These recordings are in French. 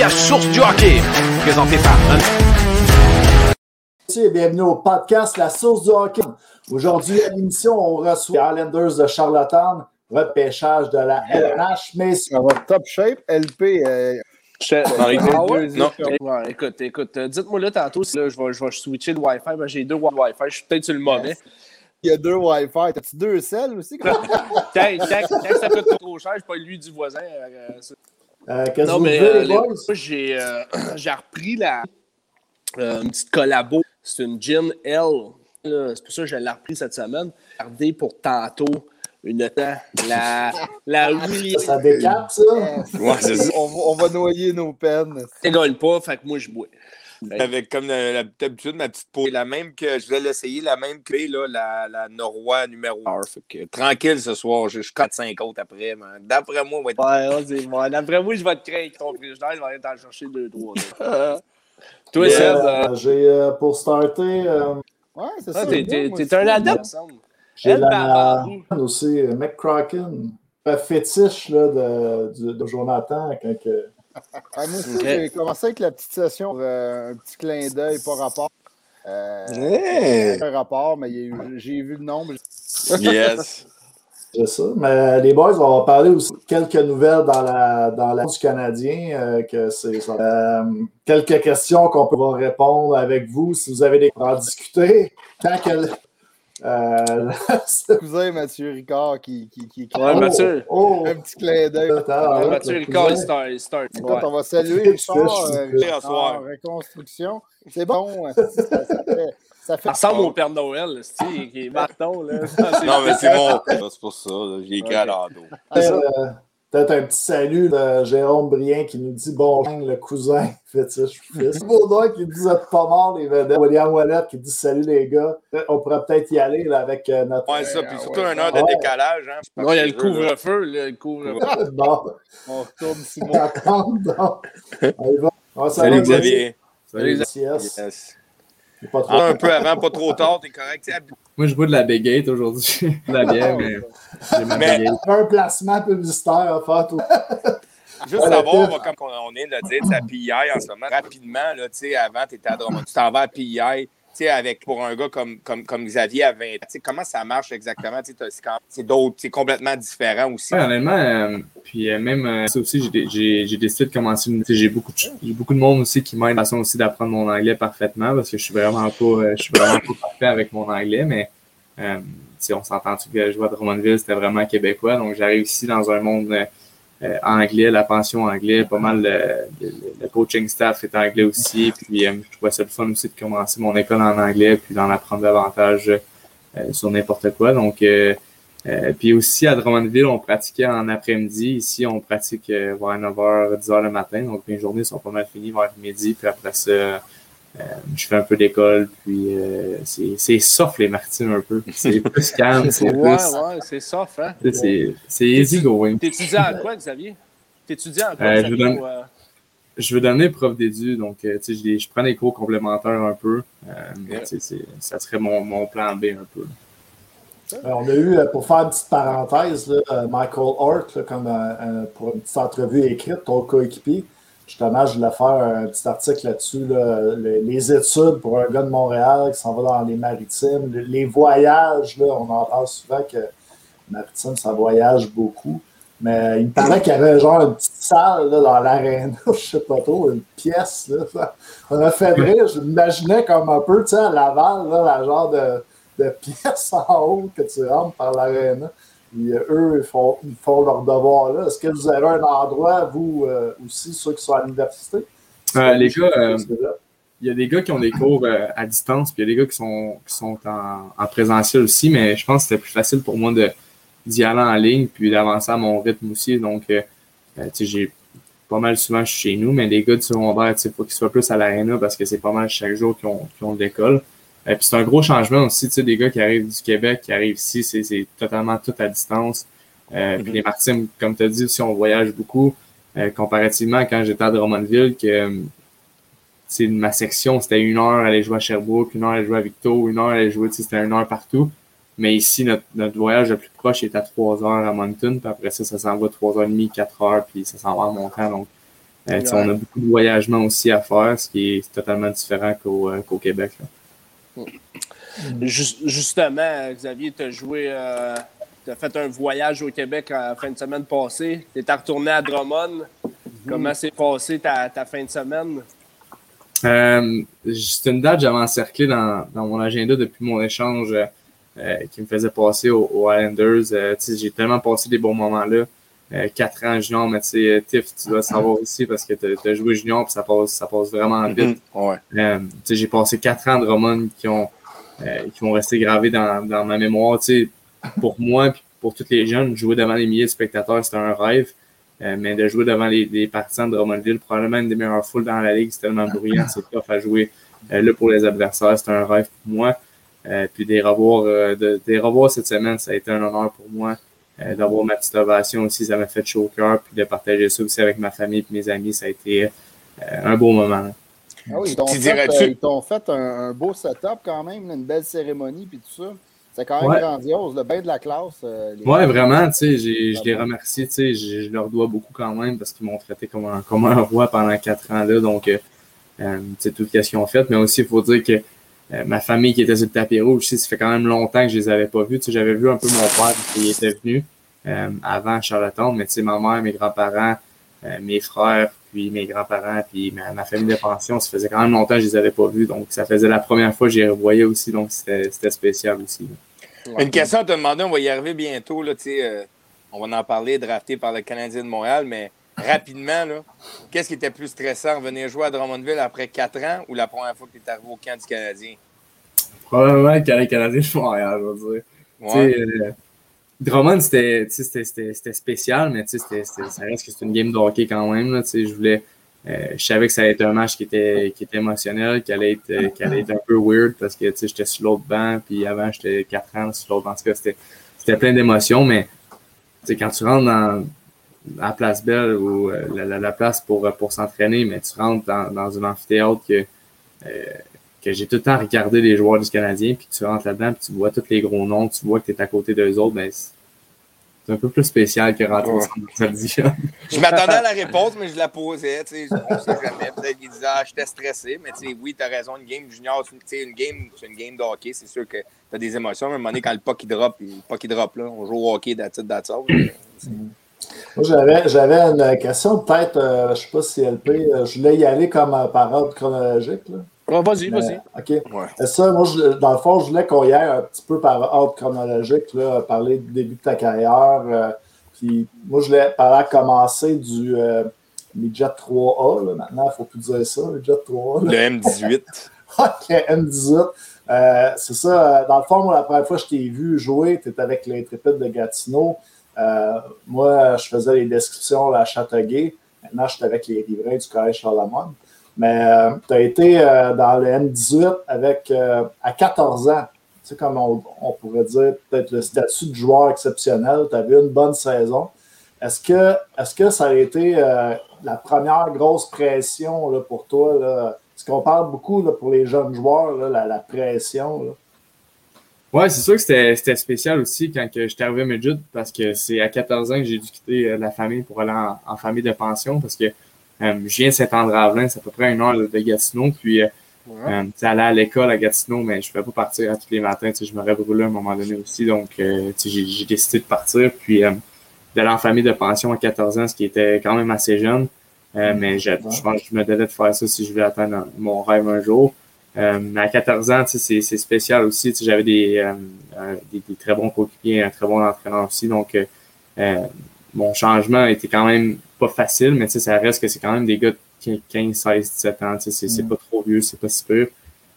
la source du hockey, présenté par et bienvenue au podcast La source du hockey. Aujourd'hui, à l'émission, on reçoit les Islanders de Charlottetown, repêchage de la LNH, mais va top shape, LP. euh, Ah ouais? Non. Ouais, écoute, écoute, euh, dites-moi là tantôt si là, je, vais, je vais switcher de Wi-Fi. Ben, j'ai deux Wi-Fi, je suis peut-être sur le mauvais. Il y a deux Wi-Fi. T'as-tu deux selles aussi? Quand, quand ça fait trop cher, je pas lui du voisin. euh, qu'est-ce que Non, vous mais voulez, euh, les boys? moi, j'ai euh, j'ai repris la, euh, une petite collabo. C'est une Gin L. Là, C'est pour ça que je l'ai repris cette semaine. Regardez pour tantôt une temps. La, la William. Ça décape, ça? Ouais, c'est ça. on, va, on va noyer nos peines. Je gagne pas, fait que moi, je bois. Avec comme d'habitude, ma petite peau. La même que je vais l'essayer, la même clé, là, la, la Norrois numéro 1. Fait que, tranquille ce soir, je, je 4-5 autres après. mais D'après moi, on va être. Ouais. D'après moi, je vais te créer ton frigidaire, je vais aller t'en chercher deux, trois. là. Toi, Euh, Seb, euh, J'ai, euh, pour starter, euh, Ouais, c'est ah, ça. t'es- un adepte, j'ai la aussi, euh, McCracken, un fétiche là, de, de, de Jonathan quand que- Ah, moi aussi, j'ai commencé avec la petite session pour euh, un petit clin d'œil, pas rapport. Euh, Hey! Un rapport, mais j'ai vu le nombre. Yes! C'est ça. Mais les boys, on va parler aussi de quelques nouvelles dans la dans la du Canadien. euh, que c'est. Euh, quelques questions qu'on peut répondre avec vous si vous avez des en discuter. Tant que euh, Cousin Mathieu Ricard qui, qui, qui, qui- Ouais, oh, Mathieu. Oh, un petit clin d'œil. Ouais, ouais, Mathieu Ricard, il start. Ouais. on va saluer Richard, ça, euh, soir. reconstruction. C'est bon. hein. Ça, ça fait, ça fait Ça ressemble au Père Noël, qui est Marton, là. Non, mais c'est mon. C'est pour ça, j'ai écrit à l'ado. Peut-être un petit salut de Jérôme Brien qui nous dit bonjour, le cousin fétiche fils. Baudouin qui dit êtes pas mort, les vedettes. William Wallet qui dit salut les gars. On pourrait peut-être y aller là, avec euh, notre. Ouais, ça, puis ah surtout ouais. un heure de décalage. Hein, Non, il y a le couvre-feu, là, le couvre-feu. bon, On retourne six on mois. va attendre, donc. On y va. On Salut Xavier. Salut, Yes. Yes. C'est Pas trop. Ah, un peu avant, pas trop tard, t'es correct. Moi, je bois de la Bégate aujourd'hui. de la bière, mais ma Mais-. Un placement publicitaire à faire tout. Juste savoir, moi, comme on est de dire, tu sais, à PI en ce moment, rapidement, là, tu sais, avant, tu étais à Drummond, tu t'en vas à PI, sais, avec, pour un gars comme, comme, Xavier à 20 ans, tu sais, comment ça marche exactement, c'est complètement différent aussi. Ouais, honnêtement, euh, puis euh, même euh, ça aussi, j'ai- décidé de commencer. une- J'ai beaucoup, de- beaucoup de monde aussi qui m'aide de façon aussi d'apprendre mon anglais parfaitement parce que je suis vraiment pas, je suis vraiment pas parfait avec mon anglais, mais on s'entend que je jouais à Drummondville, c'était vraiment québécois, donc j'arrive ici dans un monde euh, anglais, la pension anglais, pas mal le, coaching staff est anglais aussi, puis euh, je trouvais ça le fun aussi de commencer mon école en anglais, puis d'en apprendre davantage euh, sur n'importe quoi, donc euh, euh, puis aussi, à Drummondville, on pratiquait en après-midi. Ici, on pratique euh, vers 9h, 10h le matin. Donc, mes journées sont pas mal finies vers midi. Puis après ça, je fais un peu d'école. Puis euh, c'est c'est soft, les Martines, un peu. C'est plus calme. C'est Ouais, plus... ouais, c'est soft, hein? C'est c'est easy going. T'étudies en quoi, Xavier? T'étudies en quoi, Euh, je Xavier, vous donne- ou, euh, Je veux donner prof d'édu. Donc, euh, tu sais, je, je prends des cours complémentaires un peu. Euh, ça serait mon, mon plan B un peu. Euh, On a eu, euh, pour faire une petite parenthèse, là, euh, Michael Hart, là, comme, euh, euh, pour une petite entrevue écrite, ton coéquipier. Justement, je voulais faire un petit article là-dessus, là, le- les études pour un gars de Montréal qui s'en va dans les maritimes, le- les voyages, là, on en parle souvent que maritime, ça voyage beaucoup. Mais il me paraît qu'il y avait genre une petite salle là, dans l'aréna, je sais pas trop, une pièce. Là, ça m'a fait rire, je m'imaginais comme un peu, tu sais, à Laval, là, la genre de, de pièce en haut que tu rentres par l'aréna. Puis, euh, eux, ils font, ils font leur devoir là. Est-ce que vous avez un endroit, vous euh, aussi, ceux qui sont à l'université? Euh, les gars, euh, il y a des gars qui ont des cours à distance, puis il y a des gars qui sont, qui sont en, en présentiel aussi, mais je pense que c'était plus facile pour moi d'y aller en ligne, puis d'avancer à mon rythme aussi. Donc, euh, tu sais, j'ai pas mal souvent je suis chez nous, mais les gars du secondaire, sais, faut qu'ils soient plus à l'aréna parce que c'est pas mal chaque jour qu'ils ont, qu'ils ont de l'école. Euh, puis c'est un gros changement aussi, tu sais, des gars qui arrivent du Québec, qui arrivent ici, c'est, c'est totalement tout à distance. Euh, Puis les maritimes, comme tu as dit, aussi, on voyage beaucoup. Euh, comparativement à quand j'étais à Drummondville, que euh, c'est ma section, c'était une heure aller jouer à Sherbrooke, une heure aller jouer à Victo, une heure aller jouer, c'était une heure partout. Mais ici, notre, notre voyage le plus proche est à trois heures à Moncton, puis après ça, ça s'en va trois heures et demie, quatre heures, puis ça s'en va en montant. Donc, Euh, on a beaucoup de voyagement aussi à faire, ce qui est totalement différent qu'au qu'au Québec. Justement, Xavier, tu as joué, tu as fait un voyage au Québec en fin de semaine passée. Tu es retourné à Drummond. Comment s'est passé ta, ta, fin de semaine? Euh, c'est une date que j'avais encerclée dans, dans, mon agenda depuis mon échange euh, qui me faisait passer aux, Islanders. Euh, j'ai tellement passé des bons moments là. Euh, quatre ans junior, mais tu sais, Tiff, tu dois savoir aussi parce que tu as, joué junior et ça passe, ça passe vraiment vite. Mm-hmm. j'ai passé quatre ans de Roman qui ont qui vont rester gravés dans, dans ma mémoire. pour moi et pour tous les jeunes, jouer devant les milliers de spectateurs, c'était un rêve. Euh, mais de jouer devant les, les, partisans de Drummondville, probablement une des meilleures foules dans la ligue, c'est tellement bruyant, c'est tough à jouer. Euh, là, pour les adversaires, c'est un rêve pour moi. Euh, puis des revoir, de, des revoir cette semaine, ça a été un honneur pour moi. D'avoir ma petite ovation aussi, ça m'a fait chaud au cœur. Puis de partager ça aussi avec ma famille et mes amis, ça a été un beau moment. Ah oui, ils t'ont fait, fait, un, un, beau setup quand même, une belle cérémonie puis tout ça. C'est quand même grandiose, le bain de la classe. Euh, oui, vraiment, tu sais, je les remercie, tu sais, je, leur dois beaucoup quand même parce qu'ils m'ont traité comme un, comme un roi pendant quatre ans là, donc, euh, euh tu tout ce qu'ils ont fait, mais aussi, il faut dire que euh, ma famille qui était sur le tapis rouge, ça fait quand même longtemps que je les avais pas vus, tu sais, j'avais vu un peu mon père qui était venu avant Charlottetown, mais tu sais, ma mère, mes grands-parents, mes frères, puis mes grands-parents, puis ma, famille de pension, ça faisait quand même longtemps que je les avais pas vus, donc ça faisait la première fois que je les revoyais aussi, donc c'était spécial aussi. Une question à te demander, on va y arriver bientôt. Là, euh, on va en parler, drafté par le Canadien de Montréal, mais rapidement, qu'est-ce qui était plus stressant, venir jouer à Drummondville après quatre ans ou la première fois que tu es arrivé au camp du Canadien? Probablement le Canadien de Montréal, je veux dire. Ouais. Euh, Drummond, c'était spécial, mais ça reste que c'est une game de hockey quand même. Là, je voulais euh, je savais que ça allait être un match qui était, qui était émotionnel, qui allait, être, euh, qui allait être un peu weird parce que j'étais sur l'autre banc, puis avant j'étais 4 ans sur l'autre banc. En tout cas, c'était plein d'émotions, mais quand tu rentres dans la place belle ou euh, la, la, place pour, pour s'entraîner, mais tu rentres dans, dans un amphithéâtre que, que j'ai tout le temps regardé les joueurs du Canadien, puis tu rentres là-dedans, puis tu vois tous les gros noms, tu vois que tu es à côté d'eux autres, ben, c'est un peu plus spécial que rentrer ouais. dans Je m'attendais à la réponse, mais je la posais. Tu sais, on sait jamais. Peut-être qu'il disait Ah, j'étais stressé. Mais tu sais, oui, tu as raison. Une game junior, c'est une game, une game de hockey. C'est sûr que tu as des émotions. Mais à un moment donné, quand le puck il drop, le puck il drop, là, on joue au hockey that's that's Moi, j'avais une question, peut-être, euh, je ne sais pas si LP, euh, je voulais y aller comme euh, par ordre chronologique. Là vas-y, vas-y. OK. Ça, moi, dans le fond, je voulais qu'on y aille un petit peu par ordre chronologique, là, parler du début de ta carrière. Euh, puis moi, je voulais parler à commencer du euh, Midget 3A. Là, maintenant, il ne faut plus dire ça, Midget 3A. Le M18. OK, M18. Euh, c'est ça. Dans le fond, moi, la première fois que je t'ai vu jouer, tu étais avec les Trépides de Gatineau. Moi, je faisais les descriptions à Châteauguay. Maintenant, je suis avec les riverains du Collège Charlemagne. Mais euh, tu as été euh, dans le M18 avec, euh, à 14 ans. Tu sais, comme on, pourrait dire, peut-être le statut de joueur exceptionnel. Tu avais une bonne saison. Est-ce que, est que ça a été la première grosse pression pour toi? Est-ce qu'on parle beaucoup pour les jeunes joueurs, la, pression? Oui, c'est sûr que c'était spécial aussi quand j'étais arrivé à Medjud parce que c'est à 14 ans que j'ai dû quitter la famille pour aller en famille de pension parce que euh, je viens de Saint-André-Avelin, c'est à peu près une heure de Gatineau. Puis, euh, ouais. euh, à l'école à Gatineau, mais je ne pouvais pas partir tous les matins. Je me brûlé à un moment donné aussi. Donc, euh, j'ai décidé de partir. Puis, d'aller en famille de pension à 14 ans, ce qui était quand même assez jeune. mais je, je pense que je me devais de faire ça si je voulais atteindre mon rêve un jour. À 14 ans, c'est spécial aussi. J'avais des, des, des, très bons coéquipiers, un très bon entraîneur aussi. Donc, mon changement était quand même pas facile, mais ça reste que c'est quand même des gars de 15, 16, 17 ans. C'est mm. pas trop vieux, c'est pas si peu.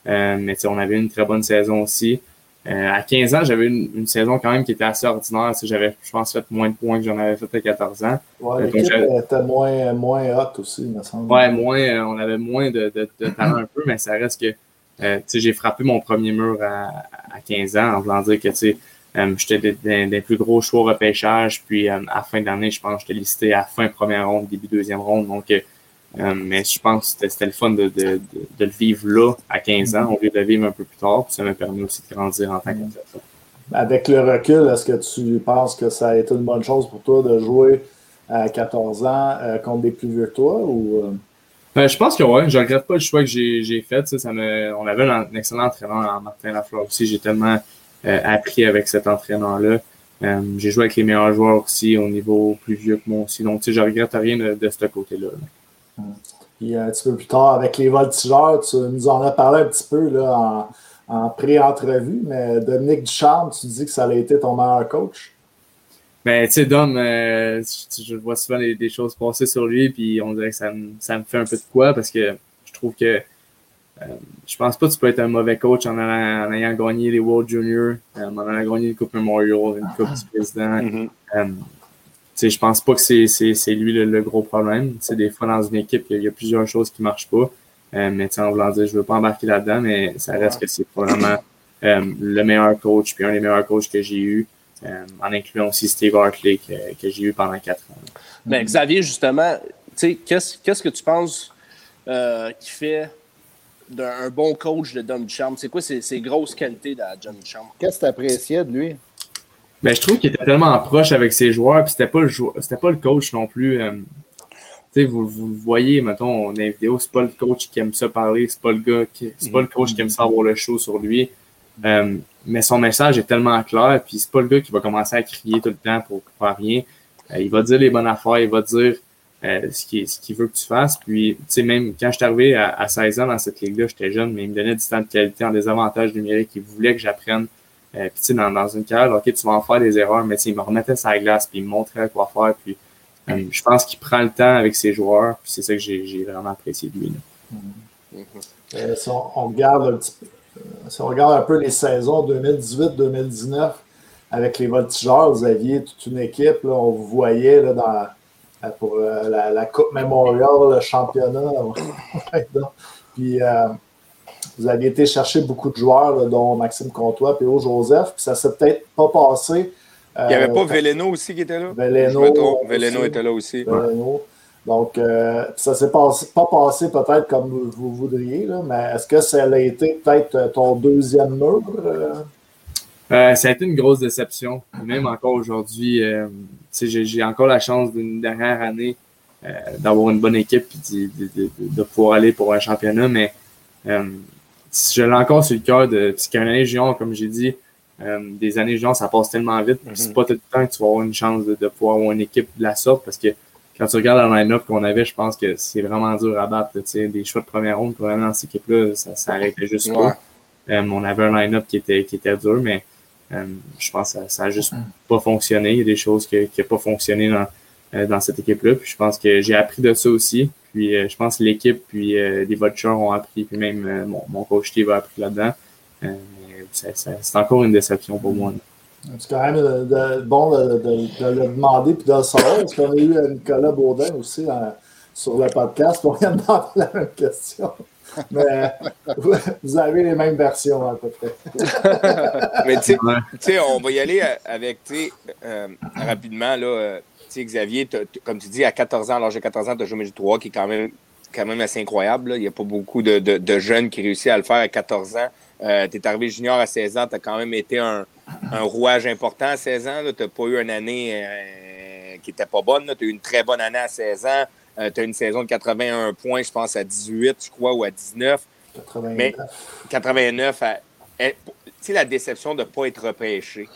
Euh, mais on avait une très bonne saison aussi. Euh, à 15 ans, j'avais une, saison quand même qui était assez ordinaire. J'avais, je pense, fait moins de points que j'en avais fait à 14 ans. Ouais, l'équipe était moins, moins hot aussi, il me semble. Ouais, moins, euh, on avait moins de, de, de talent un peu, mais ça reste que euh, j'ai frappé mon premier mur à, à 15 ans en voulant dire que euh, j'étais dans des plus gros choix repêchage, puis euh, à la fin d'année, je pense que j'étais listé à la fin première ronde, début deuxième ronde. Donc, euh, mais je pense que c'était le fun de, de, de, le vivre là, à 15 ans, au lieu de le vivre un peu plus tard. Puis ça m'a permis aussi de grandir en tant qu'athlète. Avec le recul, est-ce que tu penses que ça a été une bonne chose pour toi de jouer à 14 ans contre des plus vieux que toi? Ou, ben, je pense que oui. Je regrette pas le choix que j'ai fait. Ça, ça me, on avait un, excellent entraîneur, Martin Lafleur aussi. J'ai tellement appris avec cet entraîneur-là. j'ai joué avec les meilleurs joueurs aussi au niveau plus vieux que moi aussi. Donc, tu sais, je regrette rien de, de ce côté-là. Hum. Puis un petit peu plus tard, avec les voltigeurs, tu nous en as parlé un petit peu là, en, pré-entrevue, mais Dominique Ducharme, tu dis que ça a été ton meilleur coach? Ben, tu sais, Dom, euh, je, vois souvent des, choses passer sur lui, puis on dirait que ça me, ça me fait un peu de quoi parce que je trouve que euh, je pense pas que tu peux être un mauvais coach en, ayant gagné les World Juniors, euh, en ayant gagné une Coupe Memorial, une Coupe du Président. Mm-hmm je pense pas que c'est lui le, gros problème. sais, des fois, dans une équipe, il y, a plusieurs choses qui marchent pas. Euh, mais en voulant dire, je veux pas embarquer là-dedans, mais ça reste que c'est probablement euh, le meilleur coach, puis un des meilleurs coachs que j'ai eu, euh, en incluant aussi Steve Hartley, que, j'ai eu pendant quatre ans. Ben, Xavier, justement, qu'est-ce qu'est-ce que tu penses qui fait d'un bon coach de Dom Duchamp? C'est quoi ses, grosses qualités de John Duchamp? Qu'est-ce que tu appréciais de lui? Ben, je trouve qu'il était tellement proche avec ses joueurs, puis c'était pas le c'était pas le coach non plus. Euh, vous, vous voyez, mettons, on a une vidéo, c'est pas le coach qui aime ça parler, c'est pas le gars qui, c'est pas le coach qui aime ça avoir le show sur lui. Euh, mais son message est tellement clair, puis c'est pas le gars qui va commencer à crier tout le temps pour faire rien. Euh, il va dire les bonnes affaires, il va dire ce qu'il ce veut que tu fasses. Puis, tu sais, même quand je suis arrivé à, à 16 ans dans cette ligue-là, j'étais jeune, mais il me donnait du temps de qualité en désavantage numérique. Il voulait que j'apprenne euh, puis, tu sais, dans, dans, une carrière, OK, tu vas en faire des erreurs, mais il me remettait sa glace, puis il me montrait quoi faire. Puis, euh, je pense qu'il prend le temps avec ses joueurs, puis c'est ça que j'ai vraiment apprécié de lui. Euh, si, on, regarde un petit si on regarde un peu les saisons 2018-2019 avec les voltigeurs, vous aviez toute une équipe, là, on vous voyait là, dans, pour la, la, Coupe Memorial, le championnat. puis vous aviez été chercher beaucoup de joueurs, dont Maxime Comtois, P.O. Joseph, puis ça s'est peut-être pas passé. Il n'y avait pas euh, Veleno aussi qui était là? Veleno. Veleno était là aussi. Donc, euh, ça ne s'est pas passé peut-être comme vous voudriez, là, mais est-ce que ça a été peut-être ton deuxième mur? Euh? ça a été une grosse déception. Même encore aujourd'hui, j'ai encore la chance d'une dernière année d'avoir une bonne équipe et de, de, pouvoir aller pour un championnat, mais je l'ai encore sur le cœur de. Parce qu'une année junior, comme j'ai dit, euh, des années junior, ça passe tellement vite. C'est mhm. pas tout le temps que tu vas avoir une chance de, pouvoir avoir une équipe de la sorte parce que quand tu regardes la line-up qu'on avait, je pense que c'est vraiment dur à battre. Des choix de première ronde pour aller dans cette équipe-là, ça, ça arrêtait juste pas. Euh, on avait un line-up qui était, qui était dur, mais euh, je pense que ça, ça a juste mhm. pas fonctionné. Il y a des choses qui n'ont pas fonctionné dans, dans cette équipe-là. Puis je pense que j'ai appris de ça aussi. Puis euh, je pense que l'équipe, puis euh, les Vultures ont appris, puis même euh, mon, mon, coach Steve a appris là-dedans. c'est encore une déception pour moi. C'est quand même bon de, le demander puis de le savoir, parce qu'on a eu Nicolas Baudin aussi sur le podcast. On vient de demander la même question. Mais vous avez les mêmes versions à peu près. Mais tu sais, on va y aller avec, tu sais, rapidement, là Xavier, comme tu dis, à 14 ans, alors j'ai 14 ans, tu as joué Magic 3, qui est quand même, quand même assez incroyable. Il n'y a pas beaucoup de, jeunes qui réussissent à le faire à 14 ans. Euh, tu es arrivé junior à 16 ans, tu as quand même été un, rouage important à 16 ans. Tu n'as pas eu une année euh, qui n'était pas bonne. Tu as eu une très bonne année à 16 ans. Euh, tu as eu une saison de 81 points, je pense, à 18, je crois, ou à 19. 89. Mais 89, tu sais, la déception de ne pas être repêché.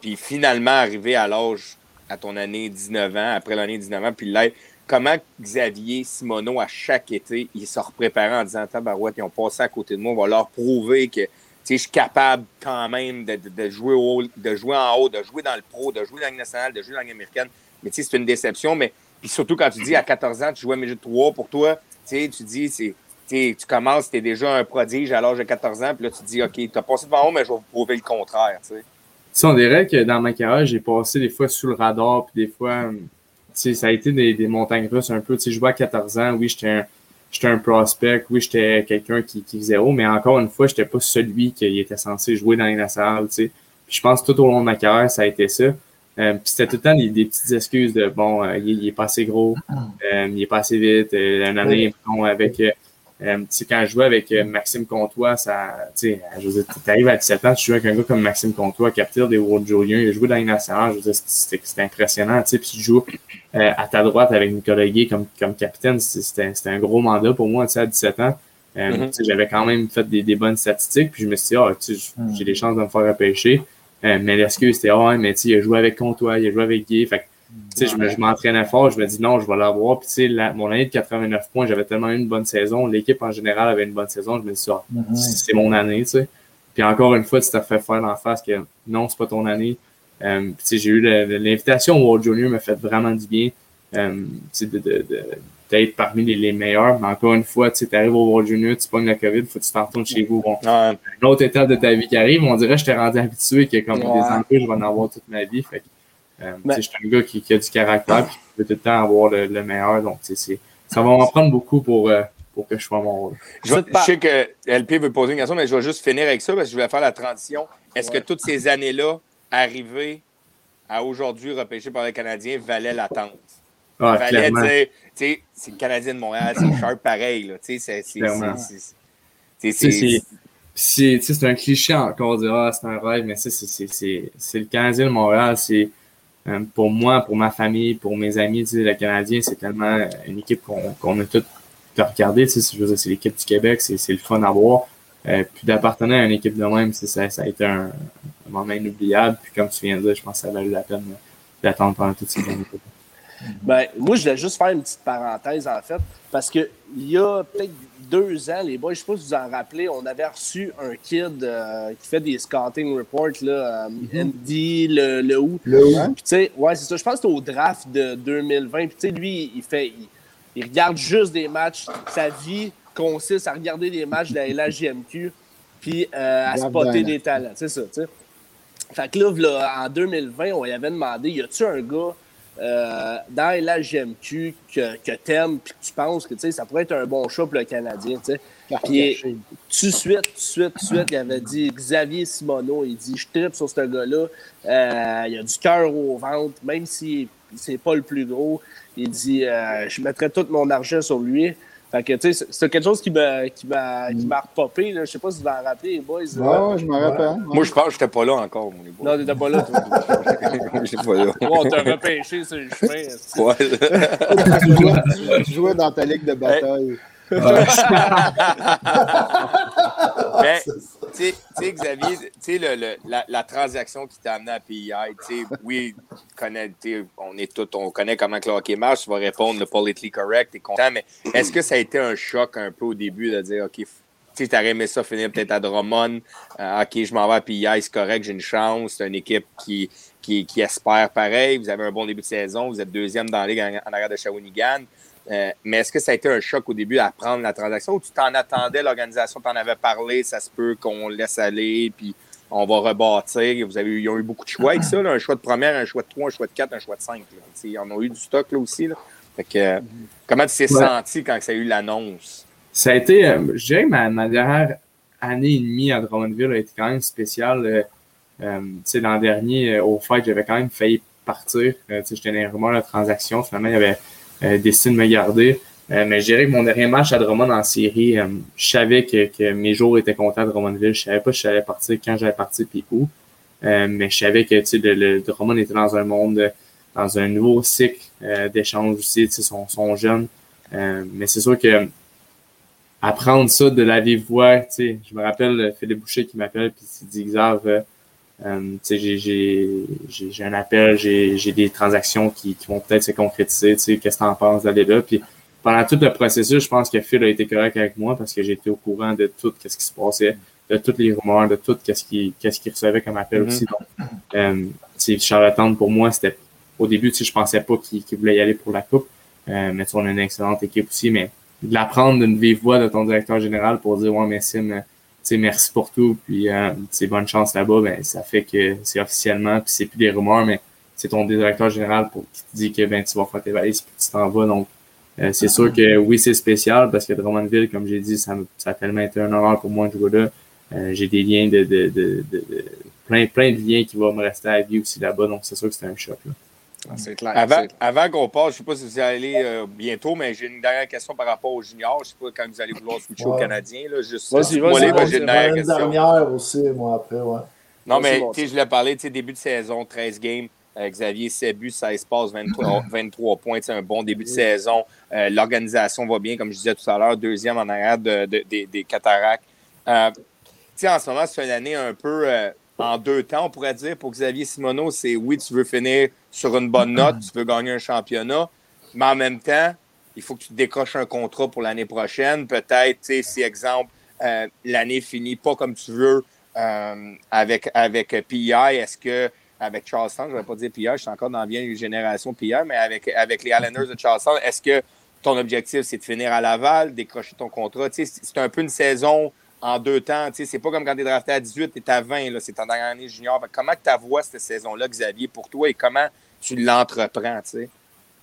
puis finalement, arriver à l'âge à ton année 19 ans, après l'année 19 ans, puis là, comment Xavier Simoneau, à chaque été, il se repréparait en disant Tabarouette, ils ont passé à côté de moi, on va leur prouver que je suis capable quand même de, jouer au, de jouer en haut, de jouer dans le pro, de jouer dans la nationale, de jouer dans la américaine. Mais c'est une déception. Mais puis surtout quand tu dis à 14 ans, tu jouais à Midget 3 pour toi, tu dis, c'est. tu commences, tu es déjà un prodige à l'âge de 14 ans, puis là, tu dis, OK, tu as passé devant haut, mais je vais vous prouver le contraire. Sais on dirait que dans ma carrière, j'ai passé des fois sous le radar, puis des fois, ça a été des, des montagnes russes un peu. Tu sais, je vois à 14 ans, oui, j'étais un, j'étais un prospect, oui, j'étais quelqu'un qui, qui faisait haut, mais encore une fois, j'étais pas celui qui était censé jouer dans les nationales, tu sais. Puis je pense que tout au long de ma carrière, ça a été ça. Euh, puis c'était tout le temps des, des, petites excuses de bon, euh, il, est pas assez gros, euh, il est pas assez vite, une année avec Euh, quand je jouais avec euh, Maxime Comtois, ça, tu sais, arrives à 17 ans, tu joues avec un gars comme Maxime Comtois, capitaine des World Juniors, il a joué dans les nationale, je c'était impressionnant, tu sais, puis tu joues euh, à ta droite avec Nicolas Guay comme, comme capitaine, c'était un gros mandat pour moi, tu sais, à 17 ans. Euh, mm-hmm. J'avais quand même fait des, des, bonnes statistiques, puis je me suis dit, oh, mm. j'ai des chances de me faire repêcher. Euh, mais l'excuse, c'était, oh, mais tu sais, il a joué avec Comtois, il a joué avec Guy. Fait tu sais, je m'entraînais fort, je me dis non, je vais l'avoir. Puis, tu sais, mon année de 89 points, j'avais tellement eu une bonne saison. L'équipe en général avait une bonne saison. Je me dis, ça, ah, mm-hmm. c'est mon année, tu sais. Puis encore une fois, tu t'as fait faire en face que non, c'est pas ton année. Euh, tu sais, j'ai eu l'invitation au World Junior, m'a fait vraiment du bien. Euh, de, de, de, d'être parmi les, les, meilleurs. Mais encore une fois, tu arrives au World Junior, tu pognes la COVID, faut que tu t'en retournes chez vous. Bon, une autre étape de ta vie qui arrive, on dirait que je t'ai rendu habitué que comme des ennuis, je vais en avoir toute ma vie. Fait euh, je suis un gars qui, qui, a du caractère et qui veut tout le temps avoir le, meilleur. Donc, c'est, ça va m'en prendre beaucoup pour, euh, pour que je sois mon rôle. Je, sais que LP veut poser une question, mais je vais juste finir avec ça parce que je vais faire la transition. Est-ce que toutes ces années-là, arriver à aujourd'hui repêcher par les Canadiens, valaient l'attente? Ah, valait, c'est le Canadien de Montréal, c'est sharp pareil. C'est c'est un cliché encore de dire ah, c'est un rêve, mais c'est le Canadien de Montréal. C'est euh, pour moi, pour ma famille, pour mes amis, le Canadien, c'est tellement une équipe qu'on a toutes regardé. C'est l'équipe du Québec, c'est le fun à voir. Euh, puis d'appartenir à une équipe de même, ça, ça a été un, moment inoubliable. Puis comme tu viens de dire, je pense que ça valu la peine d'attendre pendant toutes ces années. Ben, moi, je voulais juste faire une petite parenthèse, en fait, parce qu'il y a peut-être deux ans, les boys, je ne sais pas si vous en rappelez, on avait reçu un kid euh, qui fait des scouting reports, là, euh, mm-hmm. Andy Le, le Ou. Le Puis, tu sais, ouais, c'est ça. Je pense que c'était au draft de 2020. Puis, tu sais, lui, il fait. Il, regarde juste des matchs. Sa vie consiste à regarder des matchs de la LHJMQ, puis euh, à spotter des talents. C'est ça, tu sais. Fait que là, là, en 2020, on lui avait demandé y a-tu un gars euh, dans la GMQ que, que t'aimes puis que tu penses que ça pourrait être un bon choix pour le Canadien. Puis tout de suite, tout de suite, tout de suite, il avait dit Xavier Simoneau, il dit Je tripe sur ce gars-là. Euh, il a du cœur au ventre, même si c'est pas le plus gros. Il dit euh, Je mettrais tout mon argent sur lui. Fait que, tu sais, c'est quelque chose qui m'a, qui m'a, qui m'a repopé, là. Je sais pas si vous en rappelez, les boys. Ouais, je m'en rappelle. Moi, je pense que j'étais pas là encore, mon boys. Non, t'étais pas là, toi. j'étais pas là. on t'a repêché sur le chemin. Ouais. tu, jouais, dans ta ligue de bataille. Mais, tu sais, Xavier, tu sais, la, transaction qui t'a amené à PEI, tu sais, oui, on est tout, on connaît comment le hockey marche, tu vas répondre le politically correct, t'es content, mais est-ce que ça a été un choc un peu au début de dire, OK, tu aurais aimé ça finir peut-être à Drummond, euh, OK, je m'en vais à PEI, c'est correct, j'ai une chance, c'est une équipe qui, qui, qui, espère pareil, vous avez un bon début de saison, vous êtes deuxième dans la ligue en arrière de Shawinigan. Euh, mais est-ce que ça a été un choc au début à prendre la transaction ou tu t'en attendais, l'organisation t'en avait parlé, ça se peut qu'on laisse aller, puis on va rebâtir? Vous avez, ils ont eu beaucoup de choix avec ça, un choix de première, un choix de trois, un choix de quatre, un choix de cinq. Ils en ont eu du stock là aussi. Là. que, comment tu t'es senti quand ça a eu l'annonce? Ça a été, euh, je dirais que ma, dernière année et demie à Drummondville a été quand même spéciale. Euh, euh l'an dernier, au fait, j'avais quand même failli partir. J'étais dans les rumeurs de transaction. Finalement, il y avait décidé de me garder. Euh, mais je dirais que mon dernier match à Drummond en série, euh, je savais que, que, mes jours étaient comptés à Drummondville. Je savais pas si j'allais partir, quand j'allais partir, puis où. mais je savais que le, le, Drummond était dans un monde, dans un nouveau cycle d'échange aussi. Ils sont, sont jeunes. mais c'est sûr que apprendre ça de la vive voix, je me rappelle Philippe Boucher qui m'appelle puis il dit Xav, euh, j'ai un appel, j'ai des transactions qui, qui vont peut-être se concrétiser. Qu'est-ce que tu en penses d'aller là? Puis pendant tout le processus, je pense que Phil a été correct avec moi parce que j'étais au courant de tout ce qui se passait, de toutes les rumeurs, de tout ce qu'il qu'est-ce qu'il recevait comme appel aussi. Mm-hmm. Donc, euh, Charlotte pour moi, c'était au début, je pensais pas qu'il voulait y aller pour la coupe. Euh, mais on a une excellente équipe aussi, mais de l'apprendre d'une vive voix de ton directeur général pour dire Ouais, mais Sim, merci pour tout, puis euh, bonne chance là-bas, ben, ça fait que c'est officiellement, puis c'est plus des rumeurs, mais c'est ton directeur général pour, qui te dit que ben, tu vas faire tes valises, puis tu t'en vas. Donc, euh, c'est sûr que oui, c'est spécial parce que Drummondville, comme j'ai dit, ça, ça a tellement été un honneur pour moi de jouer là. Euh, j'ai des liens de, de, de, de, plein, plein de liens qui vont me rester à vie aussi là-bas, donc c'est sûr que c'était un choc. Là. Ah, c'est clair. Avant, avant qu'on passe, je ne sais pas si vous allez aller bientôt, mais j'ai une dernière question par rapport aux juniors. Je ne sais pas quand vous allez vouloir switcher aux Canadiens. Vas-y, vas-y. J'ai une dernière dernière aussi, moi, après, ouais. Non, mais je l'ai parlé, début de saison, 13 games. Xavier Sebu, 16 passes, 23, 23 points. C'est un bon début de saison. Euh, l'organisation va bien, comme je disais tout à l'heure, deuxième en arrière de, des cataractes. Euh, en ce moment, c'est une année un peu euh, en deux temps, on pourrait dire, pour Xavier Simoneau. C'est oui, tu veux finir sur une bonne note, tu veux gagner un championnat, mais en même temps, il faut que tu décroches un contrat pour l'année prochaine. Peut-être, si, exemple, l'année finit pas comme tu veux avec, avec PI, est-ce que avec Charleston, je ne vais pas dire Pierre, je suis encore dans la vieille génération Pierre, mais avec, avec les Islanders de Charleston, est-ce que ton objectif, c'est de finir à Laval, décrocher ton contrat? C'est un peu une saison en deux temps. C'est pas comme quand tu es drafté à 18, tu es à 20, c'est ton dernière année junior. Comment tu vois cette saison-là, Xavier, pour toi et comment tu l'entreprends?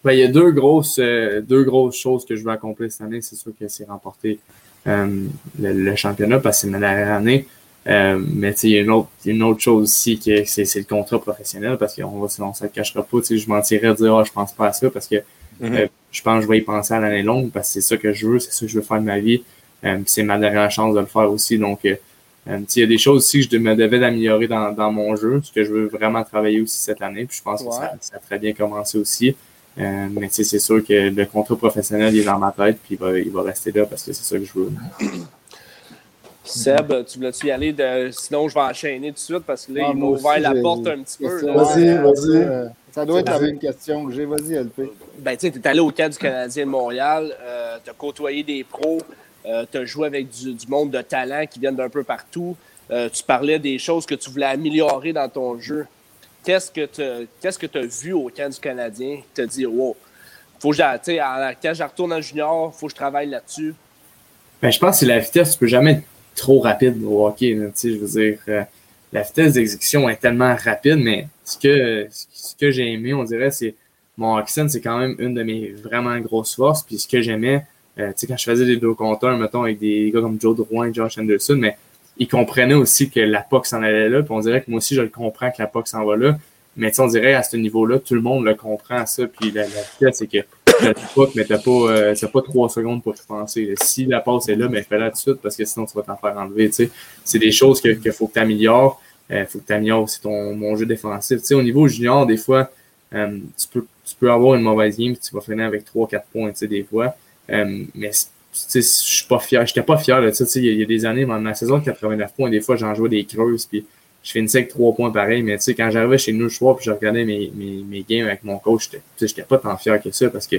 Ben, il y a deux grosses, euh, deux grosses choses que je veux accomplir cette année. C'est sûr que c'est remporter euh, le, championnat parce que c'est ma dernière année. Euh, mais il y a une autre, une autre chose aussi que c'est, le contrat professionnel parce qu'on va on se le cachera pas. Je mentirais de dire oh, je pense pas à ça parce que mm-hmm. euh, je pense que je vais y penser à l'année longue parce que c'est ça que je veux, c'est ça que je veux faire de ma vie. Euh, c'est ma dernière chance de le faire aussi. Donc il y a des choses aussi que je me devais d'améliorer dans, dans mon jeu, ce que je veux vraiment travailler aussi cette année. Puis je pense que ça, ça, a très bien commencé aussi. mais c'est sûr que le contrat professionnel il est dans ma tête, puis il va, il va rester là parce que c'est ça que je veux. Seb, tu voulais-tu y aller? De... Sinon, je vais enchaîner tout de suite parce que là, il m'a ouvert la porte un petit peu. Vas-y, vas-y. Ça doit être la même question que j'ai. Vas-y, LP. Ben, tu sais, tu es allé au camp du Canadien de Montréal, euh, tu as côtoyé des pros, euh, tu as joué avec du, monde de talent qui viennent d'un peu partout. Euh, tu parlais des choses que tu voulais améliorer dans ton jeu. Qu'est-ce que tu as vu au camp du Canadien qui t'a dit, wow, faut que quand je retourne en junior, faut que je travaille là-dessus? Ben, je pense que la vitesse. Tu peux jamais trop rapide au hockey. je euh, la vitesse d'exécution est tellement rapide, mais ce que, ce que j'ai aimé, on dirait, c'est mon accent, c'est quand même une de mes vraiment grosses forces. Puis ce que j'aimais, euh, tu sais, quand je faisais des deux compteurs, mettons, avec des gars comme Joe Drouin, Josh Anderson, mais ils comprenaient aussi que la POC s'en allait là. Puis on dirait que moi aussi, je le comprends que la POC s'en va là. Mais on dirait à ce niveau-là, tout le monde le comprend, ça. Puis la, la c'est que tu pas, mais t'as pas, euh, pas trois secondes pour te penser. Si la passe est là, mais fais-la tout de suite parce que sinon tu vas t'en faire enlever. C'est des choses qu'il faut que tu améliores. Il euh, faut que tu améliores aussi ton mon jeu défensif. au niveau junior, des fois, euh, tu, peux, tu peux avoir une mauvaise game et tu vas finir avec 3-4 points des fois. Mais je suis pas fier. J'étais pas fier de ça. Il y, a des années, dans ma saison de 89 points, des fois j'en jouais des creuses. Puis je finissais avec trois points pareils, mais tu sais, quand j'arrivais chez nous le soir puis je regardais mes, mes, mes games avec mon coach, j'étais pas tant fier que ça parce que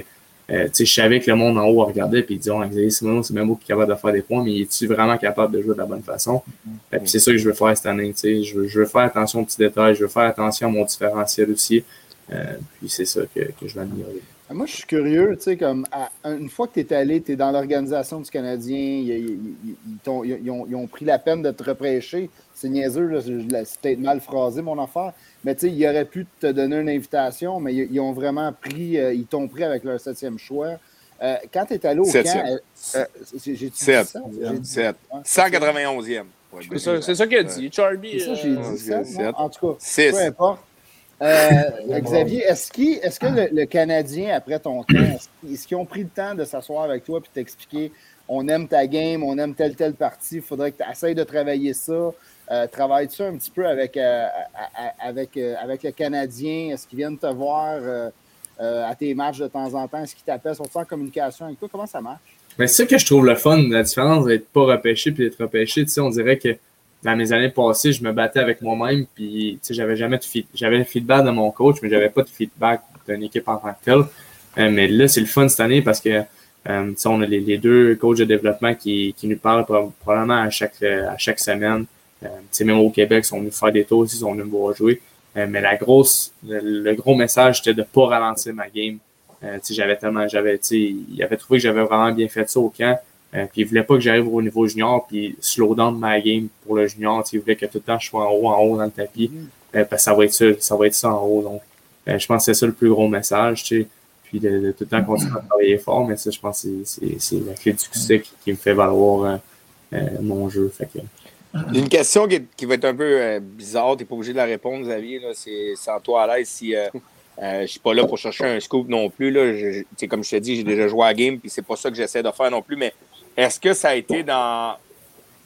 euh, tu sais, je savais que le monde en haut regardait puis il disait, oh, Xavier Simon, c'est même beau qui est capable de faire des points, mais es-tu vraiment capable de jouer de la bonne façon? Mm-hmm. puis c'est ça que je veux faire cette année, tu sais. Je veux, je veux faire attention aux petits détails, je veux faire attention à mon différentiel aussi. Euh, puis c'est ça que, que je vais améliorer. Moi, je suis curieux, tu sais, comme une fois que tu es allé, tu es dans l'organisation du Canadien, ils, ont, pris la peine de te reprécher. C'est niaiseux, c'est peut-être mal phrasé mon affaire, mais tu sais, ils auraient pu te donner une invitation, mais ils, ont vraiment pris, euh, ils t'ont pris avec leur septième choix. Euh, quand tu es allé au camp, euh, j'ai ça? 7. 191e. c'est ça, qu'il a dit, Charby. C'est ça, j'ai dit ça. En tout cas, peu importe. Euh, Xavier, est-ce que le, Canadien, après ton temps, est-ce qu'ils ont pris le temps de s'asseoir avec toi et t'expliquer on aime ta game, on aime telle, telle partie, il faudrait que tu essayes de travailler ça? Euh, Travailles-tu un petit peu avec, euh, avec, avec le Canadien? Est-ce qu'ils viennent te voir à tes matchs de temps en temps? Est-ce qu'ils t'appellent? Sont en communication avec toi? Comment ça marche? Mais c'est ça que je trouve le fun, la différence d'être pas repêché puis d'être repêché. Tu sais, on dirait que dans mes années passées, je me battais avec moi-même, puis j'avais jamais de feedback. J'avais le feedback de mon coach, mais j'avais pas de feedback d'une équipe en tant que telle. Euh, mais là, c'est le fun cette année parce que euh, on a les, deux coachs de développement qui, qui nous parlent probablement à chaque, à chaque semaine. Euh, même au Québec, ils sont venus faire des tours aussi, ils sont venus me voir jouer. Euh, mais la grosse, le, gros message, c'était de pas ralentir ma game. Euh, j'avais tellement, j'avais, il avait trouvé que j'avais vraiment bien fait ça au camp. Euh, puis il voulait pas que j'arrive au niveau junior puis slow down ma game pour le junior. Il voulait que tout le temps je sois en haut, en haut dans le tapis. Mm. Euh, parce que ça va être ça, ça va être ça en haut. Donc, euh, je pense que c'est ça le plus gros message, tu sais. Puis de, tout le temps continuer à travailler fort, mais ça, je pense que c'est la clé du succès qui, me fait valoir mon jeu. Fait que, une question qui, qui, va être un peu bizarre, tu n'es pas obligé de la répondre, Xavier. C'est sans toi à l'aise. Si je ne suis pas là pour chercher un scoop non plus. Là. comme je te dis, j'ai déjà joué à la game, puis c'est pas ça que j'essaie de faire non plus. Mais est-ce que ça a été dans,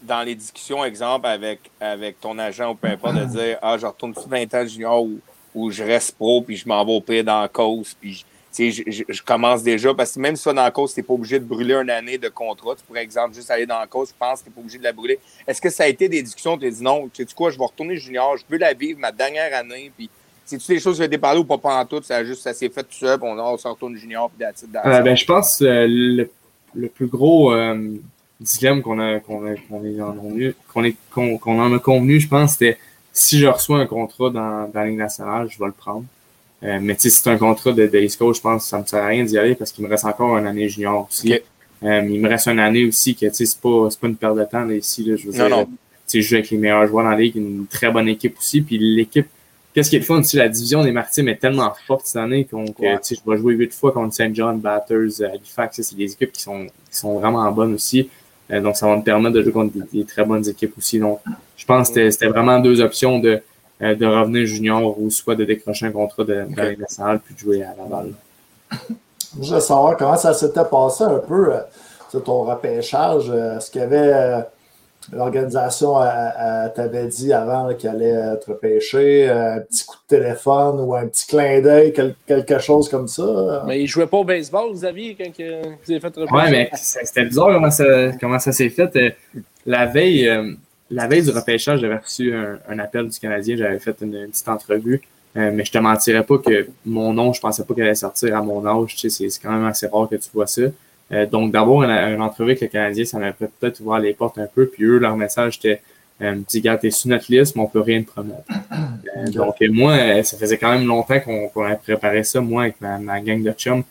dans les discussions, exemple, avec, avec ton agent ou peu importe, de dire Ah, je retourne 20 ans junior ou, ou je reste pro, puis je m'en vais au pire dans la cause, puis je, je, commence déjà, parce que même si tu dans la cause, tu n'es pas obligé de brûler une année de contrat. Tu pourrais, exemple, juste aller dans la cause, je pense que tu n'es pas obligé de la brûler. Est-ce que ça a été des discussions, tu as dit non, tu sais quoi, je vais retourner junior, je veux la vivre ma dernière année, puis c'est toutes les choses qui ont été parlées ou pas en tout, ça, juste, ça s'est fait tout seul, puis on, on s'en retourne junior, puis euh, ben, Je pense euh, le, le, plus gros euh, dilemme qu'on a, qu'on a, qu'on qu'on qu'on en a convenu, je pense, c'était si je reçois un contrat dans, dans la Ligue nationale, je vais le prendre. Euh, mais sais, c'est un contrat de, de East Coast, je pense que ça me sert à rien d'y aller parce qu'il me reste encore une année junior aussi. Euh, il me reste une année aussi que tu sais, c'est pas, pas une perte de temps là, ici. Là, je veux dire, Tu sais, je joue avec les meilleurs joueurs dans la ligue, une très bonne équipe aussi. Puis l'équipe, qu'est-ce qui est le fun aussi, la division des Maritimes est tellement forte cette année qu'on ouais. je vais jouer huit fois contre St. John, Batters, Halifax. C'est des équipes qui sont, qui sont vraiment bonnes aussi. Euh, donc, ça va me permettre de jouer contre des, très bonnes équipes aussi. Donc, je pense que c'était vraiment deux options de euh, de revenir junior ou soit de décrocher un contrat de, de nationale puis de jouer à Laval. Je veux savoir comment ça s'était passé un peu, euh, ton repêchage. Euh, est-ce qu'il y avait l'organisation t'avait dit avant qu'il allait être repêché, un petit coup de téléphone ou un petit clin d'œil, quelque chose comme ça? Mais il ne jouait pas au baseball, Xavier, quand vous avez fait repêcher? Oui, mais c'était bizarre comment ça, comment ça s'est fait. La veille, la veille du repêchage, j'avais reçu un, appel du Canadien, j'avais fait une, petite entrevue. Euh, mais je te mentirais pas que mon nom, je pensais pas qu'elle allait sortir à mon âge. Tu sais, c'est quand même assez rare que tu vois ça. Euh, donc, d'avoir une, entrevue avec le Canadien, ça m'a peut-être ouvert les portes un peu. Puis eux, leur message était euh, petit gars, t'es sur notre liste, mais on peut rien te promettre. Euh, donc, moi, ça faisait quand même longtemps qu'on avait préparé ça, moi, avec ma, ma gang de chums.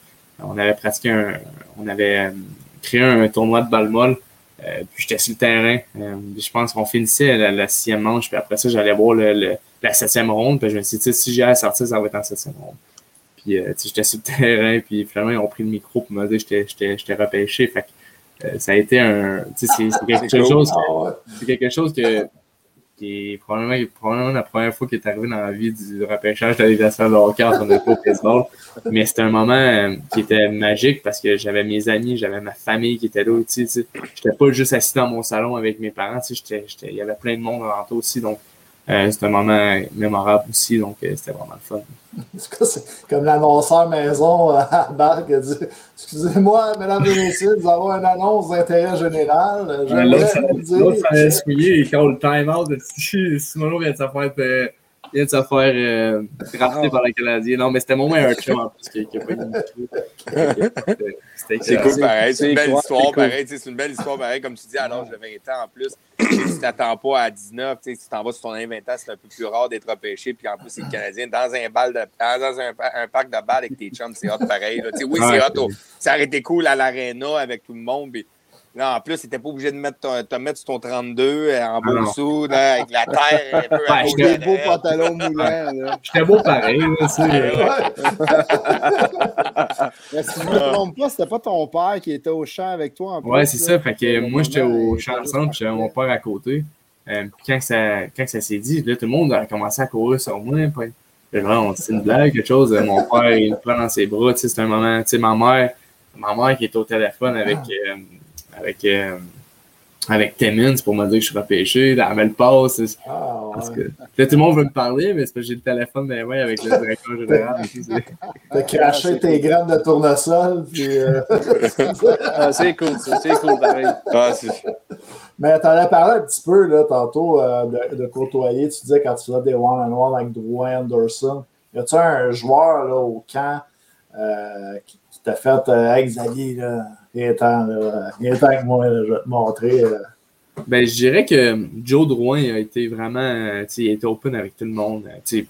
On avait pratiqué un, on avait créé un tournoi de balle molle euh, puis j'étais sur le terrain. Euh, je pense qu'on finissait la, la, sixième manche, puis après ça, j'allais voir le, la septième ronde. Puis je me suis dit, si j'ai à sortir, ça va être en septième ronde. Puis euh, j'étais sur le terrain, puis finalement, ils ont pris le micro pour me dire que j'étais repêché. Fait que, ça a été un. C'est quelque, chose, c'est quelque chose que qui est probablement, probablement la première fois qui est arrivé dans la vie du repêchage de la Ligue nationale de hockey en au baseball. Mais c'était un moment euh, qui était magique parce que j'avais mes amis, j'avais ma famille qui était là aussi. J'étais pas juste assis dans mon salon avec mes parents. Il y avait plein de monde alentour aussi. Donc, euh, c'était un moment mémorable aussi. Donc, euh, c'était vraiment le fun. C'est comme l'annonceur maison à Barque qui a dit Excusez-moi, mesdames et messieurs, nous avons une annonce d'intérêt général. L'autre, ça allait se il le time-out. Simon vient de se faire, euh, vient de se faire euh, rafler par le Canadien. Non, mais c'était mon meilleur chum en plus qui n'a pas eu c'est cool, pareil. C'est une belle histoire, pareil. C'est une belle histoire, pareil. Comme tu dis, à l'âge de 20 ans en plus, si tu t'attends pas à 19, si tu t'en vas sur ton 20 ans, c'est un peu plus rare d'être repêché. Puis en plus, c'est le Canadien dans un, bal de, dans un, un parc de balles avec tes chums, c'est hot pareil. Oui, c'est hot. Ça aurait été cool à l'aréna avec tout le monde. Puis non, en plus, t'étais pas obligé de mettre ton, te mettre sur ton 32 euh, en beau sous, avec la terre un peu à ouais, des beaux pantalons moulants. J'étais beau pareil. Là, Mais si je ne me trompe pas, c'était pas ton père qui était au champ avec toi en plus. Ouais, c'est ça. Fait que moi, j'étais au champ centre, puis j'avais mon père à côté. Euh, quand ça, quand ça s'est dit, là, tout le monde a commencé à courir sur moi. C'est une blague, quelque chose. Mon père, il me prend dans ses bras. C'est un moment. Ma mère, ma mère qui est au téléphone avec. Euh, avec, euh, avec Timmins pour me dire que je suis repêché, la belle passe. Ah, parce que, tout le monde veut me parler, mais c'est parce que j'ai le téléphone dans les mains avec le directeur général. T'as craché tes graines de tournesol. Euh... ah, c'est cool, c'est cool, pareil. Ah, mais tu en as parlé un petit peu là, tantôt euh, de, de, côtoyer. Tu disais quand tu faisais des one-on-one avec Dwayne Anderson. Y a-tu un joueur là, au camp euh, qui, t'a fait Xavier, là, il temps, il temps que moi, je vais te montrer. Euh. Ben, je dirais que Joe Drouin a été vraiment, il a été open avec tout le monde,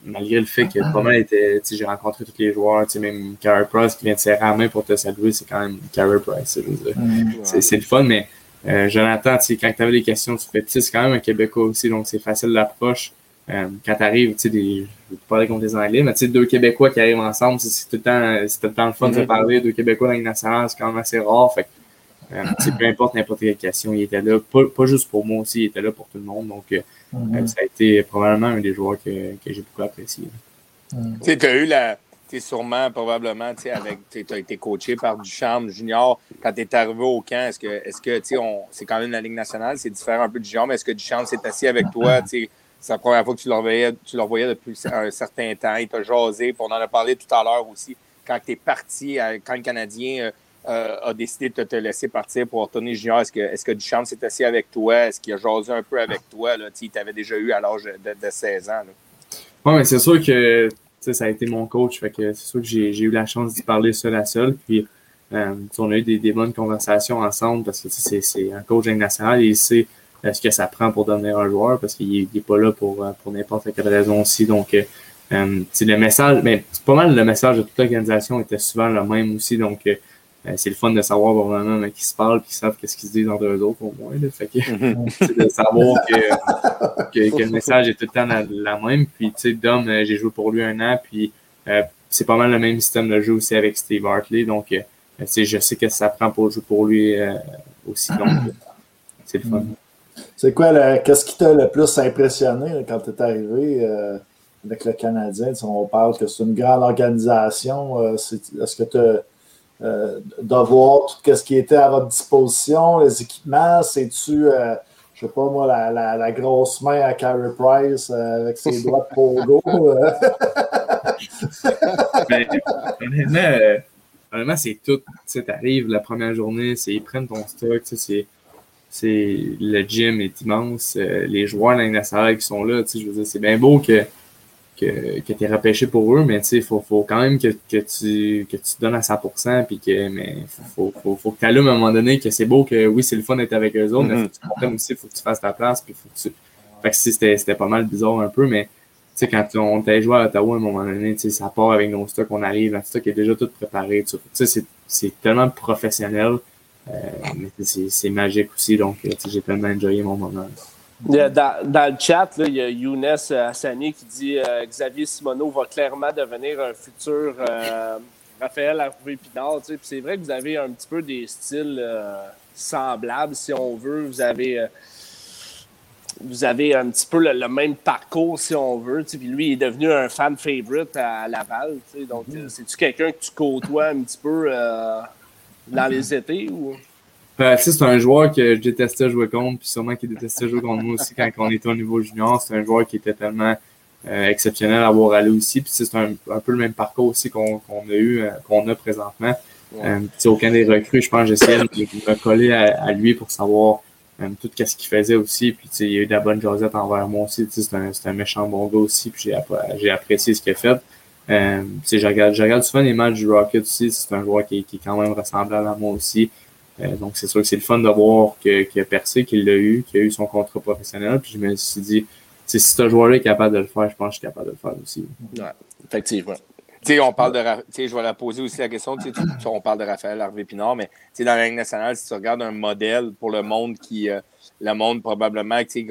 malgré le fait que pas mal était, j'ai rencontré tous les joueurs, même Carey Price qui vient de serrer la main pour te saluer, c'est quand même Carey Price, mm. c'est le fun, mais euh, Jonathan, quand tu avais des questions, tu fais, c'est quand même un Québécois aussi, donc c'est facile l'approche. Euh, quand tu arrives, tu sais, des, je vais parler contre des Anglais, mais tu sais, deux Québécois qui arrivent ensemble, c'est tout le temps, c'est tout le temps le fun de mm-hmm. parler. Deux Québécois dans une nationale, c'est quand même assez rare. Fait euh, peu importe n'importe quelle question, il était là. Pas, pas, juste pour moi aussi, il était là pour tout le monde. Donc, euh, mm-hmm. ça a été probablement un des joueurs que, que j'ai beaucoup apprécié. Mm-hmm. Tu sais, tu as eu la. es sûrement, probablement, tu as été coaché par Duchamp Junior. Quand tu es arrivé au camp, est-ce que, est-ce que c'est quand même la Ligue nationale, c'est différent un peu du Junior, mais est-ce que Duchamp s'est assis avec toi? C'est la première fois que tu le revoyais, tu depuis un certain temps. Il t'a jasé, on en a parlé tout à l'heure aussi. Quand tu es parti, quand le Canadien euh, euh, a décidé de te, laisser partir pour retourner junior, est-ce que, est-ce que Duchamp s'est assis avec toi? Est-ce qu'il a jasé un peu avec toi? Là? Il t'avait déjà eu à l'âge de, 16 ans. Oui, mais c'est sûr que ça a été mon coach. Fait que c'est sûr que j'ai, eu la chance d'y parler seul à seul. Puis euh, on a eu des, bonnes conversations ensemble parce que c'est, un coach national et il sait euh, ce que ça prend pour devenir un joueur? Parce qu'il n'est pas là pour, pour n'importe quelle raison aussi. Donc c'est le message, mais c'est pas mal le message de toute l'organisation était souvent le même aussi. Donc euh, c'est le fun de savoir vraiment qui se parlent et qui savent qu'est-ce qu'ils se disent entre eux autres au moins. Fait que, c'est de savoir que, que, le message est tout le temps la, même. Puis, tu sais, Dom, euh, j'ai joué pour lui un an, puis euh, c'est pas mal le même système de jeu aussi avec Steve Hartley. Donc, tu sais, je sais que ça prend pour jouer pour lui aussi. Donc, c'est le fun. C'est quoi, qu'est-ce qui t'a le plus impressionné quand tu es arrivé avec le Canadien? on parle que c'est une grande organisation. Est-ce que tu euh, de voir tout ce qui était à votre disposition, les équipements, c'est-tu, euh, je sais pas moi, la, la, grosse main à Carey Price euh, avec ses doigts de pogo? ben, honnêtement, c'est tout. Tu arrives la première journée, c'est ils prennent ton stock, c'est c'est le gym est immense, les joueurs de la qui sont là, je veux dire, c'est bien beau que que, que tu es repêché pour eux, mais il faut, faut quand même que, que, tu, que tu donnes à 100%, puis que, mais faut, faut, faut, que tu allumes à un moment donné que c'est beau que oui, c'est le fun d'être avec eux autres, mais faut que tu comprennes aussi, faut que tu fasses ta place, puis faut que tu. Fait que c'était, c'était pas mal bizarre un peu, mais tu sais, quand on t'a joué à Ottawa à un moment donné, tu sais, ça part avec nos stocks, on arrive, notre stock est déjà tout préparé, tu sais, c'est, tellement professionnel, euh, mais c'est, magique aussi, donc j'ai tellement enjoyé mon moment. Dans, dans, le chat, là, il y a Younes Hassani qui dit euh, Xavier Simoneau va clairement devenir un futur euh, Raphaël Harvey-Pinard. C'est vrai que vous avez un petit peu des styles euh, semblables, si on veut. Vous avez, vous avez un petit peu le, même parcours, si on veut. Puis lui, il est devenu un fan favorite à Laval. Donc, mm-hmm. c'est-tu quelqu'un que tu côtoies un petit peu dans les étés? ou? Ben, c'est un joueur que je détestais jouer contre, puis sûrement qu'il détestait jouer contre moi aussi quand on était au niveau junior. C'est un joueur qui était tellement euh, exceptionnel à avoir allé aussi. Puis c'est un, peu le même parcours aussi qu'on a eu, euh, qu'on a présentement. Euh, aucun des recrues, je pense, j'essayais de me coller à, lui pour savoir tout ce qu'il faisait aussi. Puis il y a eu de la bonne jasette envers moi aussi. C'est un, un, méchant bon gars aussi. Puis j'ai apprécié ce qu'il a fait. Je, regarde, je regarde souvent les matchs du Rocket aussi. C'est un joueur qui, qui est quand même ressemblable à moi aussi. Euh, donc, c'est sûr que c'est le fun de voir qu'il a percé, qu'il l'a eu, qu'il a eu son contrat professionnel. Puis je me suis dit, si ce joueur-là est capable de le faire, je pense que je suis capable de le faire aussi. Ouais, effectivement. Tu sais, on parle de. Je vais la poser aussi la question. Tu on parle de Raphaël Harvey Pinard, mais dans la Ligue nationale, si tu regardes un modèle pour le monde qui. Euh, le monde, probablement, sais,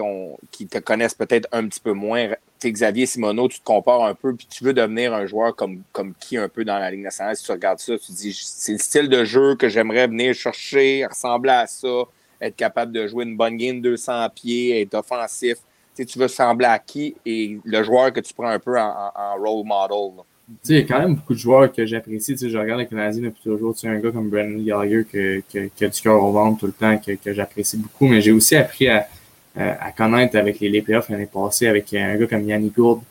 qui te connaissent peut-être un petit peu moins. Tu Xavier Simoneau, tu te compares un peu, puis tu veux devenir un joueur comme, comme qui un peu dans la Ligue nationale. Si tu regardes ça, tu te dis, c'est le style de jeu que j'aimerais venir chercher, ressembler à ça, être capable de jouer une bonne game 200 pieds, être offensif. Tu, sais, tu veux ressembler à qui? Et le joueur que tu prends un peu en, role model il y a quand même beaucoup de joueurs que j'apprécie. Je regarde les Canadiens depuis toujours. Tu un gars comme Brandon Gallagher qui a du cœur au ventre tout le temps, que, que j'apprécie beaucoup. Mais j'ai aussi appris à, à, connaître avec les, les playoffs l'année passée avec un gars comme Yannick Gourde.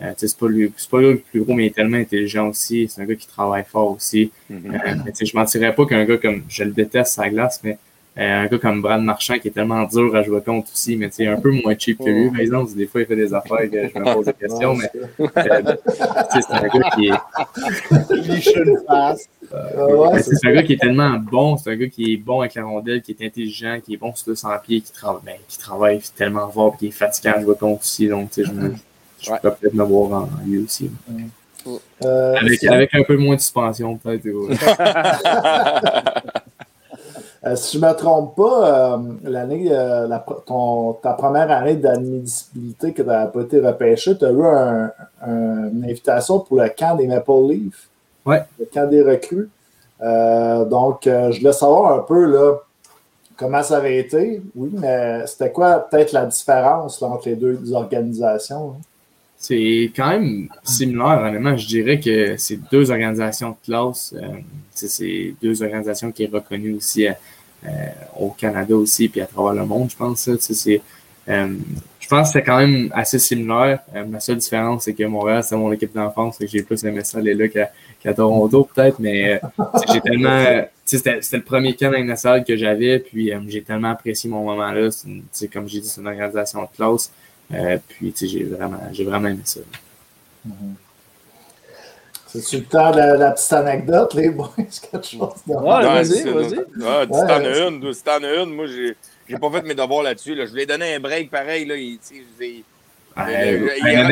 Euh, c'est pas, lui, pas le plus gros, mais il est tellement intelligent aussi. C'est un gars qui travaille fort aussi. Mm -hmm. euh, je mentirais pas qu'un gars comme, je le déteste sa glace, mais euh, un gars comme Brad Marchand qui est tellement dur à jouer contre aussi, mais un peu moins cheap que lui, par exemple. Des fois, il fait des affaires que je me pose des questions, mais euh, c'est un gars qui est. Euh, c'est un gars qui est tellement bon, c'est un gars qui est bon avec la rondelle, qui est intelligent, qui est bon sur 200 pieds, qui, travaille, ben, qui travaille tellement fort, qui est fatiguant à jouer contre aussi. Donc, tu sais, je, je peux peut-être me voir en lui aussi. avec, avec un peu moins de suspension, peut-être. Euh, si je ne me trompe pas, euh, l'année, euh, ta première année d'admissibilité que tu n'as pas été repêché, tu as eu une invitation pour le camp des Maple Leafs? Oui. Le camp des recrues. donc, je voulais savoir un peu là, comment ça avait été. Oui, mais c'était quoi peut-être la différence entre les deux organisations? C'est quand même similaire, honnêtement. Je dirais que c'est deux organisations de classe. Euh, c'est deux organisations qui sont reconnues aussi euh, euh, au Canada aussi, puis à travers le monde, je pense. C'est, je pense que c'est quand même assez similaire. la seule différence, c'est que Montréal, c'est mon équipe d'enfance, et que j'ai plus aimé ça aller là qu'à, Toronto, peut-être, mais j'ai tellement. C'était, le premier camp national que j'avais, puis j'ai tellement apprécié mon moment là. C'est, comme j'ai dit, c'est une organisation de classe. Euh, puis, j'ai vraiment, j'ai vraiment aimé ça. C'est-tu le temps de la, petite anecdote, les boys? Quelque chose de... Ouais, vas-y, vas-y. Ah, tu t'en as une, si t'en as une, moi, j'ai, j'ai pas fait mes devoirs là-dessus. Là. Je lui ai donné un break pareil, là. Il, il, il,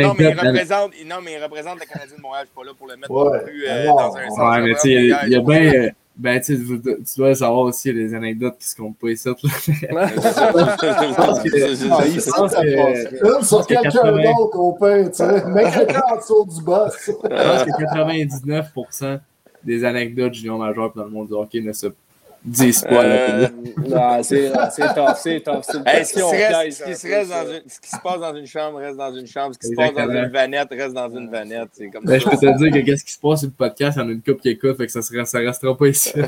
non, mais il représente, non, mais il représente le Canadien de Montréal. Je suis pas là pour le mettre ouais. non plus euh, dans un sens. Ouais, mais tu sais, il y a, bien. Ben, tu, tu dois savoir aussi les anecdotes qui se comptent pas ici. Là. sur quelqu'un d'autre qu'on peut, tu sais. Mets quelqu'un en dessous du boss. Je pense que 99% des anecdotes junior majeur dans le monde du hockey ne se disent pas. Euh, non, c'est tough, c'est tough. ce, qui ce, qui se reste dans une, ce qui se passe dans une chambre reste dans une chambre. Ce qui se passe dans une vanette reste dans une vanette. Comme ben, je peux te dire que qu'est-ce qui se passe sur le podcast, il y en a une coupe qui écoute, fait que ça ne ça restera pas ici.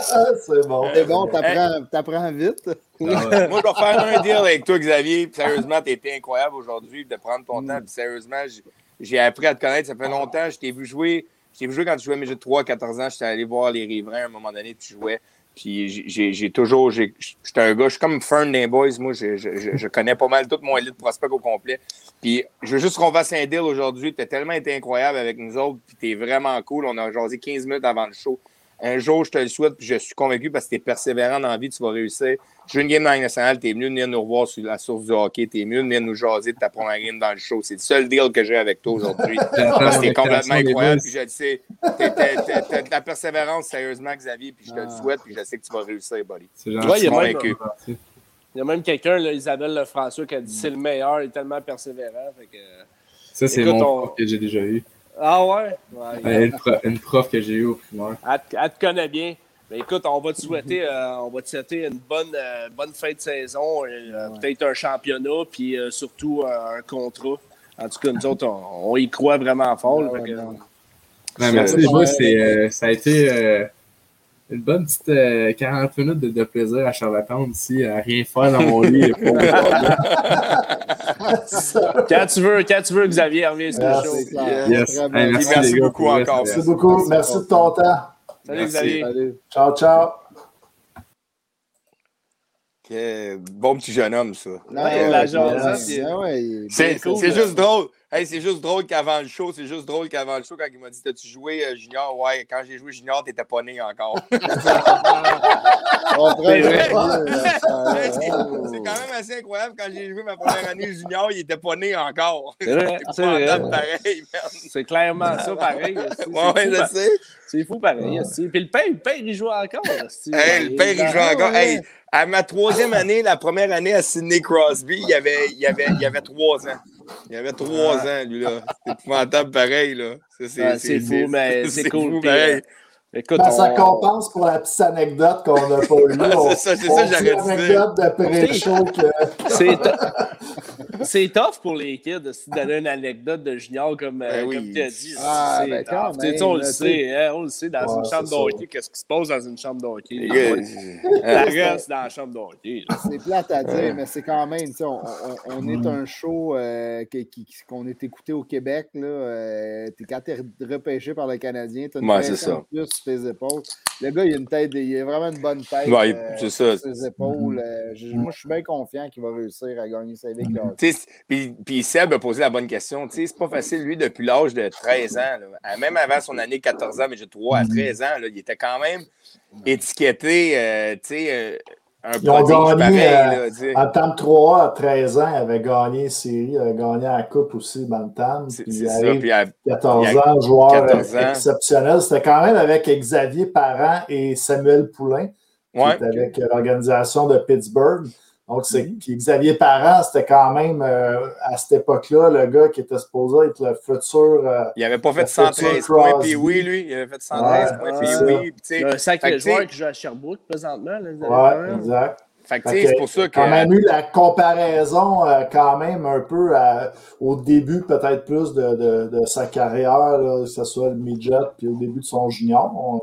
c'est bon. C'est bon, t'apprends vite. Moi, je vais faire un deal avec toi, Xavier. Sérieusement, tu été incroyable aujourd'hui de prendre ton temps. Puis sérieusement, j'ai appris à te connaître. Ça fait longtemps. Je t'ai vu jouer. Vu jouer quand tu jouais mes jeux de 3-14 ans. J'étais allé voir les riverains à un moment donné, tu jouais. Puis j'ai toujours. J'étais un gars, je suis comme Fern des Boys. Moi, je, connais pas mal tout mon élite prospect au complet. Puis je veux juste qu'on va saint deal aujourd'hui. Tu as tellement été incroyable avec nous autres. Puis tu es vraiment cool. On a jasé 15 minutes avant le show. Un jour, je te le souhaite, puis je suis convaincu parce que tu es persévérant dans la vie, tu vas réussir. Je une game dans la nationale, tu es mieux de venir nous revoir sur la source du hockey, tu es mieux de venir nous jaser de ta première game dans le show. C'est le seul deal que j'ai avec toi aujourd'hui. C'était complètement incroyable, puis je le sais. Tu as de la persévérance, sérieusement, Xavier, puis je te le souhaite, puis je sais que tu vas réussir, buddy. C'est ouais, convaincu. Il y a même quelqu'un, Isabelle Lefrançois, qui a dit c'est le meilleur, il est tellement persévérant. Fait que, ça, c'est mon on... que j'ai déjà eu. Ah ouais? ouais une, prof, que j'ai eue au primaire. Elle, te connaît bien. Mais écoute, on va te souhaiter, euh, on va te souhaiter une bonne, euh, bonne fin de saison, euh, peut-être un championnat, puis surtout un contrat. En tout cas, nous autres, on, y croit vraiment fort. merci les boys, ça a été une bonne petite 40 minutes de, plaisir à Charlottetown ici, à rien faire dans mon lit. quand tu veux, quand tu veux, Xavier, reviens sur le show. Yes. merci, beaucoup encore. Merci beaucoup. Merci de ton temps. Salut, Xavier. Ciao, ciao. bon petit jeune homme, ça. c'est juste drôle. Hey, c'est juste drôle qu'avant le show, c'est juste drôle qu'avant le show, quand il m'a dit T'as-tu joué euh, Junior? Ouais, quand j'ai joué Junior, t'étais pas né encore. c'est quand même assez incroyable. Quand j'ai joué ma première année Junior, il était pas né encore. C'est vrai. C'est clairement ça, pareil. Ouais, je sais. C'est fou, pareil. Puis le père, le père, il joue encore. Hey, le père, il joue encore. Hey, à ma troisième année, la première année à Sidney Crosby, il y avait, il y avait, il y avait trois ans. Il avait trois ans, lui, là. C'est épouvantable pareil, là. C'est fou, mais c'est cool. Fou, pareil. Écoute, ben, Ça compense pour la petite anecdote qu'on n'a pas eue. c'est ça, c'est ça, dit. anecdote d'après-show C'est tough pour les kids de se donner une anecdote de junior comme, euh, ben comme tu as dit. Ah, ben quand on le sait, hein, on le sait, dans une chambre d'hockey, qu'est-ce qui se passe dans une chambre d'hockey? Ça reste dans la chambre d'hockey. C'est plate à dire, mais c'est quand même, on, on, est un show euh, qu'on est écouté au Québec. Là, euh, quand tu es repêché par le Canadien, tu as une ouais, c'est ça ses épaules. Le gars, il a une tête, il a vraiment une bonne tête. Ouais, euh, c'est ça. Sur ses épaules. Euh, moi, je suis bien confiant qu'il va réussir à gagner sa vie. Puis, puis Seb a posé la bonne question. C'est pas facile, lui, depuis l'âge de 13 ans. Là. Même avant son année 14 ans, mais j'ai 3 à 13 ans, là, il était quand même étiqueté, euh, sais ils ont gagné euh, en temps 3 à 13 ans, ils avaient gagné série, ils avaient gagné la Coupe aussi, Bantam. Puis il arrive à 14 ans, joueur exceptionnel. C'était quand même avec Xavier Parent et Samuel Poulain, avec l'organisation de Pittsburgh. Donc, c'est mhm. Xavier Parent, c'était quand même euh, à cette époque-là le gars qui était supposé être le futur. Euh, il n'avait pas fait 113 points, puis oui, lui. Il avait fait 113 points, puis oui. Un sacré joueur qui joue à Sherbrooke présentement. Oui, exact. c'est pour ça que. On a eu la comparaison euh, quand même un peu au début, peut-être plus de, de, sa carrière, que ce soit le midget, puis au début de son junior. On,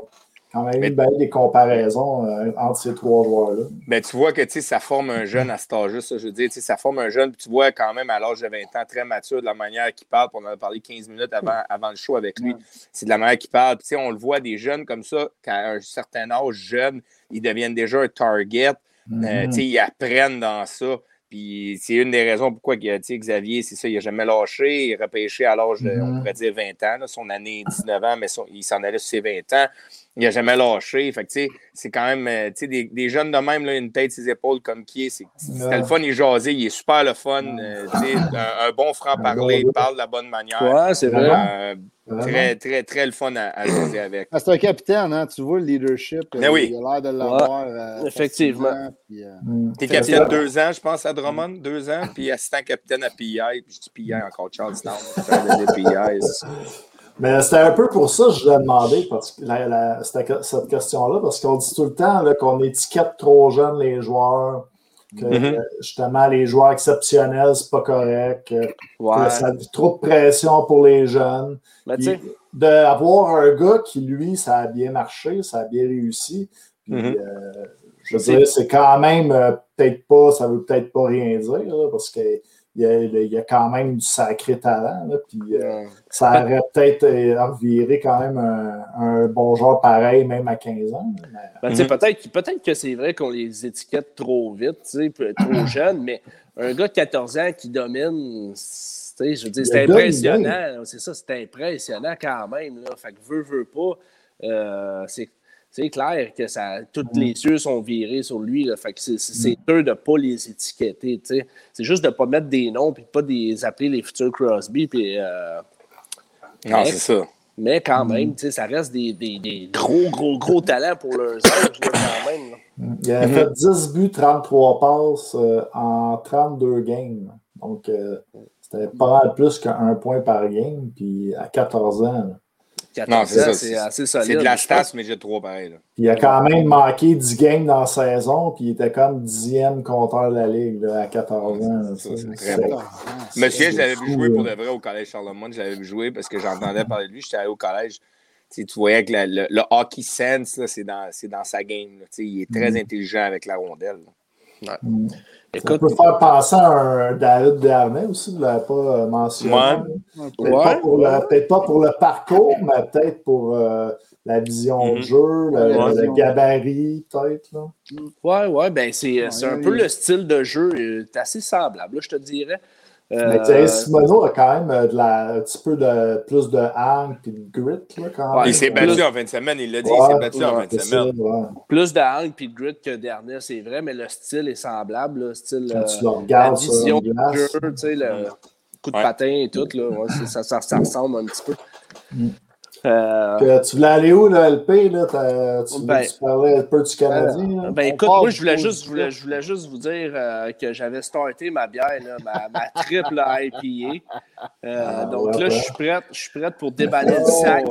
quand même eu ben, des comparaisons euh, entre ces trois joueurs-là. Mais tu vois que ça forme un jeune à cet âge-là, ça, je veux dire, ça forme un jeune, puis tu vois quand même à l'âge de 20 ans, très mature de la manière qu'il parle, on en a parlé 15 minutes avant, avant le show avec lui, c'est de la manière qu'il parle, puis on le voit des jeunes comme ça, qu'à un certain âge jeune, ils deviennent déjà un target, euh, mm-hmm. ils apprennent dans ça. Puis c'est une des raisons pourquoi Xavier, c'est ça, il n'a jamais lâché. Il est repêché à l'âge de, on mm-hmm. pourrait dire, 20 ans. son année 19 ans, mais il s'en allait sur ses 20 ans. Il n'a jamais lâché. Fait que, c'est quand même, euh, des, des, jeunes de même, là, une tête, ses épaules comme qui est. C'est le fun, il est jasé, il est super le fun. Euh, un, un, bon franc-parler, il parle de la bonne manière. Ouais, c'est vrai. Euh, Très, très, très le fun à, jouer avec. Ah, c'est un capitaine, hein? tu vois le leadership. Mais ben oui. Il a l'air de l'avoir. Euh, Effectivement. Puis, euh, mm. T'es capitaine deux ans, je pense, à Drummond, deux ans, puis assistant capitaine à PI. Puis je dis PI encore, Charlestown. Mais c'était un peu pour ça que je l'ai demandé, parce que cette question-là, parce qu'on dit tout le temps qu'on étiquette trop jeune les joueurs que mm-hmm. justement les joueurs exceptionnels, c'est pas correct, que, ça a trop de pression pour les jeunes. D'avoir un gars qui, lui, ça a bien marché, ça a bien réussi. Mm-hmm. Euh, je veux dire, c'est quand même euh, peut-être pas, ça veut peut-être pas rien dire, parce que il y, a, quand même du sacré talent. puis euh, ça aurait peut-être euh, reviré quand même un, bon joueur pareil, même à 15 ans. Ben, mhm. peut-être, peut-être que c'est vrai qu'on les étiquette trop vite, trop jeune, mais un gars de 14 ans qui domine, je veux dire, c'est impressionnant. C'est ça, c'est impressionnant quand même. Là. Fait que veut, veut pas. Euh, c'est c'est clair que ça, tous mm. les yeux sont virés sur lui. Fait que c'est mm. eux de ne pas les étiqueter. C'est juste de ne pas mettre des noms et de ne pas les appeler les futurs Crosby. Puis, euh, non, c'est ça. Mais quand mm. même, ça reste des, des, des, gros, gros, gros talents pour leurs âges, quand même. Il a fait 10 buts, 33 passes euh, en 32 games. Donc, euh, c'était pas mal plus qu'un point par game. Puis à 14 ans. Non, c'est C'est assez solide. C'est de la stats, mais j'ai trop pareil. Il a quand même manqué 10 games dans la saison, puis il était comme dixième compteur de la Ligue à 14 ans. C'est très bon. Monsieur, je l'avais vu jouer pour de vrai au Collège Charlemagne. Je l'avais vu jouer parce que j'entendais parler de lui. J'étais allé au collège. tu voyais que le, hockey sense, c'est dans, dans, sa game. il est très mm. intelligent avec la rondelle. Ouais. Mm. Écoute, ça peut faire penser à un David Dernay aussi, vous ne l'avez pas euh, mentionné. Peut-être pas, pour le parcours, mais peut-être pour euh, la vision de mm-hmm. jeu, le, gabarit, peut-être. Oui, oui, ben c'est un peu le style de jeu, c'est assez semblable, je te dirais. Mais euh, Simono a quand même euh, de la, un petit peu de plus de hang et de grit. Là, quand il s'est battu en fin de semaine, il l'a dit, il s'est battu en fin de semaine. Plus de hang et de grit que dernier, c'est vrai, mais le style est semblable. Le style, quand tu le regardes, la vision du jeu, le coup de patin et tout, là, ça, ça, ça, ressemble un petit peu. Euh, tu voulais aller où, le LP? Là? Tu, ben, tu, parlais un peu du Canadien? Euh, ben, écoute, moi, je voulais, juste, je, voulais, je voulais juste vous dire euh, que j'avais starté ma bière, là, ma, ma, triple IPA. Ah, donc là, je suis prête, je suis prête pour déballer le sac.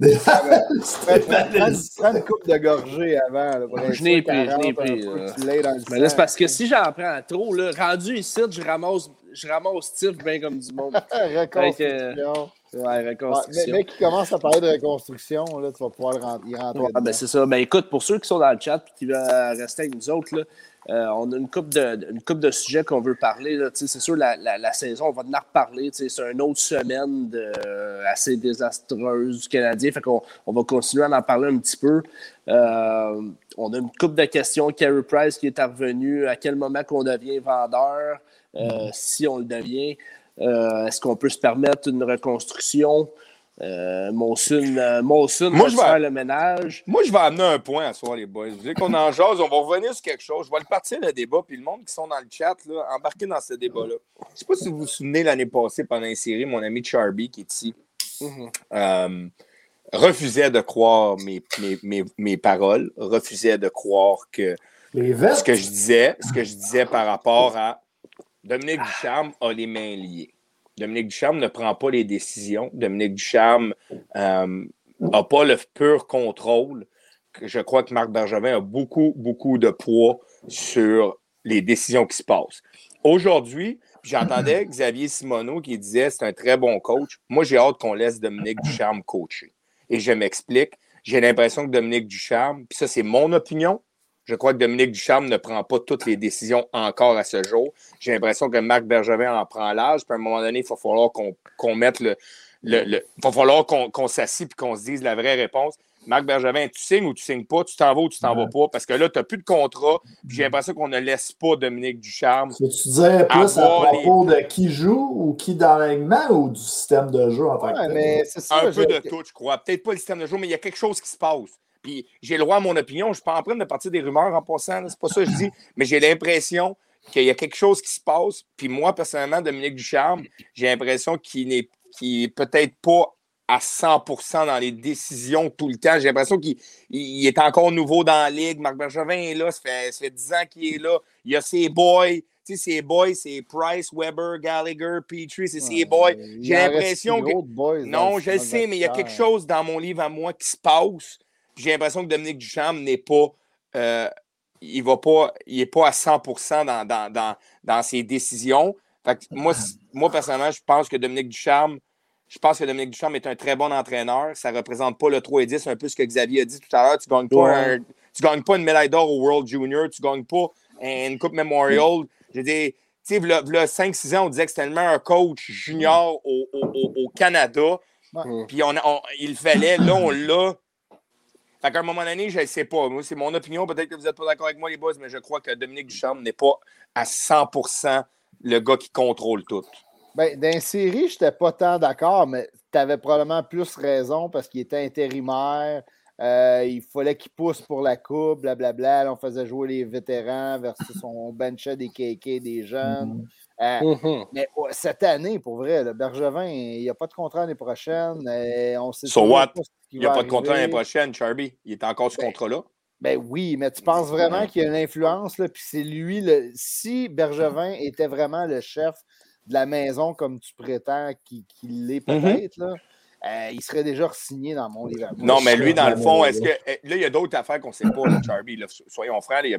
Prends une coupe de gorgée avant. je n'ai pris, je n'ai pris. Mais là, c'est parce que si j'en prends trop, là, rendu ici, je ramasse, je ramasse Steve bien comme du monde. Reconstruction. Ouais, reconstruction. mais, qui commence à parler de reconstruction, là, tu vas pouvoir y rentrer. Ah, ben c'est ça. Ben, écoute, pour ceux qui sont dans le chat et qui veulent rester avec nous autres, là, euh, on a une coupe de, une coupe de sujets qu'on veut parler. C'est sûr, la, la, la, saison, on va en reparler. C'est une autre semaine de, assez désastreuse du Canadien. Fait qu'on on va continuer à en parler un petit peu. Euh, on a une coupe de questions. Carey Price qui est revenu. À quel moment qu'on devient vendeur? Euh. Si on le devient? Euh, est-ce qu'on peut se permettre une reconstruction? Euh, Monsun, euh, moi, va je vais faire le ménage. Moi, je vais amener un point à soir, les boys. Vous qu'on en jase, on va revenir sur quelque chose. Je vais le partir le débat, puis le monde qui sont dans le chat, là, embarquer dans ce débat-là. Je ne sais pas si vous vous souvenez l'année passée, pendant une série, mon ami Charby, qui est ici, mm-hmm. refusait de croire mes, mes, mes, paroles, refusait de croire que ce que je disais, ce que je disais par rapport à Dominique Ducharme a les mains liées. Dominique Ducharme ne prend pas les décisions. Dominique Ducharme n'a euh, pas le pur contrôle. Je crois que Marc Bergevin a beaucoup, beaucoup de poids sur les décisions qui se passent. Aujourd'hui, j'entendais Xavier Simoneau qui disait c'est un très bon coach. Moi, j'ai hâte qu'on laisse Dominique Ducharme coacher. Et je m'explique. J'ai l'impression que Dominique Ducharme, puis ça, c'est mon opinion. Je crois que Dominique Ducharme ne prend pas toutes les décisions encore à ce jour. J'ai l'impression que Marc Bergevin en prend l'âge. Puis à un moment donné, il va falloir qu'on mette le. Il va falloir qu'on qu s'assied et qu'on se dise la vraie réponse. Marc Bergevin, tu signes ou tu signes pas, tu t'en vas ou tu t'en vas pas, parce que là, tu n'as plus de contrat. J'ai l'impression qu'on ne laisse pas Dominique Ducharme. Tu disais plus à propos de qui joue ou qui dans l'alignement ou du système de jeu en tant que Un peu de tout, je crois. Peut-être pas le système de jeu, mais il y a quelque chose qui se passe. Puis j'ai le droit à mon opinion. Je suis pas en train de partir des rumeurs en passant, c'est pas ça que je dis, mais j'ai l'impression qu'il y a quelque chose qui se passe. Puis moi, personnellement, Dominique Ducharme, j'ai l'impression qu'il n'est peut-être pas à 100% dans les décisions tout le temps. J'ai l'impression qu'il est encore nouveau dans la ligue. Marc Bergevin est là, ça fait, ça fait 10 ans qu'il est là. Il y a ses boys. Tu sais, ses boys, c'est Price, Weber, Gallagher, Petrie, c'est ses boys. J'ai l'impression que. non, je le sais, mais il y a quelque chose dans mon livre à moi qui se passe. J'ai l'impression que Dominique Duchamp n'est pas. Euh, il va pas. Il n'est pas à 100 dans, dans, dans, dans ses décisions. Fait moi, moi, personnellement, je pense que Dominique Ducharme je pense que Dominique Duchamp est un très bon entraîneur. Ça ne représente pas le 3 et 10, un peu ce que Xavier a dit tout à l'heure. Tu ne gagnes, pas gagnes pas une médaille d'or au World Junior, tu ne gagnes pas une Coupe Memorial. Je dis, tu sais, il y a 5-6 ans, on disait que c'était tellement un coach junior au, au, au Canada. Puis on, il fallait, là, on l'a. Fait qu'à un moment donné, je ne sais pas. Moi, c'est mon opinion. Peut-être que vous n'êtes pas d'accord avec moi, les boys, mais je crois que Dominique Duchamp n'est pas à 100% le gars qui contrôle tout. Ben, dans série, je n'étais pas tant d'accord, mais tu avais probablement plus raison parce qu'il était intérimaire. Euh, il fallait qu'il pousse pour la coupe, blablabla. on faisait jouer les vétérans versus on benchait des KK des jeunes. Euh, mm-hmm. Mais cette année, pour vrai, le Bergevin, il n'y a pas de contrat l'année prochaine. Euh, on sait so what? il n'y a pas de contrat l'année prochaine, Charby? Il est encore ce ben, contrat-là? Ben oui, mais tu penses vraiment qu'il y a une influence, puis c'est lui, le... si Bergevin était vraiment le chef de la maison comme tu prétends qu'il l'est mm-hmm. peut-être, là, euh, il serait déjà signé dans mon livre. Non, mais lui, dans le fond, est-ce que. Eh, là, il y a d'autres affaires qu'on ne sait pas, là, Charby. soyons frères, il y a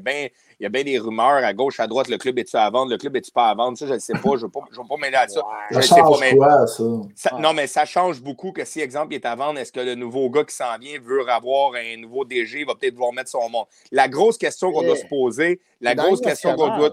bien des rumeurs à gauche, à droite. Le club est-tu à vendre? Le club est-tu pas à vendre? Ça, je ne sais pas. Je ne vais pas, pas mêler à ça. je ne sais pas. Mais... Quoi, ça? Non, mais ça change beaucoup que si, exemple, il est à vendre, est-ce que le nouveau gars qui s'en vient veut avoir un nouveau DG, va peut-être vouloir mettre son monde? La grosse question qu'on doit se poser, la grosse question qu'on doit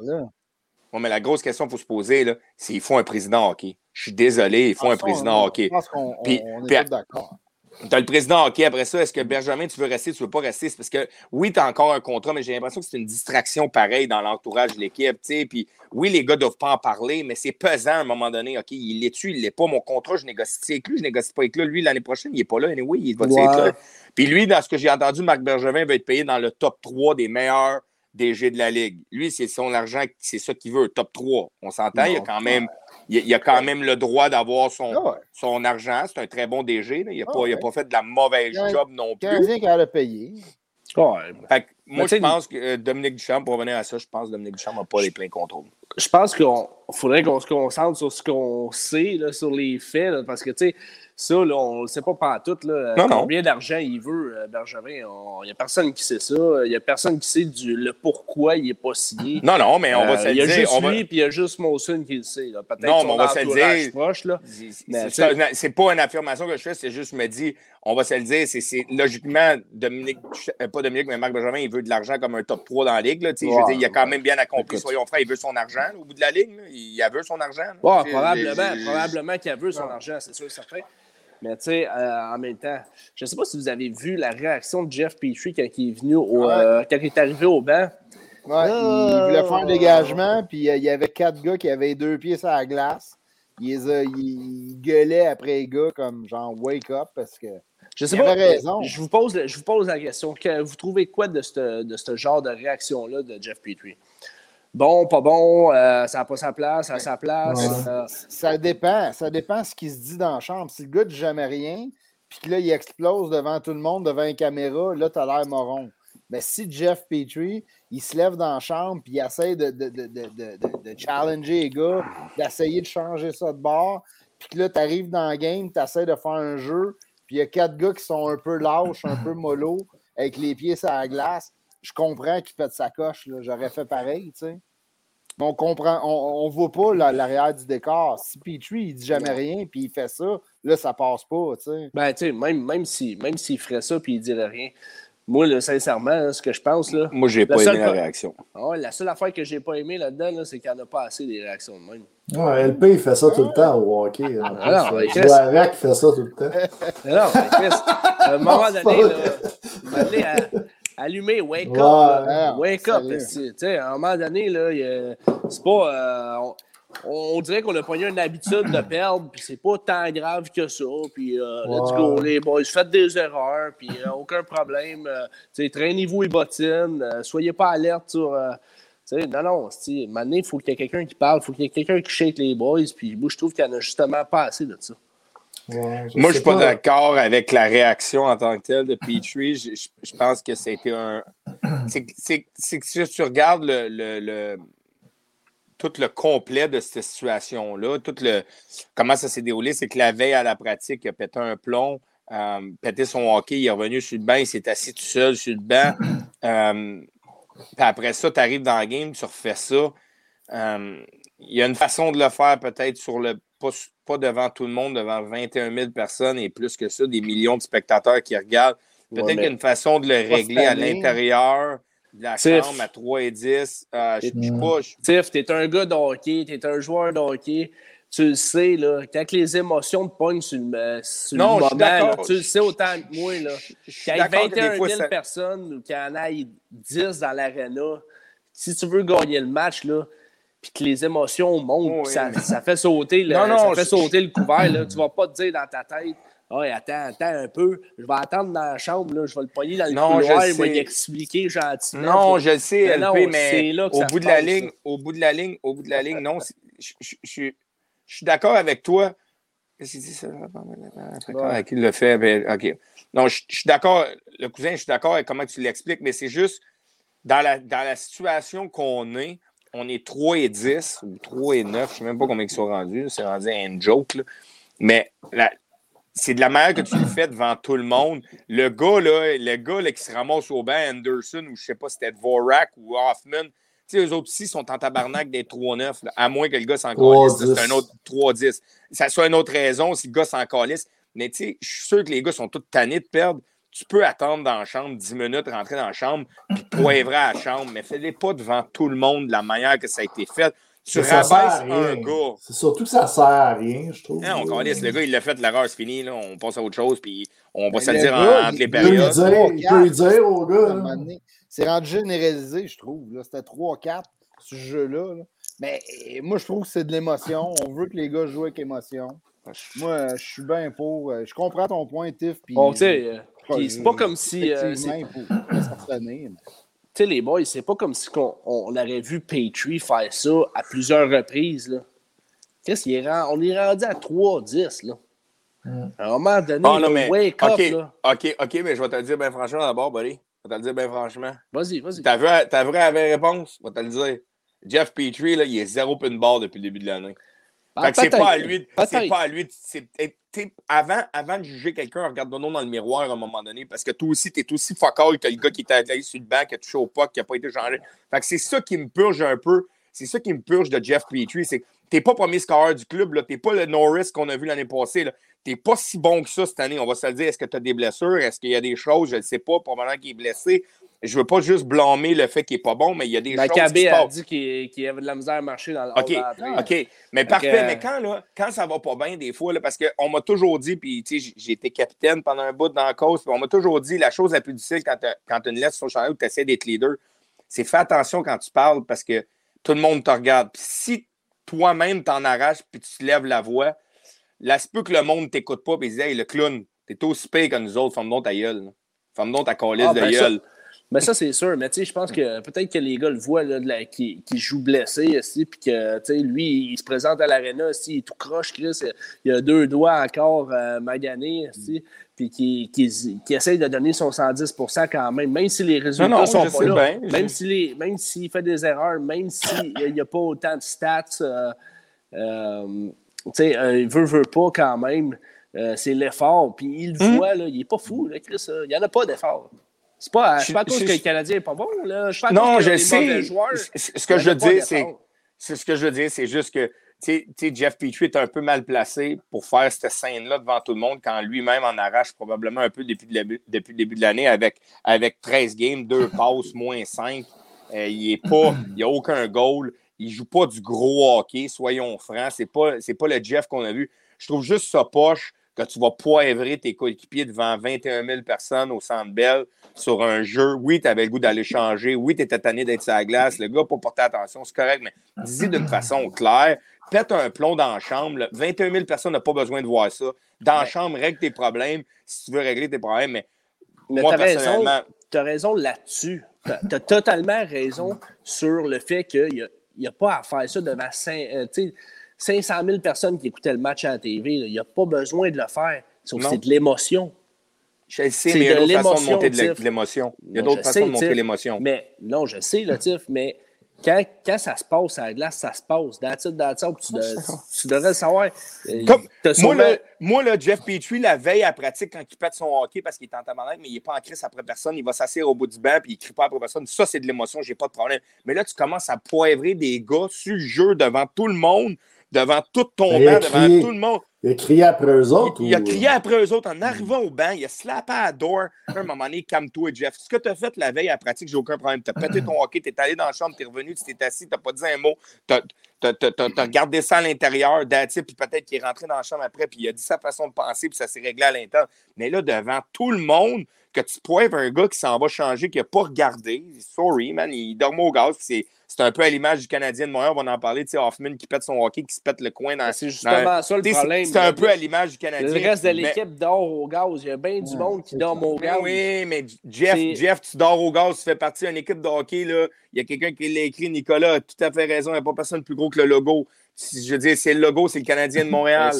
mais la grosse question qu'il faut se poser, c'est il faut un président hockey. Je suis désolé, il faut un président hockey. Je pense qu'on est d'accord. Tu as le président hockey après ça. Est-ce que Benjamin, tu veux rester, tu ne veux pas rester? C'est parce que oui, tu as encore un contrat, mais j'ai l'impression que c'est une distraction pareille dans l'entourage de l'équipe. Puis oui, les gars ne doivent pas en parler, mais c'est pesant à un moment donné. OK, il l'est-tu, il l'est pas? Mon contrat, je négocie avec lui, je négocie pas avec lui. Lui, l'année prochaine, il n'est pas là. oui, il va être là? Puis lui, dans ce que j'ai entendu, Marc Bergevin va être payé dans le top 3 des meilleurs DG de la Ligue. Lui, c'est son argent, c'est ça qu'il veut, top 3. On s'entend, il a quand même. Il, a quand même le droit d'avoir son, ah son argent. C'est un très bon DG. Il n'a pas, ah pas, fait de la mauvaise job non plus. Canadien qui a le payer. moi, je pense que euh, Dominique Duchamp, pour revenir à ça, je pense que Dominique Duchamp n'a pas les pleins contrôles. Je pense qu'il faudrait qu'on se concentre sur ce qu'on sait, là, sur les faits, parce que, tu sais, ça, là, on ne sait pas tout Là, combien d'argent il veut, euh, Bergevin? Il n'y a personne qui sait ça. Il n'y a personne qui sait du, le pourquoi il n'est pas signé. Non, non, mais on va se le dire. Il y a juste lui, puis il y a juste Molson qui le sait. Peut-être non, mais on va se le dire. Proche, c'est pas une affirmation que je fais, c'est juste me dire, on va se le dire, c'est logiquement, Dominique, euh, pas Dominique, mais Marc Benjamin, il veut de l'argent comme un top 3 dans la ligue. Là, je veux dire, il a quand même bien accompli, soyons frères, il veut son argent au bout de la ligue. Il a veut son argent. probablement, probablement qu'il a veut son argent, c'est sûr, certain. Mais tu sais, euh, en même temps, je ne sais pas si vous avez vu la réaction de Jeff Petrie quand il est venu au, euh, quand il est arrivé au banc. Ouais, il voulait faire un dégagement, puis euh, il y avait quatre gars qui avaient deux pieds sur la glace. Il, gueulait après les gars comme genre wake up parce que. Je sais pas. Raison. Je vous, pose, je vous pose la question. vous trouvez quoi de ce de ce genre de réaction-là de Jeff Petrie? Bon, pas bon, euh, ça n'a pas sa place, ça a sa place. Euh, ça dépend. Ça dépend ce qui se dit dans la chambre. Si le gars ne dit jamais rien, puis que là, il explose devant tout le monde, devant une caméra, là, tu as l'air moron. Mais si Jeff Petrie, il se lève dans la chambre puis il essaie de, de, de, de challenger les gars, d'essayer de changer ça de bord, puis que là, tu arrives dans le game, tu essaies de faire un jeu, puis il y a quatre gars qui sont un peu lâches, un peu mollo, avec les pieds sur la glace, je comprends qu'il fait de sa coche. J'aurais fait pareil, tu sais. On comprend, on, ne voit pas l'arrière du décor. Si Petrie, il dit jamais rien, puis il fait ça, là, ça passe pas, tu sais. Ben, tu sais, même, même s'il même ferait ça, puis il dirait rien, moi, là, sincèrement, ce que je pense, là... Moi, j'ai pas aimé la réaction. Ah la seule affaire que j'ai pas aimé là-dedans, c'est qu'il n'y en a pas assez des réactions de même. Ouais, LP, il fait ça tout le temps au hockey. Hein. Ah, Chris... fait ça tout le temps. non, Chris, à un moment donné, là, allumer, wake up. wake up. Tu sais, à un moment donné, là, c'est pas. Euh, on, dirait qu'on a pas eu une habitude de perdre, puis c'est pas tant grave que ça. Puis euh, let's go, les boys, faites des erreurs, puis euh, aucun problème. traînez-vous les bottines, soyez pas alerte sur. non, non, maintenant, il faut qu'il y ait quelqu'un qui parle, il faut qu'il y ait quelqu'un qui shake les boys, puis moi, je trouve qu'il y en a justement pas assez de ça. Moi, je ne suis pas, d'accord avec la réaction en tant que telle de Petrie. Je, pense que c'était un. C'est que si tu regardes le, tout le complet de cette situation-là, tout le comment ça s'est déroulé, c'est que la veille à la pratique, il a pété un plomb, euh, pété son hockey, il est revenu sur le banc, il s'est assis tout seul sur le banc. Euh, puis après ça, tu arrives dans le game, tu refais ça. Euh, il y a une façon de le faire peut-être sur le pas, devant tout le monde, devant 21 000 personnes et plus que ça, des millions de spectateurs qui regardent. Peut-être qu'il y a une façon de le régler à l'intérieur de la chambre à 3 et 10. Euh, je sais pas. Tiff, t'es un gars de hockey, t'es un joueur de hockey. Tu le sais, là, quand les émotions te pognent sur le, euh, sur non, le moment, tu le sais autant que moi. Là. Qu'il y ait 21 000 personnes ou qu'il y en ait 10 dans l'aréna, si tu veux gagner le match, là, puis que les émotions montent, ça, ça, fait sauter le, ça fait sauter le couvert. Là. Tu vas pas te dire dans ta tête oh, attends, attends un peu, je vais attendre dans la chambre, là, je vais le poigner dans le non, couloir, il va y expliquer gentiment. Non, je le sais, LP, mais, au bout de la ligne, au bout de la ligne, au bout de la ligne, non, je, je, suis d'accord avec toi. Qu'est-ce qu'il dit ça? Qui le fait? Ben, OK. Non, je, suis d'accord, le cousin, je suis d'accord avec comment tu l'expliques, mais c'est juste dans la, dans la situation qu'on est, on est 3 et 10 ou 3 et 9, je ne sais même pas combien ils sont rendus, c'est rendu un joke. Mais c'est de la manière que tu le fais devant tout le monde. Le gars, là, le gars là, qui se ramasse au banc, Anderson, ou je ne sais pas si c'était Dvorak ou Hoffman, tu sais, eux autres aussi sont en tabarnak des 3-9, à moins que le gars s'en calisse. C'est un autre 3-10. Ça soit une autre raison si le gars s'en calisse. Mais tu sais, je suis sûr que les gars sont tous tannés de perdre tu peux attendre dans la chambre 10 minutes, rentrer dans la chambre, puis poivrer à la chambre, mais fais-les pas devant tout le monde de la manière que ça a été fait. Tu rabaisses un gars. C'est surtout que ça sert à rien, je trouve. Non, on Le gars, il l'a fait, l'erreur, c'est fini. Là. On passe à autre chose, puis on va se le dire entre les périodes. Il peut lui dire au gars. C'est rendu généralisé, je trouve. C'était 3-4, ce jeu-là. Mais moi, je trouve que c'est de l'émotion. On veut que les gars jouent avec émotion. Moi, je suis bien pour. Euh, je comprends ton point, Tiff. Puis, bon, tu sais, c'est pas comme si. Euh, tu sais, les boys, c'est pas comme si on, on, aurait vu Petrie faire ça à plusieurs reprises. Là. Qu'est-ce qu'il est On est rendu à 3-10. Là. Mm. À un moment donné, oh, non, mais, wake up. Là. OK, OK, mais je vais te le dire bien franchement d'abord, buddy. Je vais te le dire bien franchement. Vas-y, vas-y. Ta vraie, ta vraie réponse, je vais te le dire. Jeff Petrie, là, il est zéro pinball depuis le début de l'année. Ben, c'est pas à lui. C'est pas à lui. Avant, avant de juger quelqu'un, regarde-nous dans le miroir à un moment donné, parce que toi aussi, tu es aussi focal que le gars qui était allé sur le banc, qui a touché au puck, qui n'a pas été changé. Fait que c'est ça qui me purge un peu. C'est ça qui me purge de Jeff Petrie. C'est t'es pas premier scoreur du club. T'es pas le Norris qu'on a vu l'année passée. T'es pas si bon que ça cette année. On va se le dire. Est-ce que tu as des blessures? Est-ce qu'il y a des choses? Je ne sais pas. Probablement qu'il est blessé je veux pas juste blâmer le fait qu'il n'est pas bon, mais il y a des choses qui se a dit qu'il avait de la misère à marcher dans le OK, OK. Mais parfait. Mais quand, là, quand ça va pas bien, des fois, là, parce qu'on m'a toujours dit, puis j'ai été capitaine pendant un bout dans la cause, puis on m'a toujours dit la chose la plus difficile quand tu as, une lettre sur le chandail où tu essaies d'être leader, c'est fais attention quand tu parles parce que tout le monde te regarde. Puis si toi-même t'en arraches puis tu lèves la voix, là, c'est peu que le monde ne t'écoute pas et dit Hey, le clown, t'es aussi pire que nous autres, femme donc ta gueule. Femme donc ta colisse ah, de ben gueule. Mais ça, c'est sûr. Mais tu sais, je pense que peut-être que les gars le voient, là, qui, qui joue blessé, aussi, puis que, tu sais, lui, il se présente à l'aréna, il est tout croche, Chris. Il a deux doigts encore euh, maganés, puis qui, qui, qui, essaye de donner son 110% quand même, même si les résultats ne sont pas là. même s'il même s'il fait des erreurs, même s'il n'y a pas autant de stats, euh, euh, tu sais, euh, il veut, veut pas quand même. c'est l'effort. Puis il le hmm. voit, là, il n'est pas fou, là, Chris. Il n'y en a pas d'effort. C'est pas, pas à cause que le Canadien n'est pas bon. Là. Je non, je sais. Ce que je veux dire, c'est. Ce que je veux dire, c'est juste que Jeff Petrie est un peu mal placé pour faire cette scène-là devant tout le monde quand lui-même en arrache probablement un peu depuis, le début de l'année avec, avec 13 games, 2 passes, moins 5. Euh, il n'y a aucun goal. Il ne joue pas du gros hockey, soyons francs. Ce n'est pas, pas le Jeff qu'on a vu. Je trouve juste ça poche que tu vas poivrer tes coéquipiers devant 21 000 personnes au Centre Bell sur un jeu. Oui, tu avais le goût d'aller changer. Oui, tu étais tanné d'être sur la glace. Le gars, pour porter attention, c'est correct, mais dis d'une façon claire. Pète un plomb dans la chambre. 21 000 personnes n'ont pas besoin de voir ça. Dans la chambre, règle tes problèmes si tu veux régler tes problèmes. Mais, moi, personnellement... Tu as raison là-dessus. Tu as, totalement raison sur le fait qu'il n'y a, pas à faire ça devant 500 000 euh, personnes qui écoutaient le match à la TV. Il n'y a pas besoin de le faire. C'est de l'émotion. Je sais, mais il y a d'autres façons de monter de l'émotion. Il y a d'autres façons de monter l'émotion. Mais non, je sais, là, Tiff, mais quand, quand, ça se passe à la glace, ça se passe. It, that's all, tu, tu, devrais le savoir. Euh, Comme, moi, le, moi, Jeff Petrie, la veille à pratique, quand il pète son hockey parce qu'il est en tabarnak, mais il n'est pas en crise après personne, il va s'asseoir au bout du banc puis il ne crie pas après personne. Ça, c'est de l'émotion, j'ai pas de problème. Mais là, tu commences à poivrer des gars sur le jeu devant tout le monde devant tout ton banc, devant tout le monde. Il a crié après eux autres? Il, a crié après eux autres en arrivant au banc. Il a slappé à la door. À un moment donné, calme-toi, Jeff. Ce que tu as fait la veille à pratique, j'ai aucun problème. Tu as pété ton hockey, tu es allé dans la chambre, tu es revenu, tu t'es assis, tu n'as pas dit un mot. Tu as, regardé ça à l'intérieur, puis peut-être qu'il est rentré dans la chambre après, puis il a dit sa façon de penser, puis ça s'est réglé à l'intérieur. Mais là, devant tout le monde, que tu poives un gars qui s'en va changer, qui n'a pas regardé, sorry, man, il dorme au gaz, puis c'est un peu à l'image du Canadien de Montréal, on va en parler, tu sais, Hoffman qui pète son hockey, qui se pète le coin dans. C'est justement ça le problème. C'est un peu à l'image du Canadien. Le reste de l'équipe dort au gaz. Il y a bien du monde qui dort au gaz. Oui, mais Jeff, Jeff, tu dors au gaz, tu fais partie d'une équipe de hockey. Là. Il y a quelqu'un qui l'a écrit, Nicolas a tout à fait raison. Il n'y a pas personne plus gros que le logo. Je veux dire, c'est le logo, c'est le Canadien de Montréal.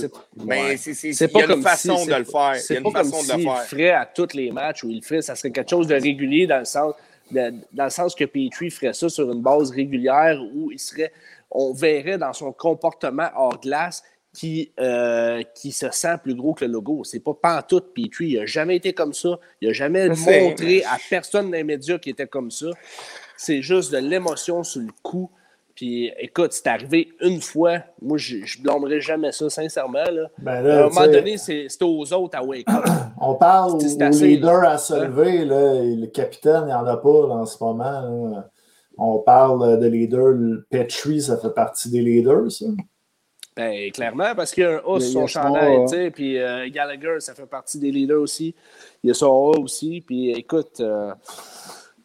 Mais c'est il y a une façon de le faire. Il y a une façon de le faire. Il ferait à tous les matchs où il ferait, ça serait quelque chose de régulier dans le sens dans le sens que Petrie ferait ça sur une base régulière où il serait, on verrait dans son comportement hors glace qui, euh, qui se sent plus gros que le logo. C'est pas pantoute Petrie. Il n'a jamais été comme ça. Il n'a jamais montré à personne dans les médias qu'il était comme ça. C'est juste de l'émotion sur le coup. Puis écoute, c'est arrivé une fois. Moi, je ne blâmerai jamais ça, sincèrement. Là. Ben à un moment donné, c'est aux autres à wake up. On parle au leader à se lever. Là, le capitaine, il n'y en a pas en ce moment. On parle de leader. Petri, ça fait partie des leaders, ça? Ben, clairement, parce qu'il y a un A sur son chandail, tu sais, puis euh, Gallagher, ça fait partie des leaders aussi. Il y a son A aussi, puis écoute, euh,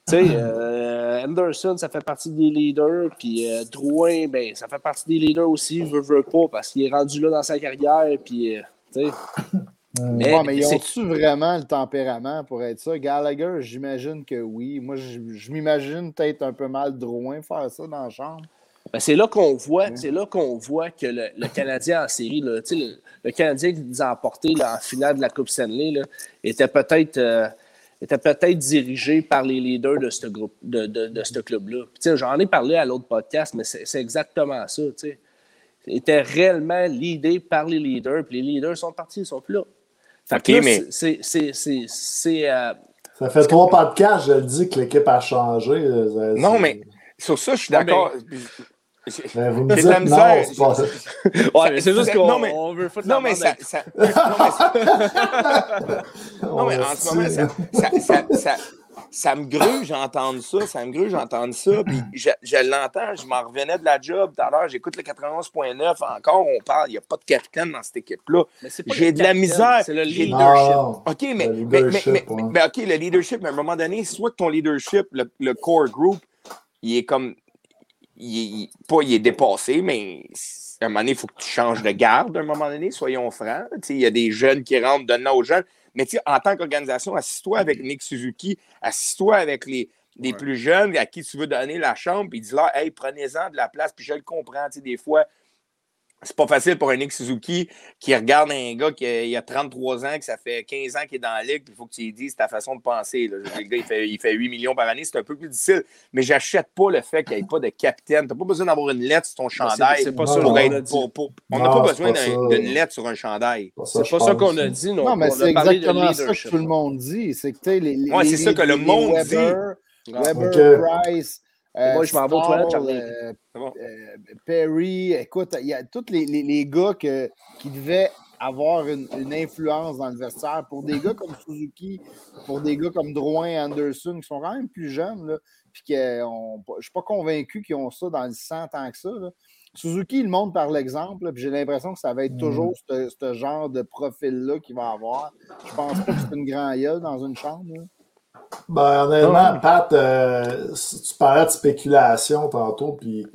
tu sais, euh, Anderson, ça fait partie des leaders. Puis euh, Drouin, ben, ça fait partie des leaders aussi, veut, veut pas, parce qu'il est rendu là dans sa carrière. Puis, euh, tu sais. Mais, mais ils ont-tu vraiment le tempérament pour être ça? Gallagher, j'imagine que oui. Moi, je, m'imagine peut-être un peu mal Drouin faire ça dans la chambre. Ben, c'est là qu'on voit, c'est là qu'on voit que le, Canadien en série, le, le, Canadien qui nous a emporté en finale de la Coupe Stanley, là, était peut-être était peut-être dirigé par les leaders de ce groupe, de, de, de ce club-là. J'en ai parlé à l'autre podcast, mais c'est exactement ça. Il était réellement l'idée par les leaders, puis les leaders sont partis, ils sont plus là. Mais... C'est. Euh, ça fait trois podcasts, je le dis, que l'équipe a changé. Non, mais sur ça, je suis d'accord. Ben, vous me dites, la misère. Non, ouais, c'est juste qu'on veut foutre non, mais ça, ça, non, mais, en ce moment, ça, ça, ça, me gruge d'entendre ça, ça me gruge d'entendre ça, puis je, je l'entends, je m'en revenais de la job tout à l'heure, j'écoute le 91.9, encore on parle, il n'y a pas de capitaine dans cette équipe-là. J'ai de la misère. C'est le leadership. OK, mais, mais, mais, mais, OK, le leadership, mais à un moment donné, soit que ton leadership, le, le core group, il est comme il, pas il est dépassé, mais à un moment donné, il faut que tu changes de garde à un moment donné, soyons francs. Il y a des jeunes qui rentrent, donnent aux jeunes. Mais en tant qu'organisation, assis-toi avec Nick Suzuki, assis-toi avec les, les plus jeunes à qui tu veux donner la chambre, puis dis-leur, hey, prenez-en de la place, puis je le comprends, des fois, c'est pas facile pour un Nick Suzuki qui regarde un gars qui a, il a 33 ans, que ça fait 15 ans qu'il est dans la ligue, puis il faut que tu lui dises ta façon de penser. Le gars, il fait, il fait 8 millions par année, c'est un peu plus difficile. Mais j'achète pas le fait qu'il n'y ait pas de capitaine. Tu n'as pas besoin d'avoir une lettre sur ton chandail. C'est pas ça qu'on a dit. on n'a pas besoin d'une lettre sur un chandail. C'est pas ça qu'on a dit. Non, mais c'est exactement ça que tout le monde dit. C'est que les, les, ouais, c'est ça que le monde dit. Weber, Price. Euh, Moi, je m'en vais aux toilettes, euh, euh, Perry, écoute, il y a tous les, les, les gars que, qui devaient avoir une, une, influence dans le vestiaire. Pour des gars comme Suzuki, pour des gars comme Drouin Anderson, qui sont quand même plus jeunes, là, puis que je ne suis pas convaincu qu'ils ont ça dans le sang tant que ça. Là. Suzuki, il montre par l'exemple, puis j'ai l'impression que ça va être toujours ce, ce genre de profil-là qu'il va avoir. Je pense pas que c'est une grande gueule dans une chambre. Là. Ben, honnêtement, Pat, euh, tu parlais de spéculation tantôt, puis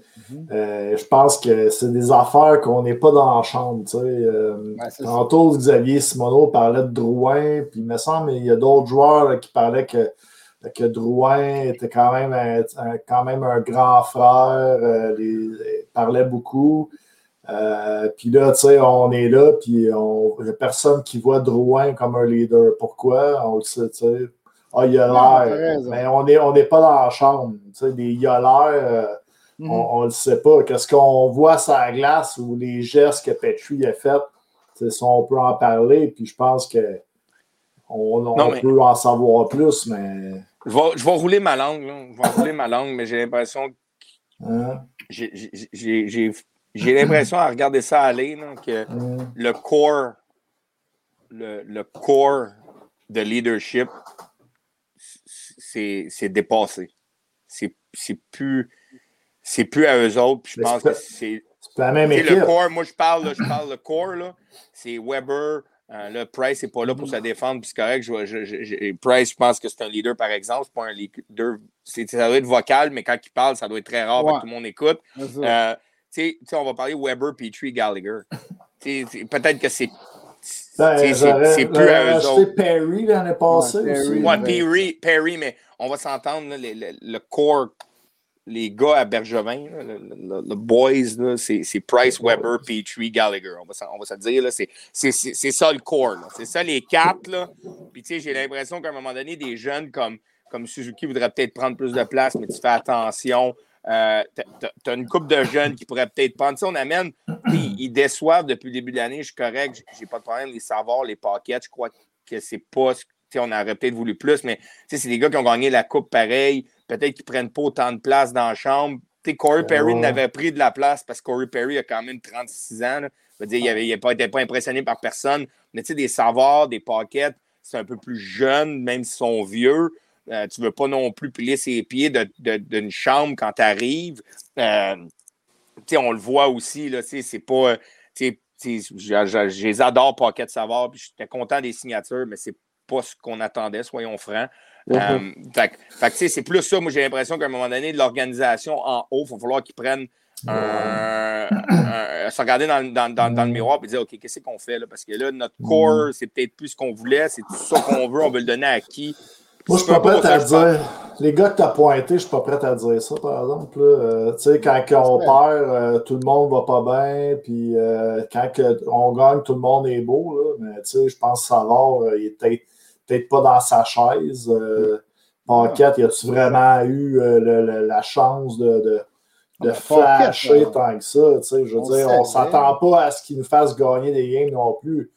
euh, je pense que c'est des affaires qu'on n'est pas dans la chambre. Tu sais. Euh, Ouais, tantôt, Xavier Simoneau parlait de Drouin, puis il me semble qu'il y a d'autres joueurs là, qui parlaient que, que Drouin était quand même un, un- quand même un grand frère, euh, les- il parlait beaucoup. Euh, puis là, tu sais, on est là, puis on- il n'y a personne qui voit Drouin comme un leader. Pourquoi? On le sait, tu sais. Ah, il a l'air. Mais on n'est on n'est pas dans la chambre. Tu sais, des il a l'air. on ne le sait pas. Qu'est-ce qu'on voit sur la glace ou les gestes que Petrie a fait, ça, on peut en parler. Puis je pense que on, on Non, mais- peut en savoir plus, mais. Je vais, je vais rouler ma langue, là. Je vais rouler ma langue, mais j'ai l'impression hein, j'ai- j'ai- j'ai j'ai- j'ai l'impression à regarder ça aller là, que hein? le core, le, le core de leadership, c'est dépassé. C'est c'est plus, c'est plus à eux autres. puis Je Mais pense c'est que c'est. C'est la même équipe. Le core, moi je parle, là, je parle le core, là, c'est Weber. euh, là, Price n'est pas là pour se défendre, puis c'est correct. Je, je- je- je- Price, je pense que c'est un leader, par exemple. C'est pas un leader. c'est- Ça doit être vocal, mais quand il parle, ça doit être très rare, que tout le monde écoute. Euh, on va parler Weber, Petrie, Gallagher. Peut-être que c'est. Ben, c'est plus à eux autres. Perry l'année passée Ouais, aussi. Perry, Ouais, Perry, Perry, mais on va s'entendre, le, le- le core, les gars à Bergevin, là, le, le- le boys, là, c'est c'est Price, Weber, Petrie, Gallagher. On va, on va se dire, là, c'est c'est- c'est- c'est ça le core. là. C'est ça les quatre. Là. Puis tu sais, j'ai l'impression qu'à un moment donné, des jeunes comme, comme Suzuki voudraient peut-être prendre plus de place, mais tu fais attention. Euh, tu as une couple de jeunes qui pourraient peut-être prendre. Sais, on amène, ils déçoivent depuis le début de l'année, je suis correct, j'ai- pas de problème. Les savoirs, les paquets, je crois que c'est pas. ce- on aurait peut-être voulu plus, mais c'est des gars qui ont gagné la coupe pareil. Peut-être qu'ils prennent pas autant de place dans la chambre. Corey Perry n'avait pris de la place parce que Corey Perry a quand même 36 ans. là. Dire, il n'était pas, impressionné par personne. Mais tu sais, des savoirs, des paquets, c'est un peu plus jeune, même s'ils sont vieux. Euh, tu ne veux pas non plus plier ses pieds d'une chambre quand tu arrives. Euh, tu sais, on le voit aussi, c'est pas. euh, je, les adore, Pocket Savard, puis j'étais content des signatures, mais c'est pas ce qu'on attendait, soyons francs. Euh, sais, c'est plus ça. Moi, j'ai l'impression qu'à un moment donné, de l'organisation en haut, il va falloir qu'ils prennent un- se regarder dans, dans- dans- dans le miroir et dire OK, qu'est-ce qu'on fait là? Parce que là, notre core, c'est peut-être plus ce qu'on voulait, c'est tout ça qu'on veut, on veut le donner à qui? Moi, je suis pas prêt à dire. Les gars que tu as pointés, je suis pas prêt à dire ça, par exemple. là. Euh, tu sais, quand on perd, euh, tout le monde va pas bien. Puis euh, quand que on gagne, tout le monde est beau. Là. Mais tu sais, je pense que Savard, euh, il est peut-être pas dans sa chaise. Euh, Paquette, y a-tu vraiment eu euh, le- le- la chance de, de, de Ah, flasher tant que ça? Tu sais, je veux on dire, on s'attend pas à ce qu'il nous fasse gagner des games non plus.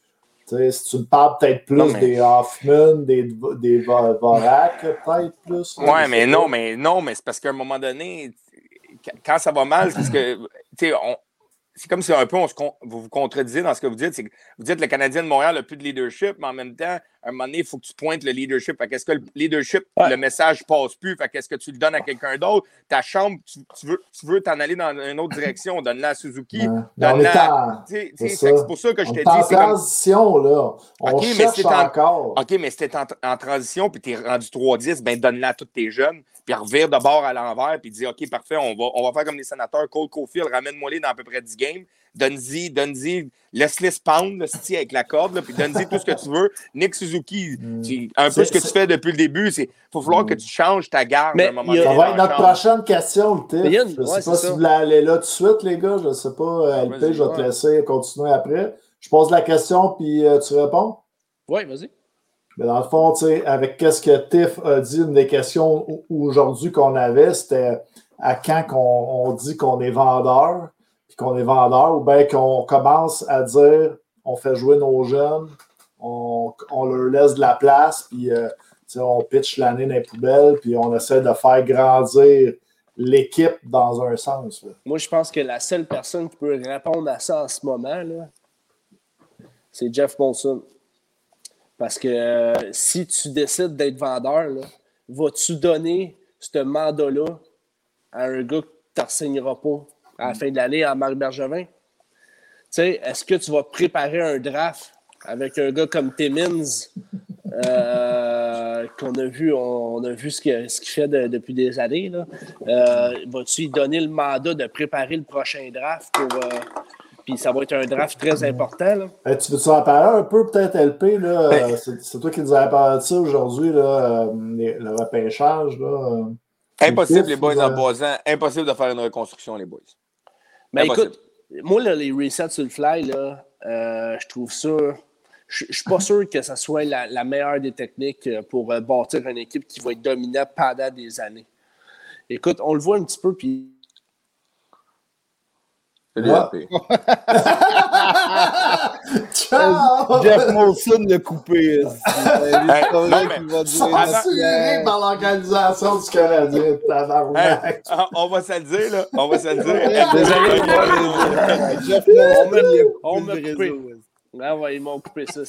Si tu me parles peut-être plus Non, mais- des Hoffman, des, des Vo- Vorak, peut-être plus. là, Ouais, mais non, mais non, mais c'est parce qu'à un moment donné, qu- quand ça va mal, c'est parce que, tu sais, on- c'est comme si un peu on se vous vous contredisez dans ce que vous dites. Que vous dites que le Canadien de Montréal n'a plus de leadership, mais en même temps, à un moment donné, il faut que tu pointes le leadership. Fait qu'est-ce que le leadership, Ouais. le message passe plus? Fait qu'est-ce que tu le donnes à quelqu'un d'autre? Ta chambre, tu, tu veux tu veux t'en aller dans une autre direction, donne-la à Suzuki. Ouais. Mais donne-la- en, Tu tu c'est pour ça que je dis, en c'est comme. transition, là. On Ok, mais cherche c'est en- encore. OK, mais si en, en transition puis t'es rendu 3-10, ben donne-la à tous tes jeunes. puis revire de bord à l'envers, puis dit OK, parfait, on va, on va faire comme les sénateurs. Cole Caulfield, ramène-moi les dans à peu près 10 games. Donne-y, donne-y, laisse-les pound, le avec la corde, puis donne-y tout ce que tu veux. Nick Suzuki, mm. un peu ce que tu fais depuis le début, c'est faut falloir que mm. tu changes ta garde à un moment donné. Ça va être notre prochaine question, Tiff. Je ne sais pas si vous voulez aller là tout de suite, les gars. Je ne sais pas, LP, je vais te laisser continuer après. Je pose la question, puis euh, tu réponds. Oui, vas-y. Mais dans le fond, avec qu'est-ce que Tiff a dit, une des questions aujourd'hui qu'on avait, c'était à quand on, dit qu'on est vendeur, qu'on est vendeur, ou bien qu'on commence à dire on fait jouer nos jeunes, on, leur laisse de la place, puis euh, on pitch l'année dans les poubelles, puis on essaie de faire grandir l'équipe dans un sens. Moi, je pense que la seule personne qui peut répondre à ça en ce moment, c'est Jeff Monson. Parce que euh, si tu décides d'être vendeur, vas-tu donner ce mandat-là à un gars que ne pas? À la fin de l'année à Marc Bergevin? Est-ce que tu vas préparer un draft avec un gars comme Timmins, euh, qu'on a vu, on, a vu ce qu'il fait depuis des années. Euh, vas-tu lui donner le mandat de préparer le prochain draft pour, puis ça va être un draft très important. Là? tu veux-tu en parler un peu, peut-être, LP? Ben. c'est, toi qui nous as parlé de ça aujourd'hui, euh, le repêchage. Là, Impossible, les boys, en bas ans. Impossible de faire une reconstruction, les boys. Mais écoute, moi, les resets sur le fly, là, euh, je trouve ça. Je ne suis pas sûr que ce soit la, meilleure des techniques euh, pour bâtir une équipe qui va être dominante pendant des années. Écoute, on le voit un petit peu, puis Ciao! Jeff Molson l'a coupé. Censuré par l'organisation du Canadien. on va se le dire, là. On va se le dire. Jeff Molson, on m'a coupé. Ah ouais, ils m'ont coupé ça.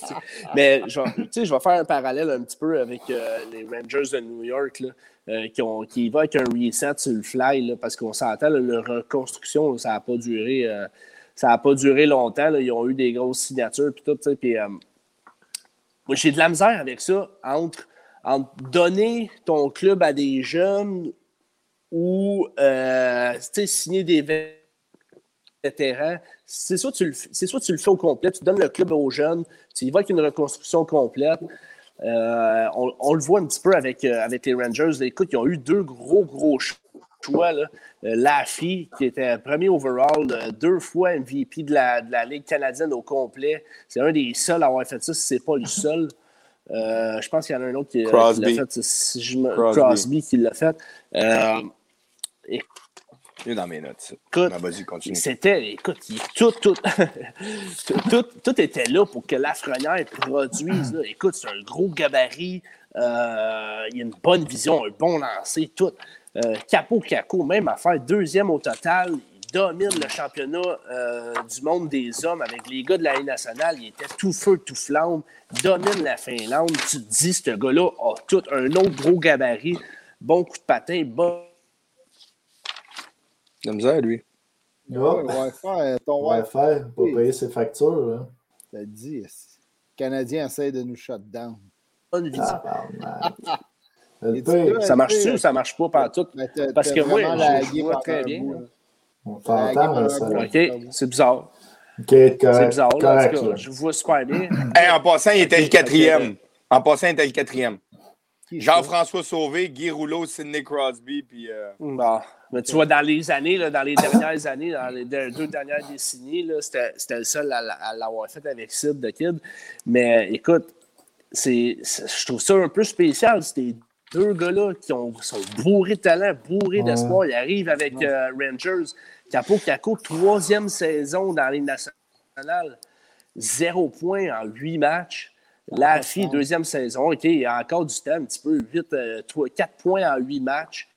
Mais je, je vais faire un parallèle un petit peu avec euh, les Rangers de New York. Là. Euh, qui, ont, qui va avec un reset sur le fly, parce qu'on s'entend, la reconstruction, ça n'a pas duré. Euh, ça pas duré longtemps. Ils ont eu des grosses signatures puis tout. Puis, euh, moi, j'ai de la misère avec ça entre, donner ton club à des jeunes ou signer des vétérans. C'est soit, tu le, soit tu le fais au complet, tu donnes le club aux jeunes, tu y vas avec une reconstruction complète. Euh, on, le voit un petit peu avec, euh, avec les Rangers. Écoute, ils ont eu deux gros, gros choix. Là. Euh, Laffy, qui était premier overall, deux fois MVP de la, de la, Ligue canadienne au complet. C'est un des seuls à avoir fait ça, si ce n'est pas le seul. je pense qu'il y en a un autre qui, l'a fait. Si Crosby. qui l'a fait. Il est dans mes notes. Écoute, C'était, écoute, tout, tout, tout, tout, était là pour que Lafrenière produise. Là. Écoute, c'est un gros gabarit. Euh, il a une bonne vision, un bon lancer, tout. Euh, capo, capo, même affaire, deuxième au total. Il domine le championnat euh, du monde des hommes avec les gars de la Ligue nationale. Il était tout feu, tout flamme. Domine la Finlande. Tu te dis, ce gars-là a tout un autre gros gabarit. Bon coup de patin, bon la misère, lui. Ouais, Wi-Fi, ton Wi-Fi, pour payer ses factures. Hein. T'as dit, le Canadien essaie de nous shut down? Bonne ah, ça marche-tu ou ça marche pas par tout? Parce que moi, je vois très bien. On t'entend, ça. OK, c'est bizarre. OK, C'est bizarre, là, en tout cas, je vois super bien. en passant, il était le quatrième. En passant, il était le quatrième. Jean-François Sauvé, Guy Rouleau, Sidney Crosby, puis... Euh... Bah. Mais tu vois, dans les années, là, dans les dernières années, dans les deux dernières décennies, c'était le seul à, l'avoir fait avec Sid de Kid. Mais écoute, c'est, je trouve ça un peu spécial. C'était deux gars-là qui ont, sont bourrés de talent, bourrés d'espoir. Ils arrivent avec euh, Rangers. Capo Caco, troisième saison dans les nationales. Zéro point en huit matchs. La fille, deuxième saison. OK, il y a encore du temps, un petit peu vite. Euh, quatre points en huit matchs.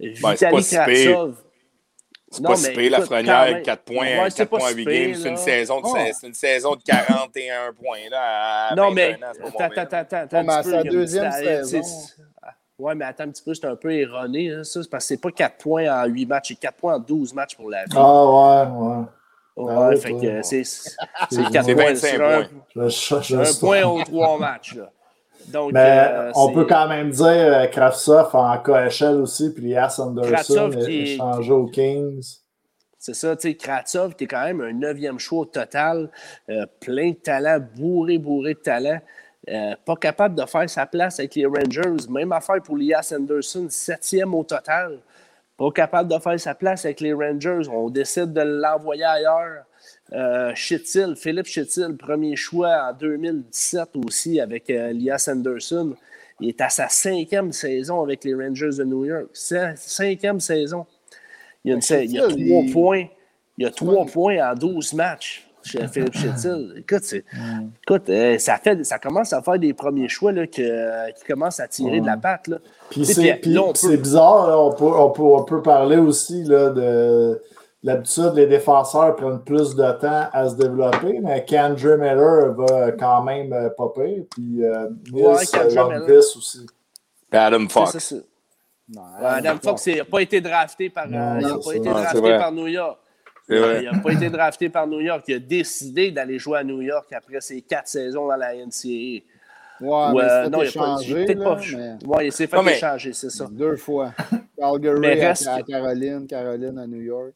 Ben, c'est pas si pire. C'est pas si la Frenière, 4 points, 4 points à 8 games. C'est une, saison de, oh. une saison de 41 points. Là, non, mais attends, attends, attends. attends c'est la deuxième saison. Oui, mais attends un petit peu, c'est un peu erroné. Hein, ça, parce que c'est pas 4 points en 8 matchs, c'est 4 points en 12 matchs pour la vie. Ah, ouais, ouais. Ouais, ah, fait que c'est 4 points. 25 points. Un, un point aux 3 matchs. Là. Donc, Mais euh, on peut quand même dire euh, Kraftsov en KHL aussi, puis Lias Anderson échangé aux Kings. C'est ça, tu sais, Kratsov, qui est quand même un neuvième choix au total, euh, plein de talent, bourré, bourré de talent. Pas capable de faire sa place avec les Rangers. Même affaire pour Lias Anderson, septième au total. Pas capable de faire sa place avec les Rangers. On décide de l'envoyer ailleurs. Euh, Philippe Chittil, premier choix en 2017 aussi avec euh, Elias Anderson. Il est à sa cinquième saison avec les Rangers de New York. Cinquième saison. Il y a, trois points. Il y a trois points en 12 matchs chez Philippe Chittil. Écoute, écoute euh, ça, fait, ça commence à faire des premiers choix là, qui commencent à tirer de la patte. Puis c'est bizarre, on, peut, on, peut, on, peut, parler aussi là, de L'habitude, les défenseurs prennent plus de temps à se développer, mais Kendra Miller va quand même euh, popper. Puis euh, Nils ouais, aussi. Adam Fox. Adam Fox n'a pas été drafté par, euh, il a pas été drafté par New York. Il n'a pas été drafté par New York. Il a décidé d'aller jouer à New York après ses quatre saisons dans la NCAA. Ouais, mais euh, non, il a pas, mais... ouais, il s'est fait échanger, c'est ça. Deux fois. Calgary à, à Caroline, Caroline à New York.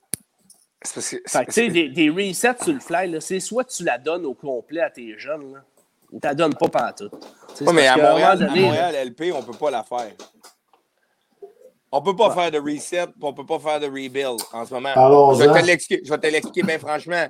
Fait que, tu sais, des, des, resets sur le fly, c'est soit tu la donnes au complet à tes jeunes, là, ou tu la donnes pas pantoute. Oui, mais à Montréal, à Montréal, LP, on peut pas la faire. On peut pas faire de reset, on peut pas faire de rebuild en ce moment. je vais te l'expliquer bien franchement.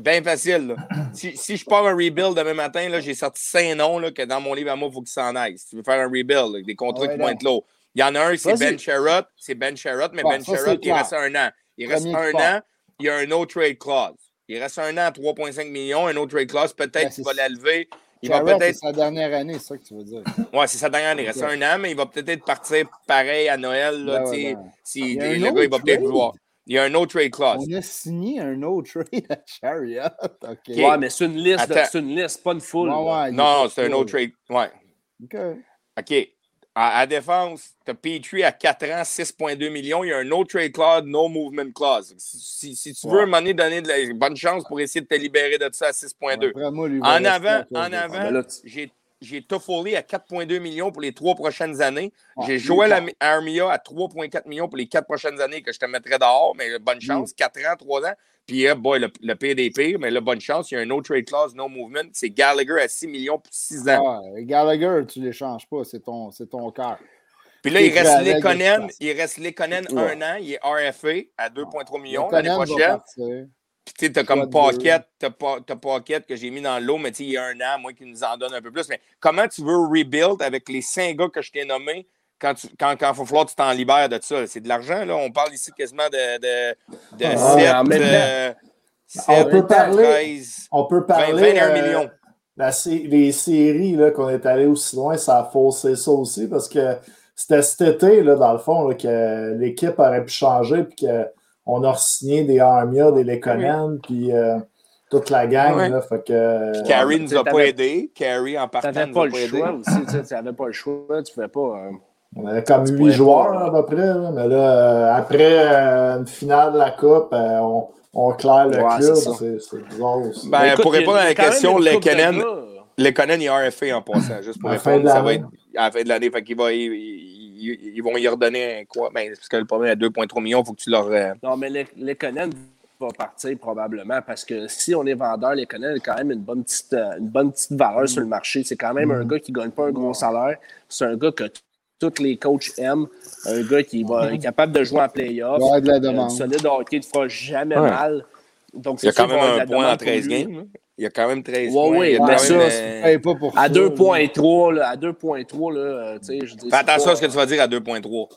Bien facile. Si, si, je pars un rebuild demain matin, j'ai sorti cinq noms là, que dans mon livre à moi, il faut qu'ils s'en aillent. Si tu veux faire un rebuild, des contrats qui vont être lourds. Il y en a un, c'est Ben Sherrod. C'est Ben Sherrod, mais Ben Sherrod, il reste un an. Il reste un an il y a un autre trade clause. Il reste un an à 3,5 millions, un autre trade clause. Peut-être ben, qu'il va l'élever. Il va peut-être. C'est sa dernière année, c'est ça que tu veux dire. Oui, c'est sa dernière année. Il reste un an, mais il va peut-être partir pareil à Noël. Là, ben si le gars, il va peut-être vouloir. Il y a un autre trade clause. On a signé un autre trade à Chariot. Okay. Ouais, mais c'est une liste, c'est une liste, pas une foule. non, c'est un autre trade. Ouais. OK. OK. À, défense, tu as Petrie à 4 ans, 6,2 millions. Il y a un no trade clause, no movement clause. Si, si tu veux, un moment donné, de la bonne chance pour essayer de te libérer de ça à 6,2. en avant, en avant j'ai j'ai Toffoli à 4,2 millions pour les trois prochaines années. j'ai Joel Armia à 3,4 millions pour les quatre prochaines années que je te mettrais dehors, mais bonne chance, 4 ans, 3 ans. Puis, boy, le, le PDP, mais là, bonne chance, il y a un no trade clause, no movement. C'est Gallagher à 6 millions pour 6 ans. Gallagher, tu ne l'échanges pas, c'est ton, ton cœur. Puis là, il reste Lekonen, il reste Lekonen un an, il est RFA à 2,3 millions l'année prochaine. Puis tu as comme Pocket, t'as Pocket que j'ai mis dans l'eau, mais il y a un an, moi, qui nous en donne un peu plus. Mais comment tu veux rebuild avec les cinq gars que je t'ai nommés quand il quand, quand faut falloir que tu t'en libères de ça? C'est de l'argent, là. On parle ici quasiment de, de, de ah, 7, euh, 7, on peut parler, 13, on peut parler 21 euh, millions. La, les séries qu'on est allé aussi loin, ça a faussé ça aussi parce que c'était cet été, là, dans le fond, là, que l'équipe aurait pu changer puis qu'on a signé des Armia, des Lekonen, puis euh, toute la gang. Là, fait que, Carrie nous a pas aidé. Carrie en partant nous pas, le choix aussi. Tu n'avais pas le choix. Tu ne pouvais pas. On avait comme huit joueurs à peu près, mais là, euh, après euh, une finale de la Coupe, euh, on, on, claire le club. C'est bizarre aussi. Ben, pour répondre à la question, les Conan, les Conan, il RFA en passant, juste pour répondre. Ça va être à la fin de l'année. Fait qu'il va, ils, vont y redonner quoi? Ben, parce que le problème à 2,3 millions, il faut que tu leur. Non, mais Conan va partir probablement parce que si on est vendeur, les Conan a quand même une bonne petite, une bonne petite valeur sur le marché. C'est quand même un mm. gars qui ne gagne pas un gros salaire. C'est un gars que tous les coachs aiment. Un gars qui va, est capable de jouer en playoff. Ouais, de la demande. Un solide hockey ne fera jamais mal. Donc, il y a quand même un point en 13 games. Il y a quand même 13 ouais, points. Oui, mais ça, euh... pas pour à 2.3, à 2.3, là, tu sais, je dis. Fais attention à ce que tu vas dire à 2.3.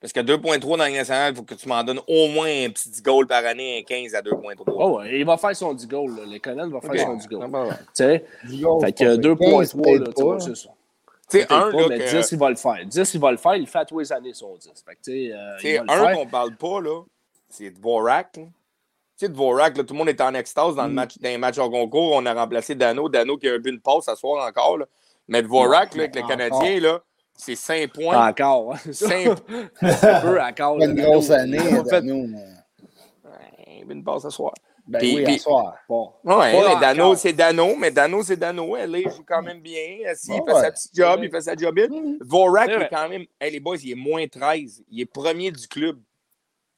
Parce qu'à 2.3 dans la nationale, il faut que tu m'en donnes au moins un petit 10 goals par année, un 15 à 2.3. Oh, ouais, il va faire son 10 goals. Les Conan va faire son 10 goals. Tu sais, fait que 2.3, là, tu vois, c'est ça. Tu sais, un, pas, mais 10, il va le faire. 10, il va le faire. Il fait à tous les années son 10. Fait que, euh, un qu'on parle pas, là, c'est Dvorak. Tu sais, Dvorak, là, tout le monde est en extase dans, le mm. match, dans les matchs en concours. On a remplacé Dano. Dano qui a bu une pause ce soir encore. Là. Mais Dvorak, là, avec le Canadien, là, c'est 5 points. Encore. Hein. 5 un peu encore. Une grosse année. Fait... Dano, mais... Ouais, une pause ce soir. Ben oui, à soir. Bon. Ouais, mais Dano, c'est Dano, mais Dano, c'est Dano. Elle joue quand même bien. il fait sa petite job, il fait sa job. Vorak, est quand même. les boys, il est moins 13. Il est premier du club.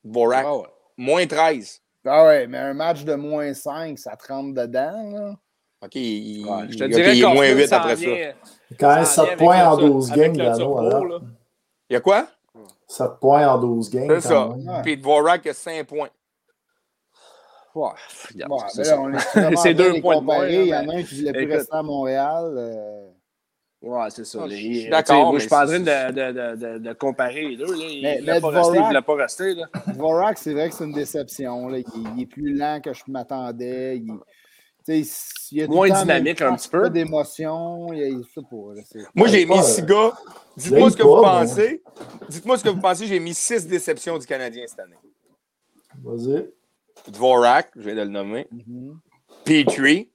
Vorak. Ah moins 13. Ah ouais, mais un match de moins 5, ça trempe dedans, là. OK, il, je te dirais qu'il est moins 8 après ça. Quand même 7 points en 12 games, Dano. Il y a quoi? 7 points en 12 games. C'est ça. Puis Dvorak a 5 points. C'est deux points de moins. Il y en a un qui voulait plus rester à Montréal. Euh... Ouais, c'est ça. Les, D'accord. Moi, je suis pas en train de, de, de, de, comparer les deux. Là. Il ne voulait pas rester, il voulait pas rester. Dvorak, c'est vrai que c'est une déception. Là. Il, est plus lent que je m'attendais. Il, il y a Moins dynamique un petit peu. Pas d'émotion. Moi, j'ai mis six gars. Dites-moi ce que vous pensez. Dites-moi ce que vous pensez. J'ai mis six déceptions du Canadien cette année. Vas-y. Dvorak, je viens de le nommer. Mm Petrie.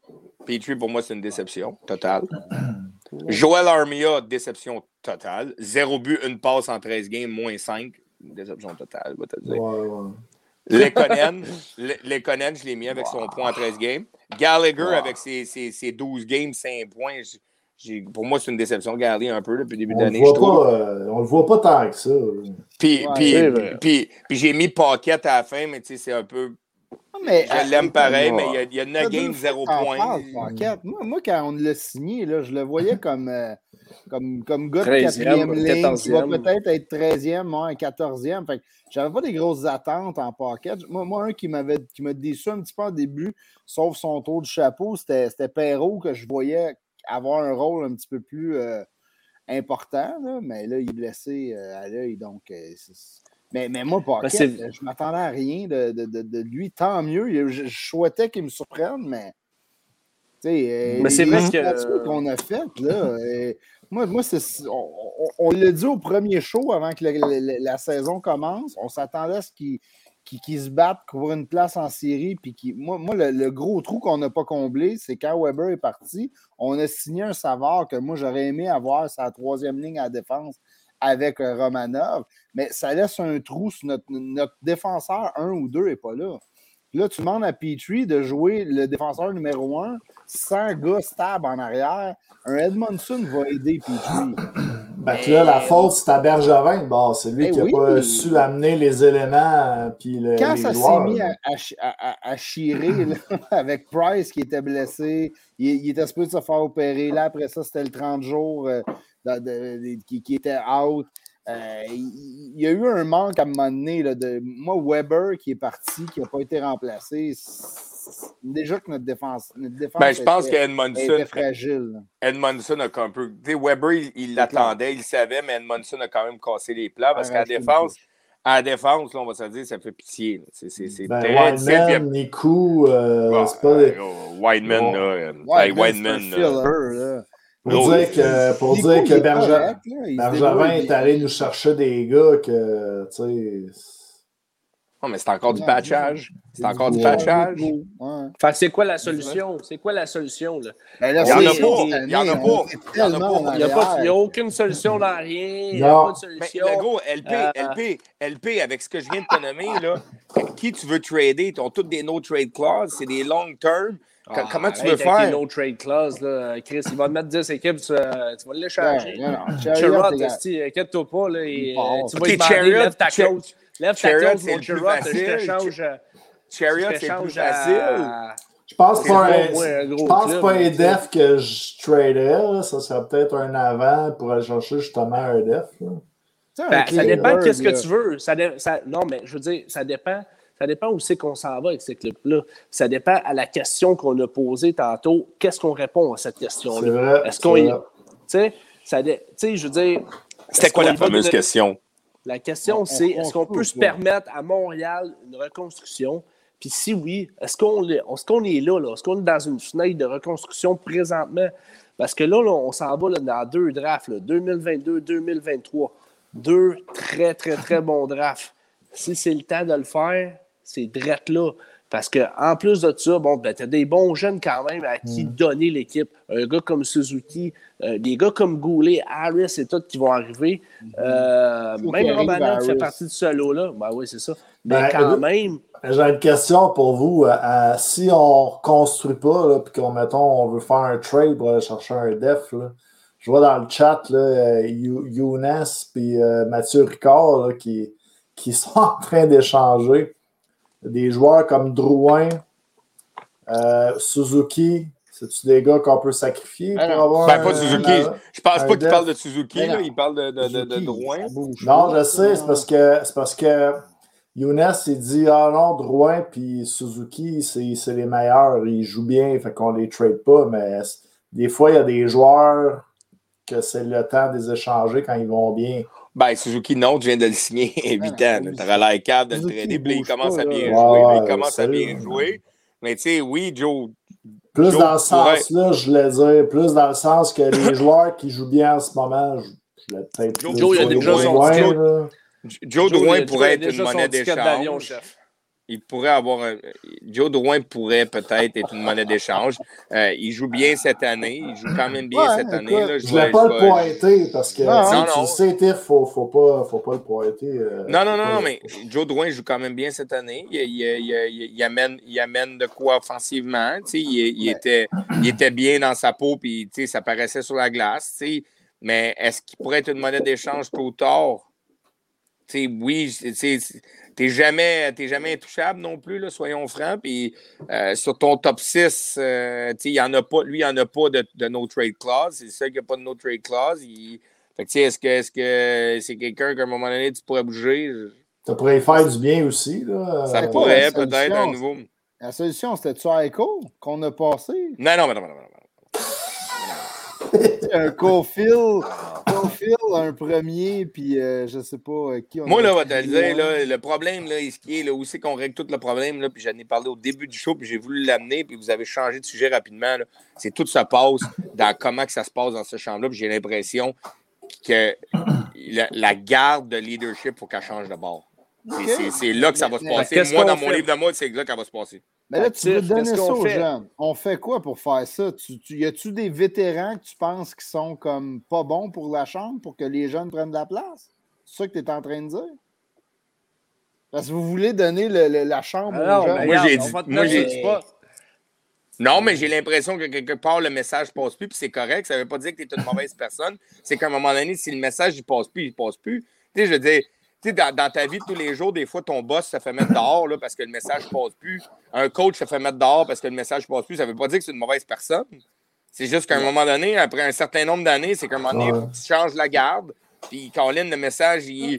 Petrie, pour moi, c'est une déception totale. Joel Armia, déception totale. Zéro but, une passe en 13 games, moins 5. Déception totale, va te dire. Ouais, ouais. Lekonen, Lekonen, je l'ai mis avec son point en 13 games. Gallagher avec ses, ses, ses, 12 games, 5 points. Pour moi, c'est une déception. Gallagher un peu depuis le début de l'année. Euh, on le voit pas tant que ça. Puis, puis, puis, puis j'ai mis Paquette à la fin, mais c'est un peu mais, je l'aime pareil, mais il y a, 9 games, 0 points. Moi, moi, quand on l'a signé, là, je le voyais comme, euh, comme, comme gars de 4e ligne, qui va peut-être être 13e, moi, 14e. Fait j'avais pas des grosses attentes en paquet. Moi, moi un qui m'avait qui m'a déçu un petit peu au début, sauf son tour de chapeau, c'était Perrault que je voyais avoir un rôle un petit peu plus euh, important. Là, mais là, il est blessé euh, à l'œil, donc mais, mais moi, pas ben, je m'attendais à rien de, de, de, lui. Tant mieux. Je, souhaitais qu'il me surprenne, mais. Mais c'est vrai que. qu'on a fait, là. Moi, moi on, on, l'a dit au premier show avant que la, saison commence. On s'attendait à ce qu'il qui, se battent pour une place en série. Puis qui, moi, moi le, gros trou qu'on n'a pas comblé, c'est quand Weber est parti, on a signé un Savard que moi, j'aurais aimé avoir sa troisième ligne à défense avec euh, Romanov, mais ça laisse un trou sur notre, notre défenseur un ou deux n'est pas là. Là, tu demandes à Petrie de jouer le défenseur numéro un sans gars stable en arrière. Un Edmondson va aider Petrie. Ben, là, la faute, c'est à Bergevin. Bon, c'est lui eh qui n'a pas su amener les éléments. Puis le, Quand ça s'est mis à, à, chirer avec Price qui était blessé, il, était supposé se faire opérer. Là, après ça, c'était le 30 jours. Euh, qui, était out. Euh, il, y a eu un manque à un moment donné. de, moi, Weber qui est parti, qui n'a pas été remplacé, déjà que notre défense, notre défense ben, je pense qu'Edmondson fragile. Edmondson a un peu. Weber, il l'attendait, il, savait, mais Edmondson a quand même cassé les plats parce qu'à la défense, à la défense, là, on va se dire, ça fait pitié. C'est ben, très Wideman, Nico, euh, c'est pas. Wideman, là. Wideman, pour dire que, pour dire que Bergevin est allé nous chercher des gars que, tu sais. Non, mais c'est encore du patchage. C'est encore du patchage. Fait c'est quoi la solution? C'est quoi la solution, là? il n'y en a pas. Il n'y en a pas. Il n'y a, a, aucune solution dans rien. Il n'y a pas de solution. Mais, le gros, LP, LP, LP, avec ce que je viens de te nommer, là, qui tu veux trader? Ils ont toutes des no-trade clauses. C'est des long term. Ah, comment tu veux faire? no trade clause, là, Chris. Il va te mettre 10 équipes, tu, vas l'échanger. Chariot, inquiète-toi pas. Là, et, tu vas okay, demander, lève ta coach. Lève ta coach, mon Chariot, je te change. Chariot, c'est plus facile. Je pense pas un, je pense pas un def que je traderais. Ça serait peut-être un avant pour aller chercher justement un def. Ben, ça dépend de ce que tu veux. Ça, ça, non, mais je veux dire, ça dépend ça dépend où c'est qu'on s'en va avec ces clubs-là. Ça dépend à la question qu'on a posée tantôt. Qu'est-ce qu'on répond à cette question-là? Est-ce qu'on. Tu sais, ça, je veux dire. C'était quoi la fameuse question? La question, c'est est-ce qu'on peut se permettre à Montréal une reconstruction? Puis si oui, est-ce qu'on est, qu'on est là? là? Est-ce qu'on est dans une fenêtre de reconstruction présentement? Parce que là, on s'en va là, dans deux drafts, 2022-2023. Deux très, très, très bons drafts. Si c'est le temps de le faire, c'est drette là. Parce qu'en plus de ça, bon, ben, tu as des bons jeunes quand même à qui mm. donner l'équipe. Un gars comme Suzuki, euh, des gars comme Goulet, Harris et tout qui vont arriver. Mm-hmm. Euh, même Romanov fait partie de ce lot-là. Ben oui, c'est ça. Mais ben, quand même. J'ai une question pour vous. Euh, si on ne construit pas, puis qu'on mettons, on veut faire un trade pour aller chercher un def, je vois dans le chat là, Younes et Mathieu Ricard qui, qui sont en train d'échanger des joueurs comme Drouin, euh, Suzuki, c'est-tu des gars qu'on peut sacrifier pour avoir. Ben, pas Suzuki. je pense pas qu'il parle de Suzuki, là, il parle de, de, de, Drouin. Non, je sais, c'est parce que c'est parce que Younes il dit Ah non, Drouin puis Suzuki, c'est les meilleurs, ils jouent bien, fait qu'on les trade pas, mais des fois, il y a des joueurs que c'est le temps de les échanger quand ils vont bien. Ben, Suzuki, non, tu viens de le signer 8 ans. Tu aurais l'air capable de le traîner. Puis il commence à bien jouer. il commence à bien jouer. Mais tu sais, oui, Joe. Plus dans ce sens-là, je voulais dire. Plus dans le sens que les joueurs qui jouent bien en ce moment, je, l'ai peut-être. Joe, Joe, il a déjà son Joe, Joe Drouin pourrait être une monnaie d'échange il pourrait avoir un, Joe Drouin pourrait peut-être être une monnaie d'échange. Euh, il joue bien cette année. Il joue quand même bien cette année. Là. Je ne vais pas le pointer parce que non, non, tu sais, il ne faut, faut, pas, faut pas le pointer. Euh, non, non, non, mais Joe Drouin joue quand même bien cette année. Il, il, il amène, il amène de quoi offensivement. Il, était, il était bien dans sa peau puis ça paraissait sur la glace. Mais est-ce qu'il pourrait être une monnaie d'échange tôt ou tard? oui, t'es jamais, jamais intouchable non plus, là, soyons francs. Puis euh, sur ton top 6, euh, y en a pas, lui, il n'y en a pas de, de, no trade clause. C'est le seul qui n'a pas de no trade clause. est-ce que est-ce que c'est quelqu'un qu'à un moment donné, tu pourrais bouger? Ça pourrait faire du bien aussi. Là. Ça pourrait peut-être un nouveau. La solution, c'était-tu Echo qu'on a passé? Non, non, non, non, non. non un Cofield, un premier, puis euh, je sais pas euh, qui on Moi, là, va te le dire, là, le problème, là, ce qui est, là, où c'est qu'on règle tout le problème, là, puis j'en ai parlé au début du show, puis j'ai voulu l'amener, puis vous avez changé de sujet rapidement. C'est tout se passe dans comment que ça se passe dans ce champ-là, puis j'ai l'impression que la, garde de leadership, il faut qu'elle change de bord. C'est là que ça va se passer. Moi, dans mon livre de mode, c'est là qu'elle va se passer. Mais là, tu veux donner ça aux jeunes. On fait quoi pour faire ça? Tu, y a-tu des vétérans que tu penses qui sont comme pas bons pour la chambre pour que les jeunes prennent de la place? C'est ça que tu es en train de dire? Parce que vous voulez donner la chambre aux jeunes. Moi, j'ai dit, moi, j'ai dit pas. Non, mais j'ai l'impression que quelque part, le message ne passe plus, puis c'est correct. Ça ne veut pas dire que tu es une mauvaise personne. C'est qu'à un moment donné, si le message ne passe plus, il ne passe plus. Tu sais, je veux dire, dans, dans, ta vie de tous les jours, des fois, ton boss se fait mettre dehors là, parce que le message ne passe plus. Un coach se fait mettre dehors parce que le message ne passe plus. Ça ne veut pas dire que c'est une mauvaise personne. C'est juste qu'à un moment donné, après un certain nombre d'années, c'est qu'à un moment donné, tu changes la garde. Puis, Colin, le message, il...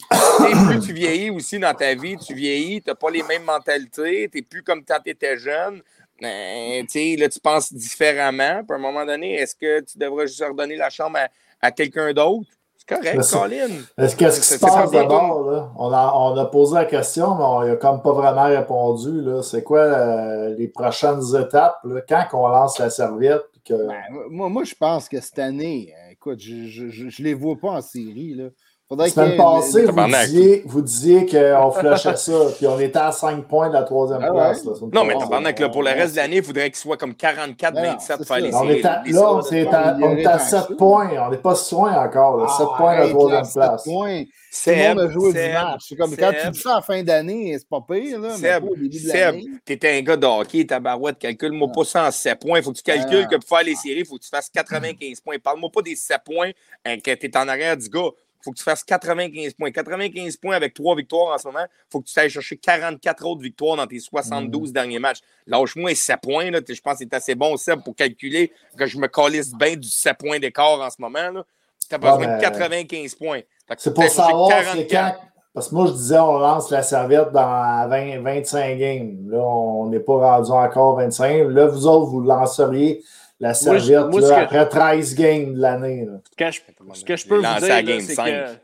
plus tu vieillis aussi dans ta vie, tu vieillis, tu n'as pas les mêmes mentalités, tu n'es plus comme quand tu étais jeune. Ben, là, tu penses différemment. Puis, à un moment donné, est-ce que tu devrais juste redonner la chambre à quelqu'un d'autre? Correct, Colin. Qu'est-ce qui se passe d'abord? On a, on a posé la question, mais on n'a comme pas vraiment répondu. C'est quoi euh, les prochaines étapes? Là, quand on lance la serviette? Que... Ben, moi, moi, je pense que cette année, euh, écoute, je ne les vois pas en série. Là. La semaine passée, vous disiez, vous disiez qu'on flashait ça, puis on était à 5 points de la troisième ah place. non, mais pendant que pour le reste de l'année, il faudrait qu'il soit comme 44-27 pour faire les séries. là, on est à, 7 points. On n'est pas si loin encore. 7 ah, points de la troisième place. Points. Tout le monde a joué du match. C'est comme quand tu dis ça à la fin d'année, c'est pas pire. Là, Seb, Seb t'es un gars de hockey, ta barouette, calcule-moi pas ça en 7 points. Il faut que tu calcules que pour faire les séries, il faut que tu fasses 95 points. Parle-moi pas des 7 points hein, que tu es en arrière du gars faut que tu fasses 95 points. 95 points avec trois victoires en ce moment. Il faut que tu ailles chercher 44 autres victoires dans tes 72 mm. derniers matchs. Lâche-moi 7 points. Là. Je pense que c'est assez bon, Seb, pour calculer que je me calisse bien du 7 points d'écart en ce moment. Tu as besoin de 95 points. C'est pour savoir c'est quand. Parce que moi, je disais, on lance la serviette dans 20, 25 games. Là, on n'est pas rendu encore 25. Là, vous autres, vous lanceriez la serviette moi, là, après 13 games de l'année. Ce que je peux vous dire,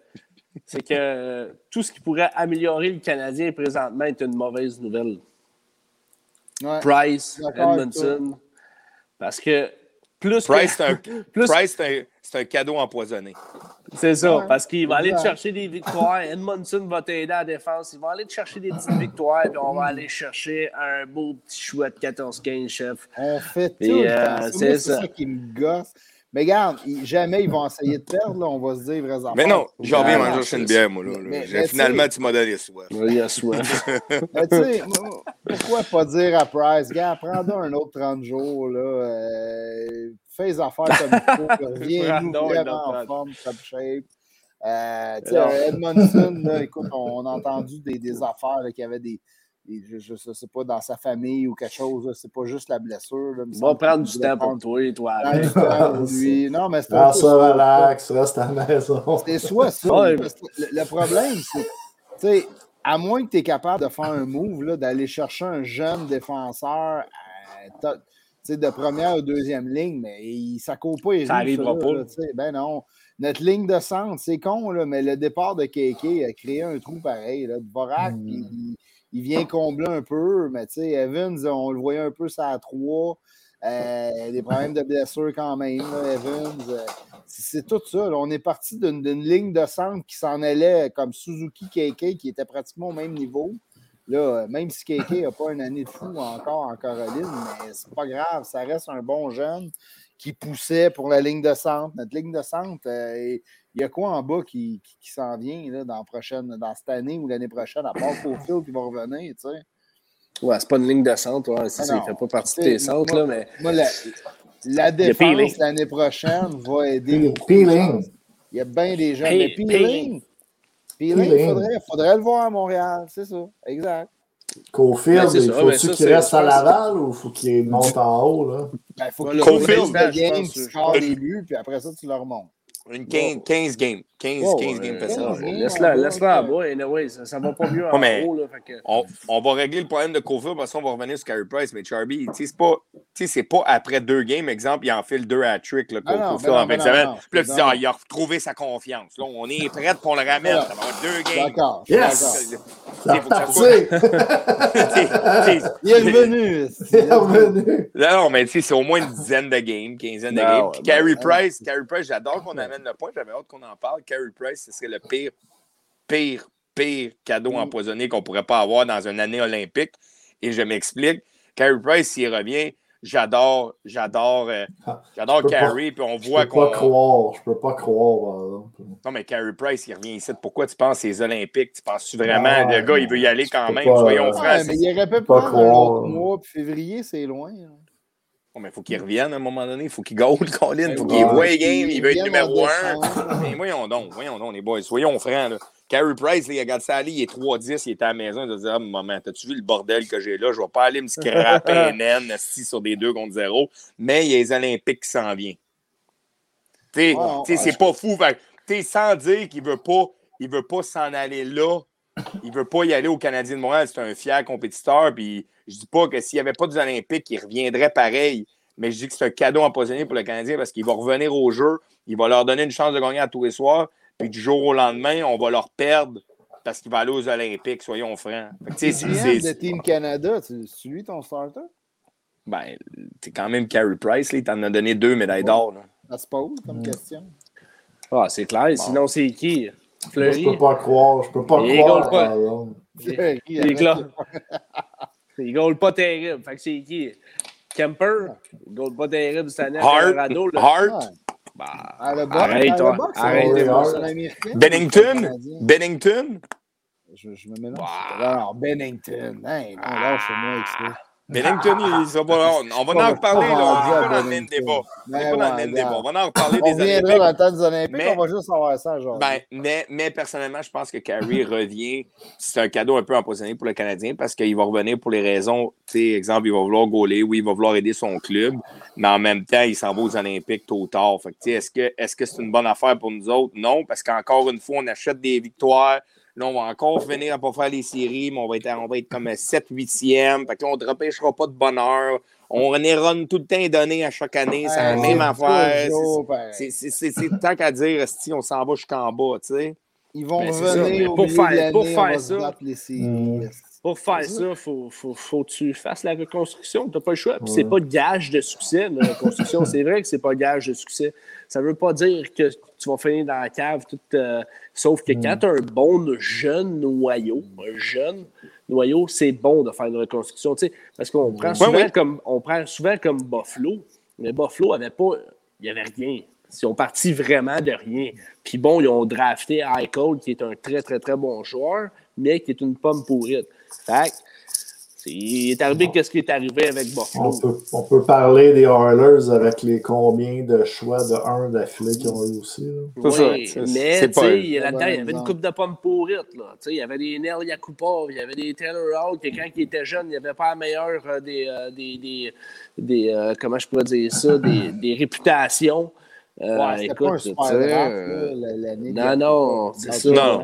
c'est que, tout ce qui pourrait améliorer le Canadien présentement est une mauvaise nouvelle. Price, Edmondson. Parce que plus Price, que, un, plus, Price, un, c'est un cadeau empoisonné. C'est ça, parce qu'il va aller te chercher des victoires. Edmondson va t'aider à la défense. Il va aller te chercher des petites victoires, puis on va aller chercher un beau petit chouette 14-15 chef. On fait tout. Euh, c'est ça. ça qui me gosse. Mais regarde, jamais ils vont essayer de perdre, là, on va se dire vrais Mais non, j'ai envie de manger une bière, moi. Là, finalement, tu m'as donné soif. Oui, il a soif. mais tu sais, pourquoi pas dire à Price, gars, prends un autre 30 jours, là, euh, fais les affaires comme il faut, reviens-nous vraiment en forme, top shape. Euh, tu sais, Edmondson, là, écoute, on, a entendu des, des affaires qui avaient des je ne sais pas, dans sa famille ou quelque chose. C'est pas juste la blessure. Là, va prendre du temps pour toi, et toi. lui. Non, mais c'est ça, relax, reste à la maison. C'est soit ça. le, problème, c'est, tu sais, à moins que tu es capable de faire un move, d'aller chercher un jeune défenseur euh, de première ou deuxième ligne, mais il, ça court pas. ça n'arrivera pas. ben non. Notre ligne de centre, c'est con, là, mais le départ de Keke a créé un trou pareil. Là, Dvorak, hmm. il, il vient combler un peu, mais tu sais, Evans, on le voyait un peu ça à 3. Euh, des problèmes de blessure quand même, Evans. Euh, c'est tout ça. On est parti d'une ligne de centre qui s'en allait comme Suzuki KK, qui était pratiquement au même niveau. Là, même si KK n'a pas une année de fou encore en Caroline, mais c'est pas grave, ça reste un bon jeune qui poussait pour la ligne de centre. Notre ligne de centre, euh, il y a quoi en bas qui, qui, s'en vient là, dans, prochaine, dans cette année ou l'année prochaine, à part Cofield qui va revenir, tu sais? Ouais, c'est pas une ligne de centre, ouais, c'est ah ça, il fait pas partie de tes centres, là, mais. Moi, la, la défense l'année prochaine va aider. Peeling. Il y a bien des gens. mais Peeling. Peeling, il faudrait, faudrait le voir à Montréal, c'est ça. Exact. Cofield, ben, il faut-tu qu'il reste à Laval ou faut qu'il monte en haut? Là? Ben, il faut qu'il Cofield, le game, tu scores des buts, puis après ça, tu le remontes. Une 15, 15 games. 15, oh, 15 games facile. Laisse-la laisse là bas. Anyway, ça, ça va pas mieux en haut. Là, fait que... on, on, va régler le problème de Cofield parce qu'on va revenir sur Carey Price. Mais Charby, c'est pas, pas après deux games, exemple, il enfile deux à trick là, ah en fin de semaine. Puis là, tu dis, ah, il a retrouvé sa confiance. Là, on est prêt pour le ramène. Ça va avoir deux games. D'accord. Yes! Il est revenu. Il est revenu. Non, mais tu sais, c'est au moins une dizaine de games, quinzaine de games. Puis Carey Price, Carey Price, j'adore qu'on amène le point. J'avais hâte qu'on en parle. Carey Price, ce serait le pire, pire, pire cadeau mm. empoisonné qu'on pourrait pas avoir dans une année olympique. Et je m'explique. Carey Price, s'il revient, j'adore, j'adore, euh, ah, j'adore Carey, puis on voit qu'on. Je peux pas croire, je peux pas croire, Non, mais Carey Price, il revient ici. Pourquoi tu penses les Olympiques? Tu penses-tu vraiment, le gars, il veut y aller quand même, soyons francs. mais il aurait pu prendre un autre mois, puis février, c'est loin. Hein. Oh, mais il faut qu'il revienne à un moment donné. Il faut qu'il gaule, Colin. Il faut qu'il voie game. Il veut être numéro un. Mais voyons donc, voyons donc, les boys. Soyons francs. Là. Carey Price, là, il regarde ça aller, il est 3-10, il est à la maison. Il va dire Ah, maman, t'as-tu vu le bordel que j'ai là? Je vais pas aller me scraper un naine sur des 2 contre 0. Mais il y a les Olympiques qui s'en viennent. Tu sais, c'est pas fou. Tu sans dire qu'il veut pas, il veut pas s'en aller là. Il veut pas y aller au Canadien de Montréal. C'est un fier compétiteur. Puis je dis pas que s'il n'y avait pas des Olympiques, il reviendrait pareil. Mais je dis que c'est un cadeau empoisonné pour le Canadien parce qu'il va revenir au jeu. Il va leur donner une chance de gagner à tous les soirs. Puis du jour au lendemain, on va leur perdre parce qu'il va aller aux Olympiques, soyons francs. C'est de Team Canada, c'est lui ton starter? Ben, c'est quand même Carey Price, il t'en a donné deux médailles d'or. Ça se pose comme question. Ah, c'est clair. Sinon, c'est qui? Fleury? je peux pas croire. Je peux pas croire. Pas. Il là. Gaule pas terrible. Fait que c'est qui? Kemper? Il gaule pas terrible cette année. Hart? Hart? Bah, arrête, toi. Arrête. Bennington? Bennington? Je, je me mélange. Wow. Alors, Bennington. Hey, non, lâche-moi avec ça. Bennington, il, ça va, on, va en reparler. Là, on n'est pas dans le même débat. On n'est pas dans le même débat. On va en reparler des Olympiques. On viendra dans le temps des Olympiques, mais, on va juste avoir ça. Ben, mais, mais personnellement, je pense que Carey revient. C'est un cadeau un peu empoisonné pour le Canadien parce qu'il va revenir pour les raisons, tu sais, exemple, il va vouloir gauler, oui, il va vouloir aider son club, mais en même temps, il s'en va aux Olympiques tôt ou tard. Fait que, est-ce que est-ce que c'est une bonne affaire pour nous autres? Non, parce qu'encore une fois, on achète des victoires Là, on va encore venir à pas faire les séries, mais on va être, on va être comme 7-8e. Fait que là, on ne repêchera pas de bonheur. On run tout le temps donné à chaque année. C'est la même affaire. C'est tant qu'à dire, si on s'en va jusqu'en bas, tu sais. Ils vont revenir pour faire, pour faire ça. Pour faire ça, il faut, faut, faut, que tu fasses la reconstruction. Tu n'as pas le choix. Puis c'est pas gage de succès, la reconstruction. c'est vrai que c'est pas gage de succès. Ça ne veut pas dire que tu vas finir dans la cave. Tout, euh, sauf que quand tu as un bon jeune noyau, un jeune noyau, c'est bon de faire une reconstruction. Parce qu'on prend, souvent Comme, on prend souvent comme Buffalo. Mais Buffalo avait pas. Il n'y avait rien. Ils ont parti vraiment de rien. Puis bon, ils ont drafté Eichel, qui est un très, très, très bon joueur, mais qui est une pomme pourrite. Fait il est arrivé qu'est-ce qui est arrivé avec Buffalo. On peut, parler des Oilers avec les combien de choix de 1 d'affilée qu'ils ont eu aussi. Oui, mais là-dedans, il y avait une coupe de pommes pourrites. Là. Il y avait des Nel Yakupov, il y avait des Taylor Hall, quelqu'un qui était jeune, il n'y avait pas la meilleure euh, des, euh, des, des, des euh, comment je pourrais dire ça, des, des réputations. Euh, ouais, écoute, pas un euh, non, non, c'est ça. Non.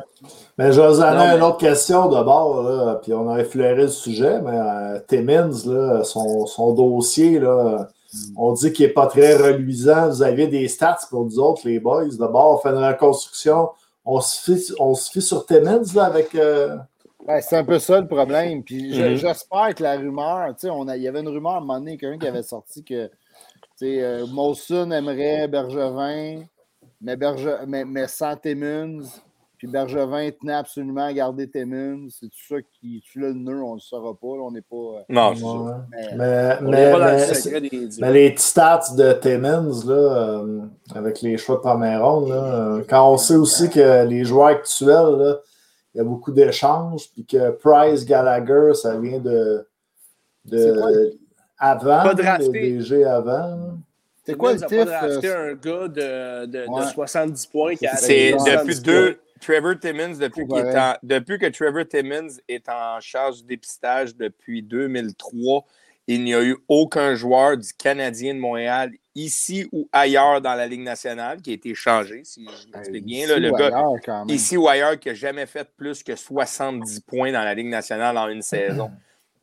Mais je vous une autre question d'abord, là, puis on a effleuré le sujet, mais euh, Timmins, là, son, son, dossier, là, hmm. on dit qu'il n'est pas très reluisant. Vous avez des stats pour nous autres, les boys. D'abord, on fait une reconstruction. On se fie, on se fie sur Timmins là, avec. Euh... Ouais, c'est un peu ça le problème. Puis mm-hmm. j'espère que la rumeur, tu sais, il y avait une rumeur à un moment donné, quelqu'un qui avait sorti que euh, Molson aimerait Bergevin, mais, Berge... mais, mais sans Timmins. Puis Bergevin tenait absolument à garder Timmins. C'est tout ça qui tue le nœud, on ne le saura pas. on n'est pas. Euh, non, Mais, mais, les stats de Timmins, là, euh, avec les choix de première ronde, là, quand on sait aussi que les joueurs actuels, là, il y a beaucoup d'échanges, puis que Price Gallagher, ça vient de. de avant, pas drafté. le DG avant. C'est quoi le tif? pas drafté un gars de, de, de 70 points qui a C'est depuis deux. Trevor Timmons, depuis, depuis que Trevor Timmons est en charge du dépistage depuis 2003, il n'y a eu aucun joueur du Canadien de Montréal, ici ou ailleurs dans la Ligue nationale, qui a été changé, si je m'explique bien. Là, le gars, ici ou ailleurs, qui n'a jamais fait plus que 70 points dans la Ligue nationale en une saison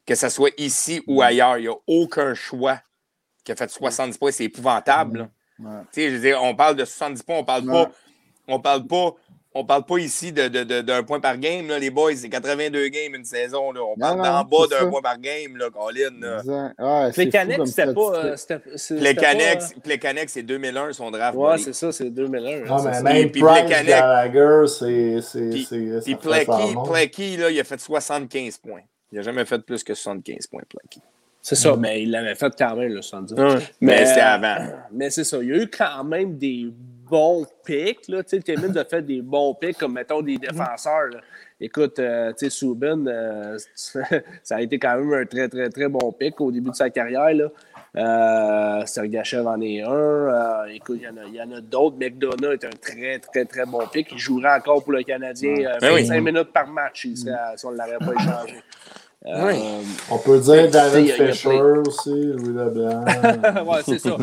que ce soit ici ou mm. ailleurs. Il n'y a aucun choix qui a fait 70 points. C'est épouvantable. Mm. Je veux dire, on parle de 70 points, on parle pas. On parle pas. On parle pas ici d'un de, de, point par game, là, les boys, c'est 82 games une saison. Là. On parle d'en bas d'un point par game, là, Colin. Ouais, les Canex, c'était pas. les Canex, c'est 2001, son draft. Ouais, c'est ça, c'est 2001. Non, mais même puis, Price Gallagher, c'est. Puis Plecky, il a fait 75 points. Il n'a jamais fait plus que 75 points, Planky. C'est ça, mais il l'avait fait quand même, le 70. mais c'était avant. Mais c'est ça. Il y a eu quand même des bons pics. Là. Tu sais, Timmins a fait des bons pics, comme mettons des défenseurs. Écoute, euh, tu sais, Subin, euh, ça a été quand même un très, très, très bon pic au début de sa carrière. Là. Euh, Sergachev en est un. Euh, écoute, il y en a, a d'autres. McDonough est un très, très, très bon pic. Il jouerait encore pour le Canadien 25 minutes par match si on ne l'avait pas échangé. Euh, on peut dire David Fisher aussi, Louis Leblanc. oui, c'est ça.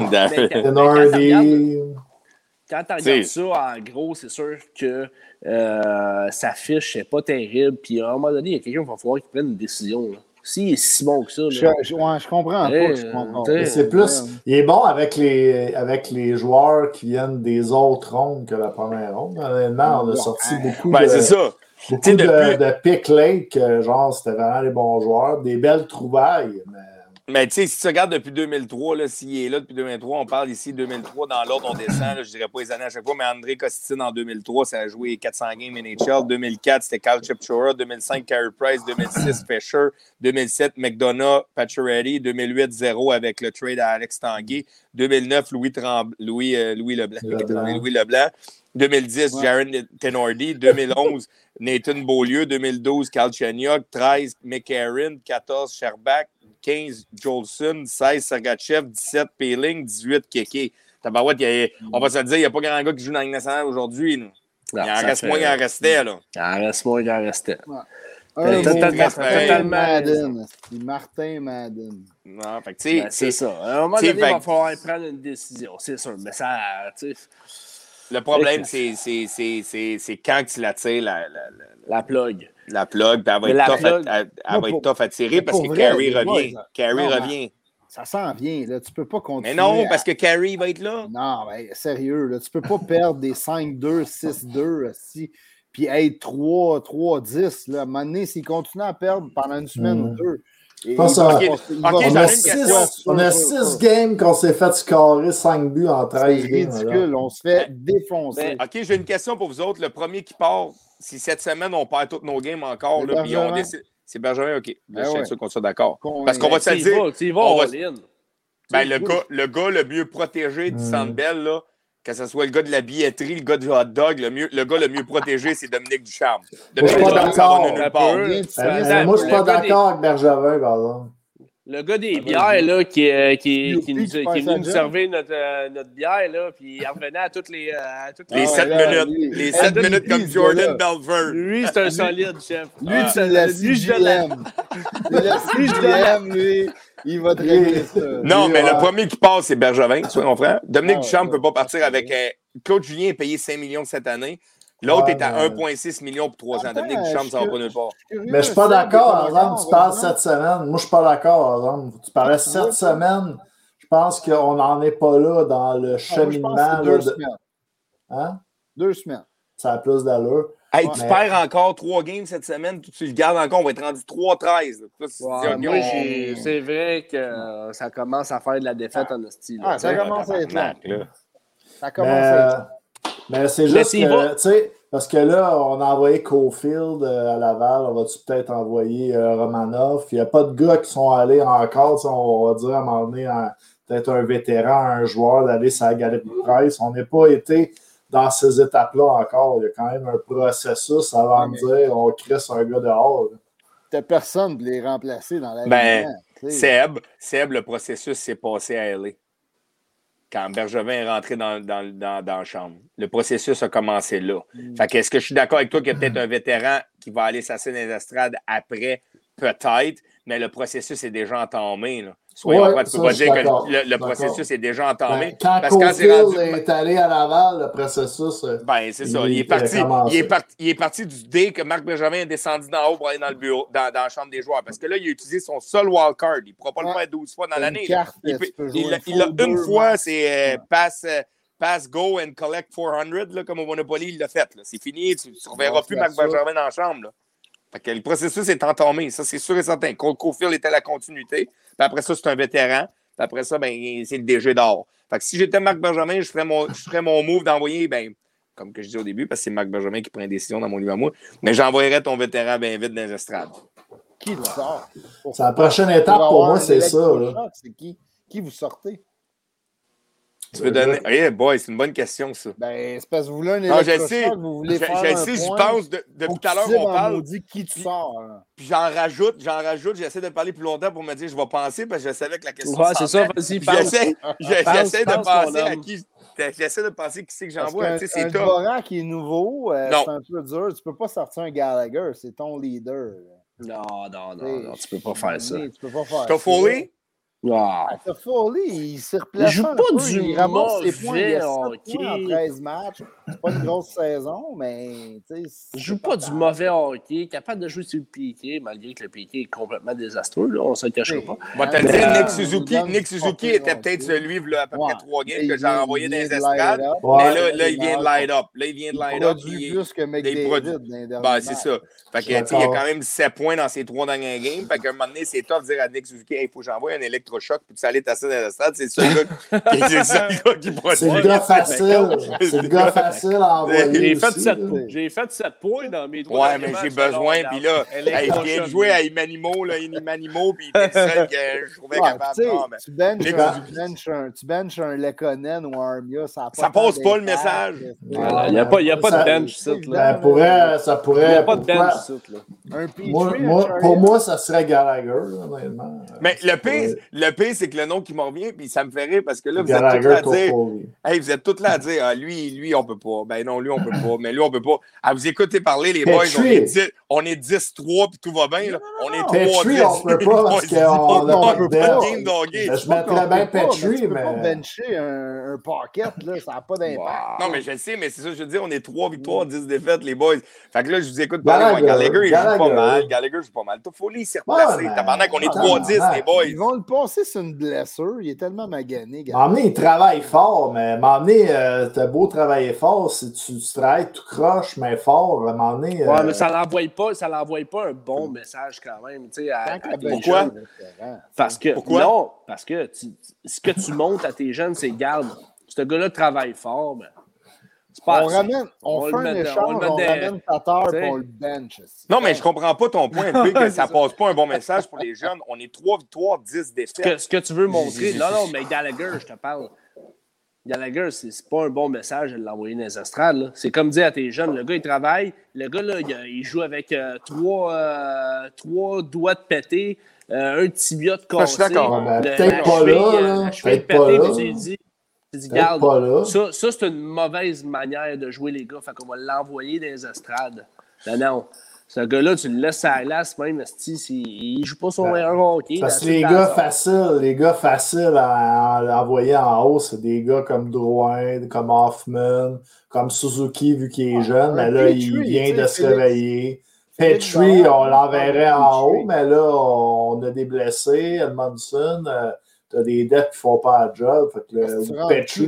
quand tu regardes ça, en gros, c'est sûr que euh, sa fiche n'est pas terrible. Puis à un moment donné, il y a quelqu'un qui va falloir qu'il prenne une décision. S'il est si bon que ça. Je, je, je comprends pas. C'est plus. Il est bon avec les, avec les joueurs qui viennent des autres rondes que la première ronde. Honnêtement, on a sorti beaucoup ben, C'est ça. Beaucoup de, de pick lake, genre, c'était vraiment les bons joueurs. Des belles trouvailles, mais mais tu sais, si tu regardes depuis 2003, s'il est là depuis 2003, on parle ici 2003, dans l'ordre, on descend, je je dirais pas les années à chaque fois, mais André Costin en 2003, ça a joué 400 games NHL. 2004, c'était Carl Chipchora. 2005, Carey Price. 2006, Fisher. 2007, McDonough, Pacioretty. 2008, 0 avec le trade à Alex Tanguay. 2009, Louis, Louis, euh, Louis Leblanc. Louis Leblanc. 2010, Jaron Tenordi. 2011, Nathan Beaulieu. 2012, Carl Cheniok. 13, McCarron. 14, Sherbach. 15 Jolson, 16 Sergachev, 17 Peeling, 18 Keke. on va se dire, il n'y a pas grand gars qui joue dans la Ligue nationale aujourd'hui. Il en reste moins qu'il en restait. Là. Il en reste moins qu'il en restait. Ouais. totalement Madden. Martin Madden. Non, fait que, ben, c'est ça. À un moment donné, il va falloir prendre une décision, c'est sûr. Mais ça, Le problème, c'est quand tu la tires, la, la, la plug la plug, elle va, être, tough, à, elle, va être tough à tirer parce que Carrie revient. Carrie revient. Ça s'en vient, là. Tu peux pas continuer. Mais non, parce que Carrie va être là. Non, mais sérieux, là. Tu peux pas perdre des 5-2, 6-2 si puis être 3-10. À un moment donné, s'il continue à perdre pendant une semaine ou Mm. deux, et il va- on, a ai une six, question. on a six games qu'on s'est fait scorer 5 buts en C'est 13 games. ridicule. là. On se fait défoncer. OK, j'ai une question pour vous autres. Le premier qui part, si cette semaine on perd toutes nos games encore, là, puis on décide. C'est Benjamin, OK. Là, Ben je suis qu'on soit d'accord. Parce qu'on va se dire. on va-. Ben, le, gars, le gars le mieux protégé du Mm. Centre Bell, là, que ce soit le gars de la billetterie, le gars du hot dog, le, mieux, le gars le mieux protégé, c'est Dominique Ducharme. Dominique Ducharme, ça va nulle part. Euh, ça. moi, je suis pas Le gars des- d'accord avec Bergevin, par exemple. Le gars des bières, là, qui, euh, qui, qui, nous, qui qui est venu nous servir notre, euh, notre bière, là, puis il revenait à toutes les. euh, à toutes Les Ah, 7 là, minutes. lui, les elle 7 donne minutes comme Jordan. Belver. Lui, c'est un solide, chef. Lui, Ah. tu Lui, je donne la- CGM. Lui, le CGM, lui, il va te régler ça. Non, Lui, mais ouais. le premier qui passe, c'est Bergevin, soyons francs. Dominique Ah, Ducharme ne ouais, peut pas partir avec. euh, Claude Julien est payé 5 millions cette année. L'autre Ouais, est à mais- 1,6 millions pour 3 ans. Dominique Ducharme, je ça va pas nulle part. Mais je suis pas d'accord, exemple, tu parles cette semaine. Moi, je suis pas d'accord, exemple. Tu parlais cette Ouais. semaine. Je pense qu'on n'en est pas là dans le Ah, moi, je pense cheminement. là, deux de- semaines. Hein? Deux semaines. Ça a plus d'allure. Hey, Ouais. tu Mais- perds encore 3 games cette semaine, tu, tu le gardes encore, on va être rendu 3-13. là. Là, tu te dis, Ouais, OK, moi, on- j'ai- c'est vrai que euh, ça commence à faire de la défaite en hostie. Ah, ça commence à être là. Ça commence Mais, à être mais c'est juste que, tu sais, parce que là, on a envoyé Cofield euh, à Laval. On va-tu peut-être envoyer euh, Romanov? Il n'y a pas de gars qui sont allés encore, tu sais, on va dire à un moment donné, peut-être un vétéran, un joueur d'aller sur la galerie de presse. On n'est pas été dans ces étapes-là encore. Il y a quand même un processus avant de dire on crisse un gars dehors. là. T'as personne pour les remplacer dans la Ben. Seb, Seb, le processus s'est passé à LA. Quand Bergevin est rentré dans, dans, dans, dans la chambre. Le processus a commencé là. Mm. Fait que est-ce que je suis d'accord avec toi qu'il y a peut-être un vétéran qui va aller s'asseoir dans les estrades après? Peut-être, mais le processus est déjà entamé. Là. Soyons Ouais, tu peux pas dire que le, processus est déjà entamé. Ben, quand parce quand rendu- est allé à Laval, le processus. euh, Ben, c'est ça. Il- est, parti, il, est parti, il est parti du dé que Marc Benjamin est descendu d'en haut pour aller dans le bureau, dans, dans la chambre des joueurs. Parce que là, il a utilisé son seul wildcard. Il ne pourra pas le faire 12 fois dans l'année. Il, l'a une fois c'est euh, pass, euh, pass, go and collect 400, là, comme au Monopoly, il l'a fait. C'est fini, tu ne reverras plus Marc. Benjamin dans la chambre. là. Fait que le processus est entamé, ça c'est sûr et certain. Cole Caulfield était à la continuité. Puis après ça, c'est un vétéran. Puis après ça, ben, c'est le DG d'or. Fait que si j'étais Marc Benjamin, je ferais mon, je ferais mon move d'envoyer, ben, comme que je dis au début, parce que c'est Marc Benjamin qui prend une décision dans mon livre à moi, mais j'envoyerais ton vétéran bien vite dans les estrades. Qui le sort? C'est la prochaine étape pour moi, c'est ça. C'est qui? Qui vous sortez? Tu veux donner. Hey boy, c'est une bonne question, ça. Ben, c'est parce que vous voulez un Non, je électrochoc, sais. vous Je, faire je le un sais, je point, pense, de- depuis tout à l'heure dans parle, maudit qui tu sors. hein. puis j'en rajoute, j'en rajoute, j'essaie de parler plus longtemps pour me dire, je vais penser, parce que je savais que la question Ouais, c'est ça. Vas-y, Puis pense. J'essaie j'essaie de pense, penser à qui. J'essaie de penser qui c'est que j'envoie. un c'est top. Dvorak qui est nouveau, euh, Non. c'est un peu dur. Tu peux pas sortir un Gallagher, c'est ton leader. Non, non, non, non, tu peux pas faire ça. Tu peux pas faire ça. Toffoli? Ah. Ah, il s'est replacé Il joue pas peu, du il ramasse ses points, il a mauvais 7 points en hockey. 13 matchs. C'est pas une grosse saison, mais Il joue pas du grave. mauvais hockey, capable de jouer sur le piqué, malgré que le piqué est complètement désastreux, là, on ne se le cachera pas. Moi, t'as dit, Nick Suzuki. Nick du Suzuki était peut-être celui, là, à peu près trois games que j'ai envoyé il dans les vient de estrades. light up. Ouais. Mais là, là, il vient de light up. Là, il vient de light up. produit il- plus que des McDavid Ben, c'est ça. Fait que, il y a quand même 7 points dans ses trois dernières games. Fait qu'à un moment donné, c'est tough de dire à Nick Suzuki, il faut que j'envoie un électrochoc puis tu aller tasser dans le stade. C'est ça, le gars qui- c'est ça, le gars qui produit. C'est le gars facile. C'est le gars facile à envoyer. J'ai fait, sept, points dans mes trois Ouais, mais j'ai besoin. Puis là, je viens de jouer à Imanimo, là, Imanimo, puis il était le seul que je trouvais Ouais, capable. tu benches un, tu benches un, Lekonen ou un Armia, ça a pas Ça passe pas le message. Il n'y a pas, il y a pas Ça- de bench. Ben, pourrait, ça Il n'y pourrait. a pas de bench Charlie. pour moi, ça serait Gallagher, là, honnêtement. Mais le pire. Le pire, c'est que le nom qui me revient, puis ça me fait rire parce que là, vous êtes tous là à dire. Hey, vous êtes tous là à dire, ah, lui, lui, on peut pas. Ben non, lui, on peut pas. Mais lui, on peut pas. À vous écouter parler, les boys, on est 10 on est 10-3 puis tout va bien. Là. On est 3 Petrie, 10 on peut pas parce qu'on on peut game je mettrais bien peut pas, Petrie, Tu peux pas mais. bencher un, un pocket, là, ça n'a pas d'impact. Non, mais je le sais, mais c'est ça, que je veux dire, on est 3 victoires, 10 défaites, les boys. Fait que là, je vous écoute parler, Gallagher, Gallagher, il joue pas mal. Gallagher joue pas mal. Toffoli s'est replacé. Pendant qu'on est 3-10, les boys. Ils vont le sur une blessure. Il est tellement magané. M'emmener, il travaille fort, mais m'emmener, euh, t'as beau travailler fort, si tu, travailles tout croche, mais fort, m'emmener. Euh... Ouais, mais ça l'envoie pas, ça l'envoie pas un bon message quand même. À, à Pourquoi? Parce que, Pourquoi? Non, parce que tu, ce que tu montes à tes jeunes, c'est garde. Ce gars-là travaille fort, mais on ramène, on, fait un échange, on, ramène Tatar et on le bench. Non, mais je comprends pas ton point, que ça passe pas un bon message pour les jeunes. On est 3 victoires, 10 défaites. Ce que, tu veux montrer, non, non, mais Gallagher, je te parle. Gallagher, c'est pas un bon message de l'envoyer dans les estrades. C'est comme dire à tes jeunes, le gars, il travaille, le gars, là, il, joue avec euh, trois, euh, trois doigts de pété, euh, un tibia de cassé. Je suis d'accord. Peut-être pas là. Peut-être pas là. Tu garde, ça, ça c'est une mauvaise manière de jouer les gars. Fait qu'on va l'envoyer dans les estrades. Non, non. Ce gars-là, tu le laisses à la glace, même si il joue pas son ben, meilleur hockey. Parce que les gars faciles, les gars faciles à, envoyer en haut, c'est des gars comme Drouin, comme Hoffman, comme Suzuki, vu qu'il est jeune, mais là, il vient de se réveiller. Petrie, on l'enverrait en haut, mais là, on a des blessés. Edmondson, euh, t'as des dettes qui font pas la job. Fait que le Petrie.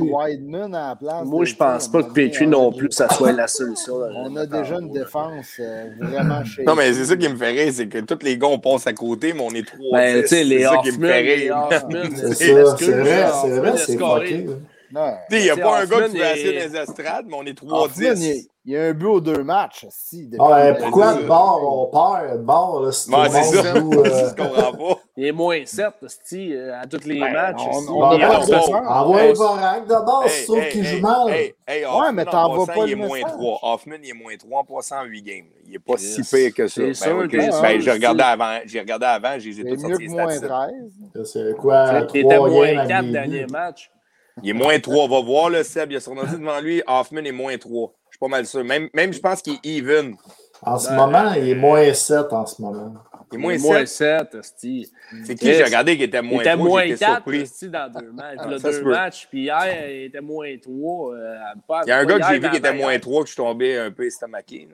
Moi, je pense pas que Petrie non plus, ça soit la solution. On a déjà une défense euh, vraiment chez Non, mais c'est ça qui me fait rire, c'est que tous les gars, on passe à côté, mais on est trois. Ben, tu sais, les Hoffman, c'est ça, c'est vrai, c'est vrai, c'est Il n'y a pas un gars qui veut dans les estrades, mais on est 3-10. Il y a un but aux deux matchs. Si, ah, pourquoi de bord on perd? De bord, c'est ouais, ça. Joue, euh... je comprends pas. Il est moins 7 si, euh, à tous les ben, matchs. On, on, on Envoie le Vorak de bord, hey, sauf hey, qu'il joue mal. Ouais, mais t'en vas pas. Il est moins 3. Hoffman, il est moins 3 en passant 8 games. Il n'est pas si pire que ça. Ben, sûr okay. ben, j'ai regardé avant. J'ai regardé avant. J'ai tout sorti les. C'est quoi? Il était moins 4 derniers matchs. Il est moins 3. On va voir, le Seb. Il a son ordi devant lui. Hoffman est moins 3 pas mal sûr. Même, même je pense qu'il est even. En ce moment, il est moins 7 en ce moment. Il est moins, 7. 7 c'est qui j'ai regardé qui était moins 3? Il était moins 4 dans deux matchs. Ah, deux matchs, puis hier, il était moins 3. Euh, il y a un gars que j'ai vu qui était moins 3 que je suis tombé un peu estomaqué.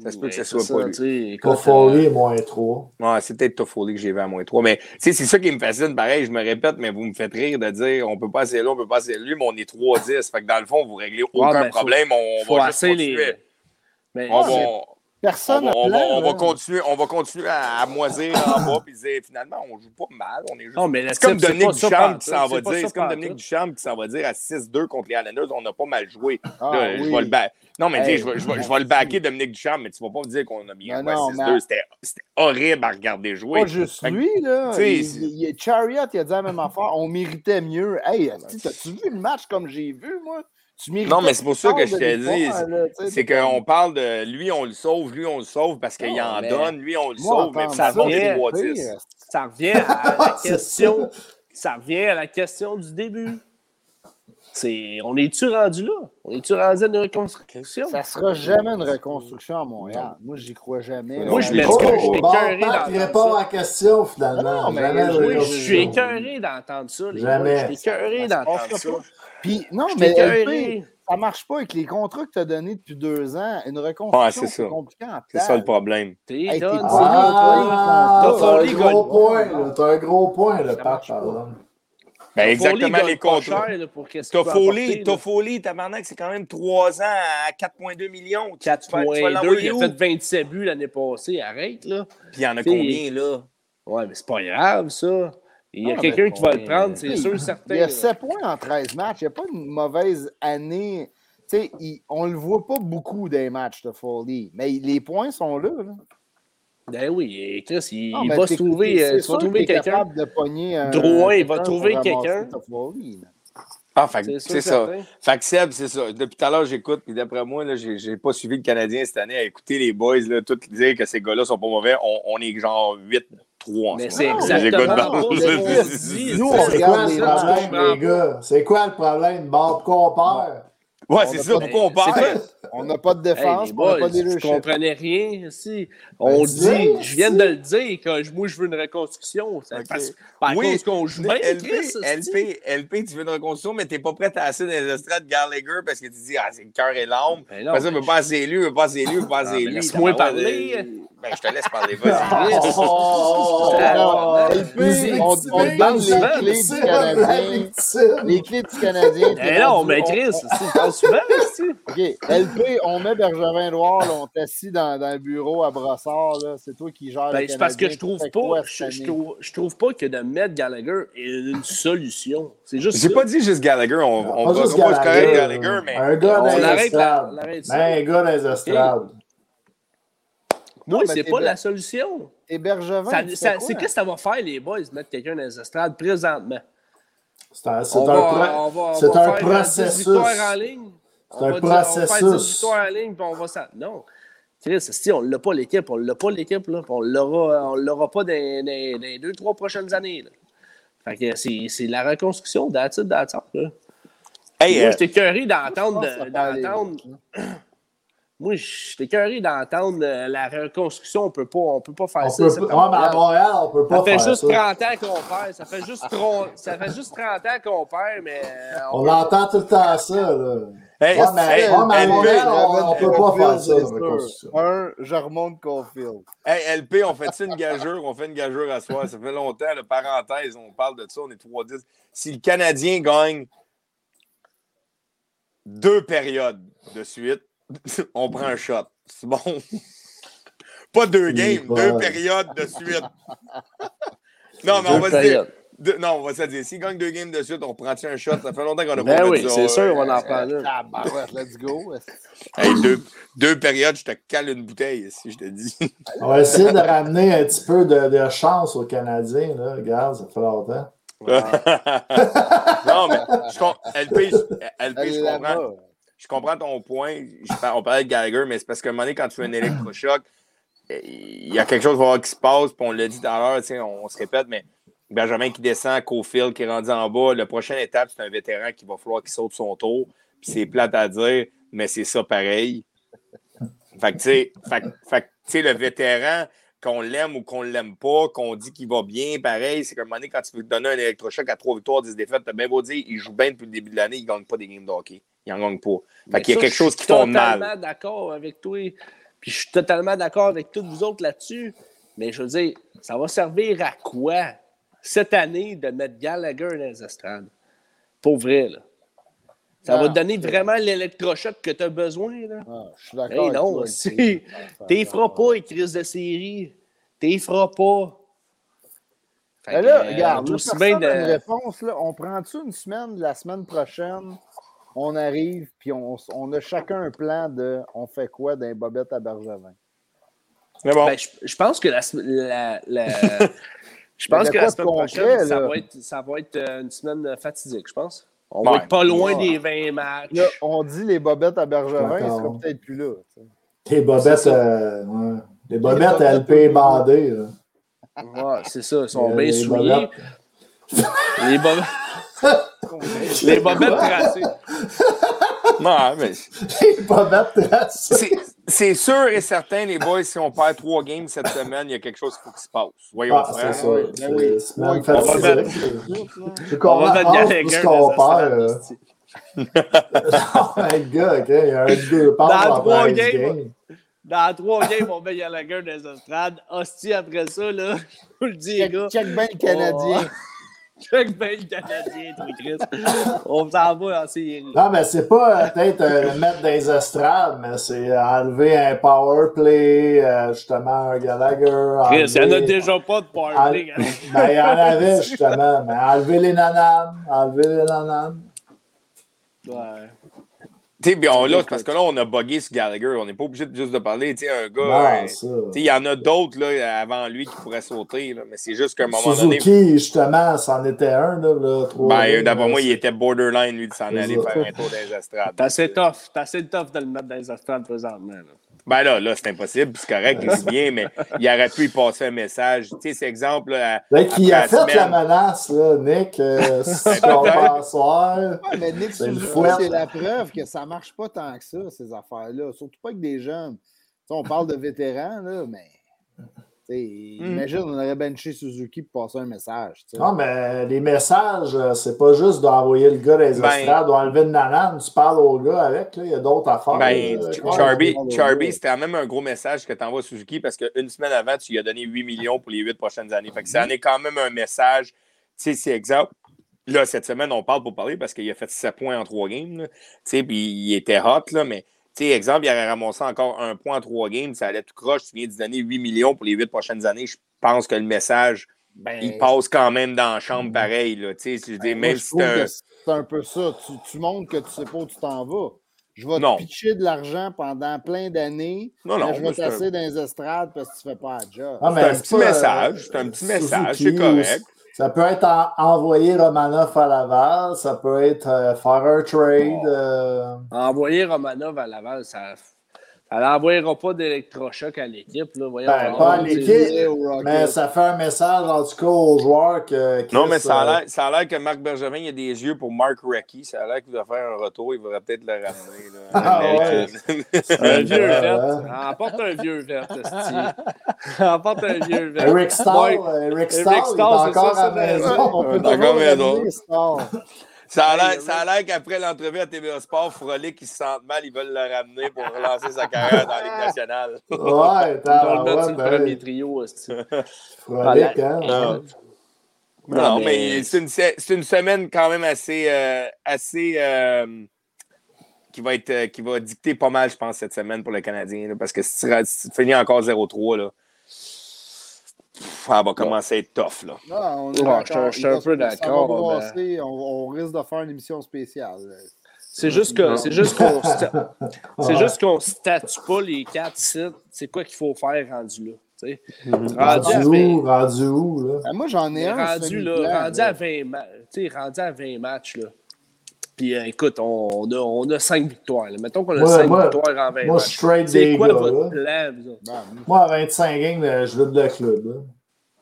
Ça se peut que ce soit pas lui. Toffoli est moins 3. Ouais, c'est peut-être Toffoli que j'ai vu à moins 3. Mais c'est ça qui me fascine. Pareil, je me répète, mais vous me faites rire de dire on peut pas passer là, on peut pas passer lui, mais on est 3-10. Fait que dans le fond, vous réglez aucun problème. on va juste continuer. Les... on va, Personne on, va, on, va, continuer, on va continuer à, moisir en bas puis dire finalement on joue pas mal, on est juste. C'est comme Dominique Duchamp qui s'en va dire, c'est comme Dominique Duchamp qui s'en va dire à 6-2 contre les Islanders, on n'a pas mal joué. Ah, je vais le Non, mais je, vais, je, vais, je vais le backer Dominique Duchamp, mais tu vas pas me dire qu'on a bien joué à 6-2. C'était horrible à regarder jouer. Pas juste lui, là. Il, Chariot, il a dit la même affaire. On méritait mieux. Hey, as-tu vu le match comme j'ai vu, moi? Non, mais c'est pour ça que je te dis. C'est qu'on parle de lui, on le sauve, lui, on le sauve parce qu'il en donne, lui, on le sauve, mais ça revient, ça revient à la question. ça revient à la question du début. C'est, on est-tu rendu là? On est-tu rendu à une reconstruction? Ça sera jamais une reconstruction à Montréal. Moi, j'y crois jamais. Moi, je suis écœuré d'entendre ça. pas à la question, finalement. Non, mais je suis écœuré d'entendre ça. Jamais. Je suis écœuré d'entendre ça. Puis, non, mais ça marche pas avec les contrats que tu as donnés depuis deux ans. Une reconstruction, c'est compliqué en C'est ça le problème. T'es hey, ah, un gros point, T'as un gros point, le patch, ben exactement les contrats. Toffoli, Toffoli, tabarnak, c'est quand même trois ans à 4,2 millions. 4,2, il a fait 27 buts l'année passée, arrête là. Puis il y en a combien là? Ouais, mais c'est pas grave ça. Il y a ah, quelqu'un qui va le prendre, c'est sûr, certain. Il y a 7 points en 13 matchs. Il n'y a pas une mauvaise année. Il, on ne le voit pas beaucoup des matchs de Foley, mais les points sont là. Ben oui, Chris, il, il va se trouver, il va trouver quelqu'un. Drouin, il va trouver quelqu'un. Ah, c'est ça. Fait que Seb, c'est ça. Depuis tout à l'heure, j'écoute, puis d'après moi, là, j'ai, pas suivi le Canadien cette année à écouter les boys, là, tout dire que ces gars-là sont pas mauvais. On, on est genre 8 mais c'est exactement Nous, on regarde les problèmes, les gars? C'est quoi le problème? Bon, pourquoi on perd? Ouais, c'est ça, pourquoi on perd? On n'a pas de défense, on n'a pas de leadership. Je comprenais rien ici. On ben, dit, je viens de le dire, que moi, je veux une reconstruction. Okay. Parce, par oui, cause qu'on joue bien, LP, LP, LP, tu veux une reconstruction, mais tu n'es pas prêt à assis dans les estrades Gallagher parce que tu dis, ah, c'est le cœur et l'âme. Ben parce que veut pas assez lui, veut pas assez lui, veut pas assez lui. Laisse-moi parler. Ben, je te laisse parler. Vas-y. on, on donne les clés du Canadien. Les clés du Canadien. Eh non, mais Chris, tu parles souvent, OK. LP, on met Bergevin Noir, on t'assit dans, dans le bureau à Brossard. C'est toi qui gères ben, C'est parce que je trouve pas, je, trouve, je trouve pas que de mettre Gallagher est une solution. C'est juste J'ai pas dit juste Gallagher. On, on, on va Gallagher, Gallagher, mais... Un gars dans les estrades. Un gars dans les estrades. Moi, c'est pas la solution. Et Bergevin, c'est qu'est-ce que ça va faire, les boys, mettre quelqu'un dans les estrades présentement? C'est un, c'est un, c'est un processus. en ligne. C'est un processus. On va faire en ligne, puis on va ça. Non. Chris, si on l'a pas l'équipe, on l'a pas l'équipe, là, on l'aura, on l'aura pas dans, les deux, trois prochaines années. Là. Fait que c'est, c'est la reconstruction d'attitude d'attente. Hey, Moi, euh... j'étais curieux d'entendre, d'entendre, moi, j'étais curieux d'entendre la reconstruction. On peut pas, on peut pas faire ça. Peut, ouais, mais à Montréal, on peut pas ça faire fait juste 30 ans qu'on perd. Ça fait juste, ça fait juste 30 ans qu'on perd, mais. Euh, on, on entend tout le temps ça, là. Hey, ouais, mais, hey, ouais, mais à Montréal, on, on peut pas faire ça. Un, je remonte Caulfield. Hey, LP, on fait une gageure? On fait une gageure à soi. Ça fait longtemps, la parenthèse, on parle de ça, on est 3-10. Si le Canadien gagne deux périodes de suite, on prend un shot. C'est bon. Pas deux games, deux périodes de suite. non, mais on va se dire. non, on va se dire, s'il gagne deux games de suite, on prend un shot? Ça fait longtemps qu'on a ben pas oui, c'est sûr, on en parle. Ah, ben ouais, let's go. hey, deux, deux, périodes, je te cale une bouteille, si je te dis. on va essayer de ramener un petit peu de, de chance aux Canadiens. Là. Regarde, ça fait longtemps. non, mais je, LP, LP je comprends je comprends ton point. on parlait de Gallagher, mais c'est parce qu'à un moment donné, quand tu fais un électrochoc, il y a quelque chose qui se passe, puis on l'a dit tout à l'heure, on, se répète, mais Benjamin qui descend, Cofield qui est rendu en bas, la prochaine étape, c'est un vétéran qui va falloir qu'il saute son tour. Puis c'est plate à dire, mais c'est ça pareil. Fait que, tu sais, le vétéran, qu'on l'aime ou qu'on l'aime pas, qu'on dit qu'il va bien, pareil, c'est qu'à un moment donné, quand tu veux donner un électrochoc à trois victoires, 10 défaites, t'as bien beau dire, il joue bien depuis le début de l'année, il ne gagne pas des games de hockey. Il n'en gagne pas. Fait qu'il y a quelque chose qui tombe mal. Je suis totalement d'accord avec toi. Puis je suis totalement d'accord avec tous vous autres là-dessus. Mais je veux dire, ça va servir à quoi cette année de mettre Gallagher dans les estrades? Pour vrai, là. Ça va te donner vraiment l'électrochoc que tu as besoin. Là. Ah, je suis d'accord. Hey, non, si. T'es feras pas, les crises de série. T'es feras pas. Fait là, regarde, euh, bien de... une réponse. Là, on prend-tu une semaine, la semaine prochaine, on arrive, puis on, on, a chacun un plan de on fait quoi d'un bobette à Bergevin? Bon. Ben, je, je, pense que la, la, la je pense que la semaine prochaine, ça, va être, ça va être euh, une semaine fatidique, je pense. On va être pas loin des 20 matchs. Là, on dit les bobettes à Bergevin, ils seront peut-être plus là. Les bobettes, euh, ouais. les bobettes à LP bandées. Ouais, c'est ça, ils sont bien souillés. les bobettes. les bobettes tracées. Non, mais. Les bobettes tracées. C'est sûr et certain, les boys, si on perd trois games cette semaine, il y a quelque chose qu'il faut qu'il se passe. Voyons, ah, c'est ça. Ben oui. On va mettre... On va mettre Gallagher qu'on perd. oh my God, OK. Il y a un deux Dans trois games. Dans trois games, on met Gallagher dans les estrades. Hostie, après ça, là, je vous le dis, les gars. Check bien le Canadien. Oh. Bien le Canadien, toi, Chris. On s'en va en série. Non, mais c'est pas euh, peut-être euh, le mettre les estrades, mais c'est enlever un power play, euh, justement, un Gallagher. Chris, il n'y en a déjà pas de power play. Hein. ben, il y en avait, justement. Mais enlever les nananes. Enlever les nananes. Ouais. Tu sais, là, parce que là, on a bugué sur Gallagher. On n'est pas obligé de juste de parler. Tu sais, un gars. Euh, il y en a d'autres là, avant lui qui pourraient sauter. Là, mais c'est juste qu'à un moment Suzuki, donné. justement, c'en était un. Là, là, ben, D'abord moi, il était borderline, lui, de s'en aller faire un tour dans les estrades. T'as assez tough. T'as assez tough de le mettre dans les estrades présentement. Là. Ben là, là, c'est impossible, c'est correct, il se vient, mais il aurait pu y passer un message. Tu sais, c'est exemple. Là, ben, qui a fait la menace, là, Nick, euh, soir. mais Nick, c'est la preuve que ça marche pas tant que ça, ces affaires-là. Surtout pas avec des jeunes. on parle de vétérans, là, mais Hmm. Imagine, on aurait benché Suzuki pour passer un message. Non, mais les messages, euh, c'est pas juste d'envoyer le gars dans les ben, estrades ou enlever une nanane. Tu parles au gars avec, il y a d'autres affaires. Ben, Charby, c'était même un gros message que tu envoies à Suzuki parce qu'une semaine avant, tu lui as donné 8 millions pour les 8 prochaines années. Fait que ça en est quand même un message. Tu sais, c'est exemple. Là, cette semaine, on parle pour parler parce qu'il a fait 7 points en 3 games. Tu sais, puis il était hot, là, mais sais, exemple, il aurait ramassé encore un point en trois games, ça allait tout croche. Tu viens de donner 8 millions pour les huit prochaines années. Je pense que le message, ben, il passe quand même dans la chambre pareil. Là, tu sais, ben, même si c'est un... peu ça. Tu, tu, montres que tu sais pas où tu t'en vas. Je vais te pitcher de l'argent pendant plein d'années. Non, non. Je vais tasser dans les estrades parce que tu ne fais pas la job. Ah, c'est un petit message. C'est un petit message. C'est correct. Ça peut être envoyer Romanov à Laval, ça peut être euh, faire un trade. Euh. Envoyer Romanov à Laval, ça elle n'envoyera pas d'électrochoc à l'équipe. Ben, pas à l'équipe, mais ça fait un message en tout cas aux joueurs que. non, mais ça a euh, l'air que Marc Bergevin il a des yeux pour Mark Recchi. Ça a l'air qu'il va faire un retour. Il va peut-être le ramener. Là. Ah, ouais. un vieux vert. Emporte un vieux vert, Emporte un vieux vert. Eric Stahl, il est encore à la maison. On peut encore maison. Ça a l'air qu'après l'entrevue à TVA Sport, Frolic, qui se sentent mal, ils veulent le ramener pour relancer sa carrière dans la Ligue nationale. Ouais, t'as sur le ben premier trio. aussi. Frolic, hein? Non, mais, c'est une, une, semaine quand même assez. Euh, assez euh, qui, va être, euh, qui va dicter pas mal, je pense, cette semaine pour le Canadien. parce que si tu, si tu finis encore 0-3, là ça va commencer à être tough. Là. Non, je, suis un peu d'accord. On, risque de faire une émission spéciale. C'est juste que c'est juste qu'on c'est juste qu'on statue pas les quatre sites. C'est quoi qu'il faut faire rendu là? Mm-hmm. Rendu, où? Rendu où? Là? Ah, moi, j'en ai un. Rendu, là, rendu, à 20 rendu à 20 matchs. Là. Puis euh, écoute, on, a, on a 5 victoires. Là. Mettons qu'on a 5 victoires en 20 moi, matchs. C'est quoi gars, votre plan? Ben, moi, à 25 games, je veux de le club. Là.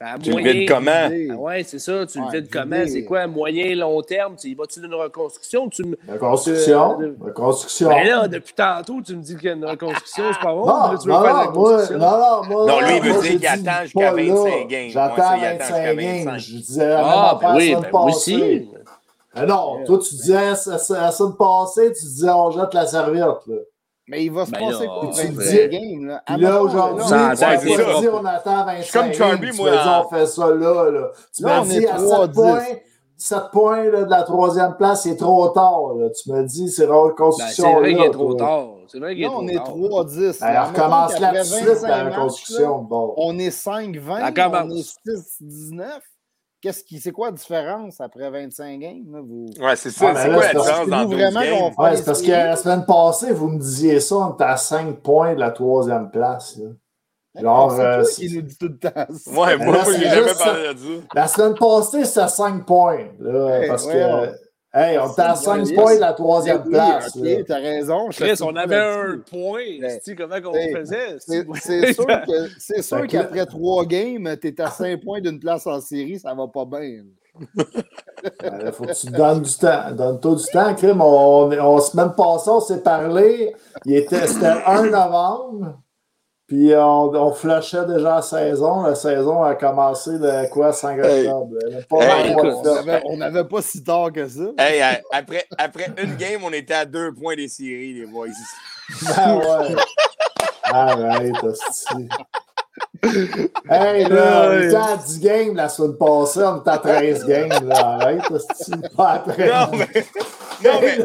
Ben, tu le vides comment? Ah ouais, c'est ça. Tu le vides comment? C'est quoi? Moyen, long terme? Tu vas-tu d'une reconstruction? Tu me... Reconstruction. Reconstruction. Ben là, depuis tantôt, tu me dis qu'il y a une reconstruction, c'est pas bon. Non, là, tu veux non, faire moi, non, non, moi, non, lui, il veut dire qu'il attend jusqu'à 25 games. J'attends 25 games. Je disais la ah, même oui, ben, moi aussi. Ah non, toi, tu disais, la semaine passée, tu disais, on jette la serviette. Là. Mais il va se ben passer quoi? Tu dis, game, là. Puis là, aujourd'hui, tu m'as dit, on attend 25 comme Charlie, moi. Tu dit, on fait ça là. là. Tu m'as dit, à 7 points, 7 points là, de la troisième place, c'est trop tard. Là. Tu m'as dit, c'est reconstruction. Ben, c'est vrai qu'il est trop tard. C'est vrai qu'il est trop tard. on est 3-10. Alors, recommence là-dessus, la reconstruction. Bon. On est 5-20, on est 6-19. Qu'est-ce qui, c'est quoi la différence après 25 games? Là, vous... Ouais, c'est ça. c'est quoi la différence dans 12 games? Ouais, c'est parce que la semaine passée, vous me disiez ça, on était à 5 points de la troisième place. Là. Genre, c'est euh, qui nous dit tout le temps. Ouais, moi, moi j'ai jamais parlé de ça. La semaine passée, c'était à 5 points. Là, parce que Hey, on était à 5 points de la troisième place. Ok, t'as raison. Chris, on avait un point. sais comment on faisait? C'est sûr qu'après trois games, t'es à 5 points d'une place en série, ça va pas bien. Il faut que tu donnes du temps. Donne-toi du temps, Crime. On, on, semaine passée, on s'est parlé. C'était 1 novembre. Puis on, on flashait déjà la saison. La saison a commencé de quoi, 5 octobre. on n'avait pas si tard que ça. Hey, après, après une game, on était à deux points des séries, les boys. Ah ouais. Arrête, hostie. Hey, là, on était à 10 games la semaine passée, on était à 13 games. Là. Arrête, c'est pas après. Non, mais. Non, mais.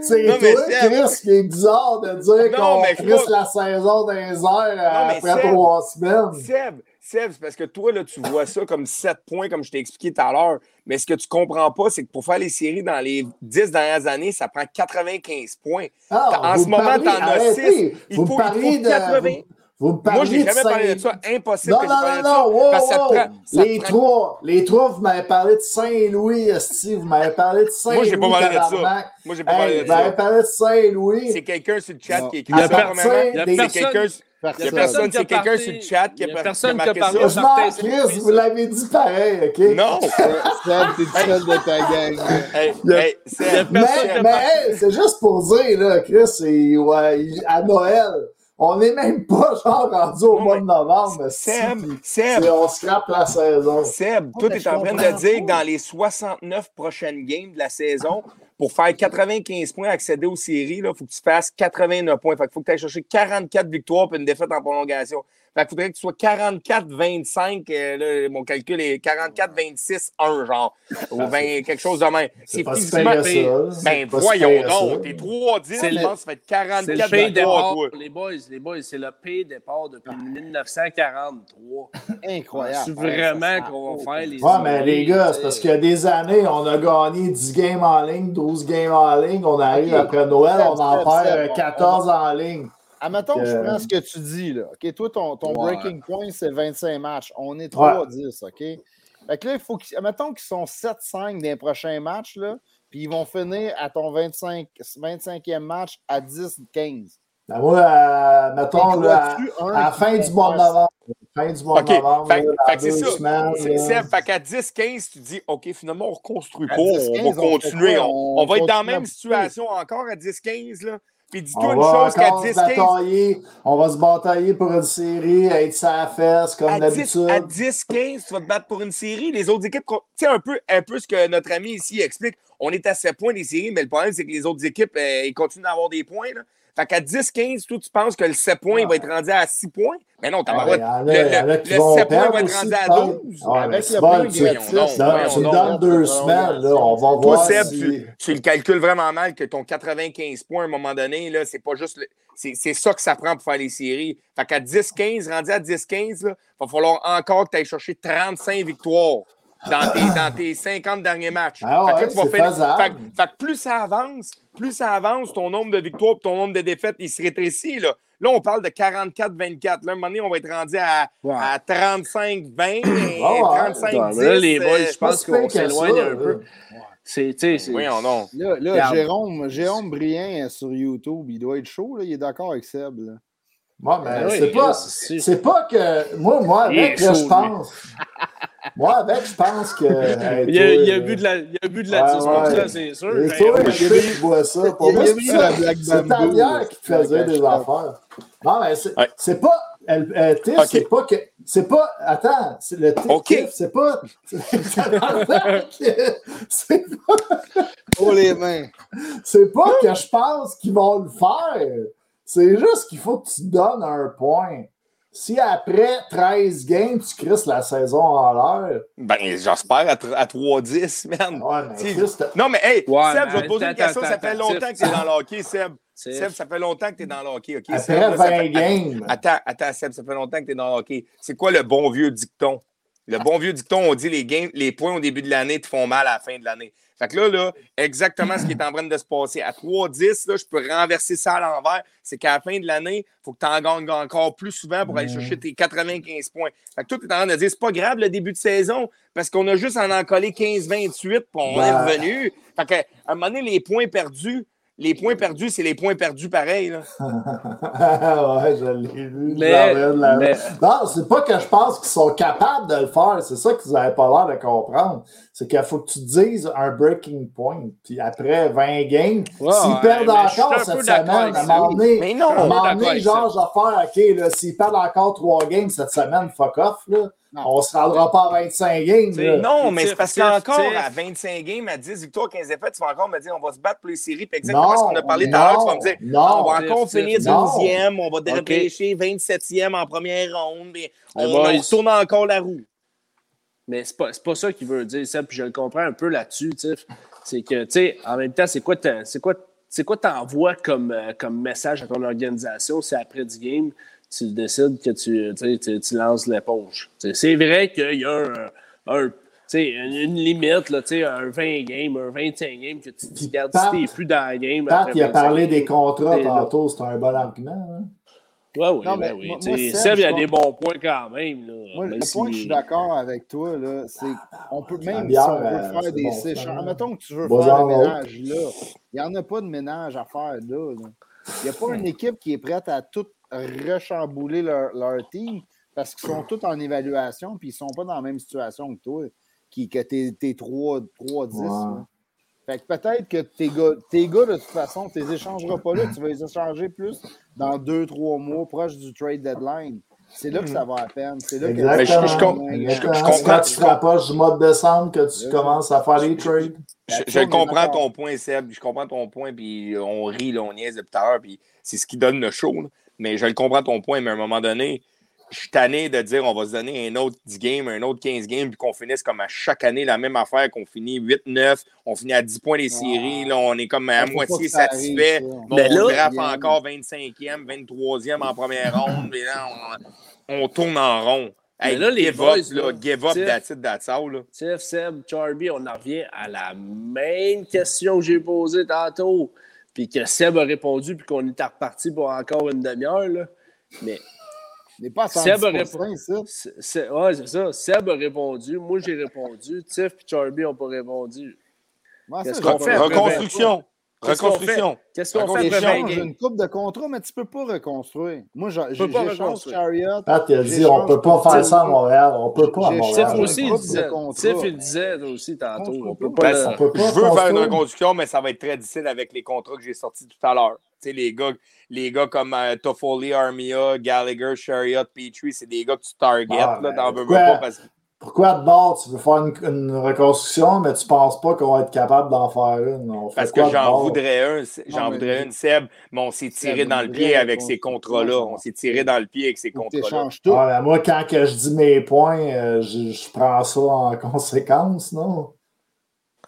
C'est toi, Chris, qui est bizarre de dire qu'on crisse la saison des airs après trois semaines. Seb, Seb, c'est parce que toi, là, tu vois ça comme 7 points, comme je t'ai expliqué tout à l'heure. Mais ce que tu comprends pas, c'est que pour faire les séries dans les 10 dernières années, ça prend 95 points. Ah, en ce moment, t'en as 6. Il faut, il faut 80. Vous me Moi, j'ai jamais parlé de ça. Impossible non, que non, je non, non, ça. ça prend, les trois, les trois, vous m'avez parlé de Saint-Louis, Steve. Vous m'avez parlé de Saint-Louis. Moi, j'ai pas parlé de ça. Moi, j'ai pas parlé de ça. Vous m'avez parlé de Saint-Louis. C'est quelqu'un sur le chat qui écrit ça. C'est quelqu'un. Il y a personne, c'est quelqu'un sur le chat qui a, personne qui a parlé ça. Chris, vous l'avez dit pareil, OK? Non! Seb, t'es seul de ta gang. Hey, mais, mais c'est juste pour dire, là, Chris, ouais, à Noël, On n'est même pas genre rendu au mois de novembre. Seb, Seb. on scrape la saison. Seb, toi, tu es en train de dire que dans les 69 prochaines games de la saison, pour faire 95 points, accéder aux séries, il faut que tu fasses 89 points. Fait faut que tu ailles chercher 44 victoires et une défaite en prolongation. Fait qu'il faudrait que tu sois 44-25, euh, mon calcul est 44-26-1, genre, ou quelque chose de même. C'est physiquement. Ben, voyons donc, t'es 3-10, je pense, ça fait 44 victoires. Les boys, les boys, c'est le pay départ depuis 1943. Incroyable. C'est vraiment qu'on va faire les. Ouais, mais les gars, c'est parce qu'il y a des années, on a gagné 10 games en ligne, 12 games en ligne, on arrive après Noël, on en perd 14 en ligne. Admettons que je prends ce que tu dis, là. OK, toi, ton, ton breaking point, c'est 25 matchs. On est 3-10, OK? Fait que là, il faut qu'ils. Admettons qu'ils sont 7-5 dans les prochains matchs, là, puis ils vont finir à ton 25, 25e match à 10-15. Ben moi, euh, mettons, là, à, la fin du mois de novembre. Fin du mois de novembre. Fait, fait c'est ça. C'est fait qu'à 10-15, tu dis, OK, finalement, on reconstruit pas. On va continuer. On, on va être dans la même situation encore à 10-15, là. Puis dis-toi une chose qu'à 10-15. On va se batailler pour une série, être sa fesse comme d'habitude. À 10-15, tu vas te battre pour une série. Les autres équipes, tu sais, un peu, un peu ce que notre ami ici explique. On est à 7 points des séries, mais le problème, c'est que les autres équipes, euh, ils continuent d'avoir des points. Là. Fait qu'à 10-15, toi, tu penses que le 7 points va être rendu à 6 points? Mais non, t'as ouais, le, le, le 7 points va être rendu à 12. Ouais, avec le point tu, tu me donnes deux semaines, là, on va voir. Seb, si... tu, le calcules vraiment mal que ton 95 points, à un moment donné, là, c'est pas juste. C'est ça que ça prend pour faire les séries. Fait qu'à 10-15, rendu à 10-15, il va falloir encore que tu ailles chercher 35 victoires dans tes, dans tes 50 derniers matchs. Ah ouais, fait, que faire... fait, fait, que plus ça avance, plus ça avance, ton nombre de victoires et ton nombre de défaites, il se rétrécit. Là, là on parle de 44-24. Là, à un moment donné, on va être rendu à, à 35-20 35-10. Là, les boys, je pense qu'on s'éloigne un peu. C'est, oui, non. Là, là Jérôme, Jérôme Brien sur YouTube, il doit être chaud, là, il est d'accord avec Seb. Là. Moi, mais ben c'est pas, c'est pas que. Moi, moi, là, je pense. Moi, avec, je pense que. il, y a, il, y a bu de la, il a bu de la ouais, ouais. c'est sûr. Et toi, je bois ça? Pour moi, c'est ta bière qui te faisait des affaires. Non, mais c'est ouais. pas. Elle, elle, okay. c'est pas que. C'est pas. Attends, c'est le titre, okay. c'est pas. C'est pas. Oh les mains. C'est pas que je pense qu'ils vont le faire. C'est juste qu'il faut que tu donnes un point. Si après 13 games, tu crisses la saison en l'air. Ben, j'espère à, à 3-10, man. Ouais, mais non, mais hey, ouais, Seb, je vais te poser une question. Ça fait longtemps que tu es dans le hockey, Seb. Seb, ça fait longtemps que tu es dans le hockey. Après Seb, 20 games. Attends, attends, Seb, ça fait longtemps que tu es dans le hockey. C'est quoi le bon vieux dicton? Le bon vieux dicton, on dit les, games, les points au début de l'année te font mal à la fin de l'année. Fait que là, là, exactement ce qui est en train de se passer. À 3-10, là, je peux renverser ça à l'envers. C'est qu'à la fin de l'année, il faut que tu en gagnes encore plus souvent pour aller chercher tes 95 points. Fait que toi, tu es en train de dire, c'est pas grave le début de saison, parce qu'on a juste en en collé 15-28, puis on est revenu. Fait qu'à un moment donné, les points perdus, les points perdus, c'est les points perdus pareil. Là. ouais, je l'ai vu. Mais, mais... Non, c'est pas que je pense qu'ils sont capables de le faire. C'est ça que vous n'avez pas l'air de comprendre. C'est qu'il faut que tu dises un breaking point. Puis après 20 games, s'ils perdent encore cette semaine, à un moment donné, mais non, à un moment donné, genre, je vais faire, OK, là, s'ils perdent encore 3 games cette semaine, fuck off. Là. On ne se rendra pas à 25 games. Non, mais c'est parce qu'encore à 25 games, à 10 victoires, 15 défaites, tu vas encore me dire on va se battre pour les séries. Puis exactement ce qu'on a parlé tout à l'heure, tu vas me dire non, on va encore finir 12e, on va dépêcher 27e en première ronde, mais on, on tourne encore la roue. Mais c'est pas, pas ça qu'il veut dire, ça, puis je le comprends un peu là-dessus, C'est que, tu sais, en même temps, c'est quoi c'est quoi c'est quoi t'envoies comme, euh, comme message à ton organisation, c'est après du game, tu décides que tu, tu, tu lances l'éponge. C'est vrai qu'il y a un, une limite, là, un 20 games, un 25 games, que tu gardes si t'es plus dans la game. Pat, il a parlé des contrats tantôt, c'est un bon argument. Hein? Ouais, oui, non, mais, oui. Moi, Seb, il a des bons points quand même. Là. Moi, le point que je suis d'accord avec toi, c'est qu'on peut même si on veut euh, faire des bon, séchanges. Mettons que tu veux faire le ménage là. Il n'y en a pas de ménage à faire là. Il n'y a pas une équipe qui est prête à tout rechambouler leur, leur team parce qu'ils sont tous en évaluation puis ils ne sont pas dans la même situation que toi, qui, que tu es, 3-10. Fait que peut-être que tes gars, tes gars, de toute façon, tu les échangeras pas là. Tu vas les échanger plus dans deux, trois mois, proche du trade deadline. C'est là que ça va à peine. C'est là Exactement. que je, je, comprends. Quand tu te rapproches du mois de décembre, que tu commences à faire les trades. Je, je comprends ton point, Seb. Je comprends ton point, puis on rit, là, on niaise depuis tout à l'heure, puis c'est ce qui donne le show. Là. Mais je le comprends ton point, mais à un moment donné, je suis tanné de dire on va se donner un autre 10 games, un autre 15 games, puis qu'on finisse comme à chaque année la même affaire, qu'on finit 8-9, on finit à 10 poins des séries, là, on est comme à moitié satisfait. mais on drape encore 25e, 23e en première ronde, et là, on, on, tourne en rond. Hey, mais là, les give boys, up, là, give up, that's it, that's all, là. Tiff, Seb, Charby, on en revient à la même question que j'ai posée tantôt, puis que Seb a répondu, puis qu'on est reparti pour encore une demi-heure, là. Mais n'est pas à Seb a répondu. Ouais, c'est ça. Seb a répondu. Moi, j'ai répondu. Tiff et Charby n'ont pas répondu. Qu'est-ce qu'on fait? Reconstruction. Reconstruction. Qu'est-ce qu'on fait? après une coupe de contrat, mais tu ne peux pas reconstruire. Moi, j'échange Chariot. Pat, il a dit on ne peut pas faire ça à Montréal. On ne peut pas à Montréal. Tiff aussi, il disait. Tiff, il disait aussi tantôt. On peut pas. Je veux faire une reconstruction, mais ça va être très difficile avec les contrats que j'ai sortis tout à l'heure. Tu sais, les gars, les gars comme euh, Toffoli, Armia, Gallagher, Chariot, Petrie, c'est des gars que tu target ah, là, dans pourquoi, pas parce que... Pourquoi de bord tu veux faire une, une, reconstruction, mais tu ne penses pas qu'on va être capable d'en faire une? parce que j'en voudrais un, j'en voudrais une, Seb, mais on s'est tiré dans le pied avec ces contrats-là. On s'est tiré dans le pied avec ces contrats-là. Moi, quand que je dis mes points, euh, je, je prends ça en conséquence, non?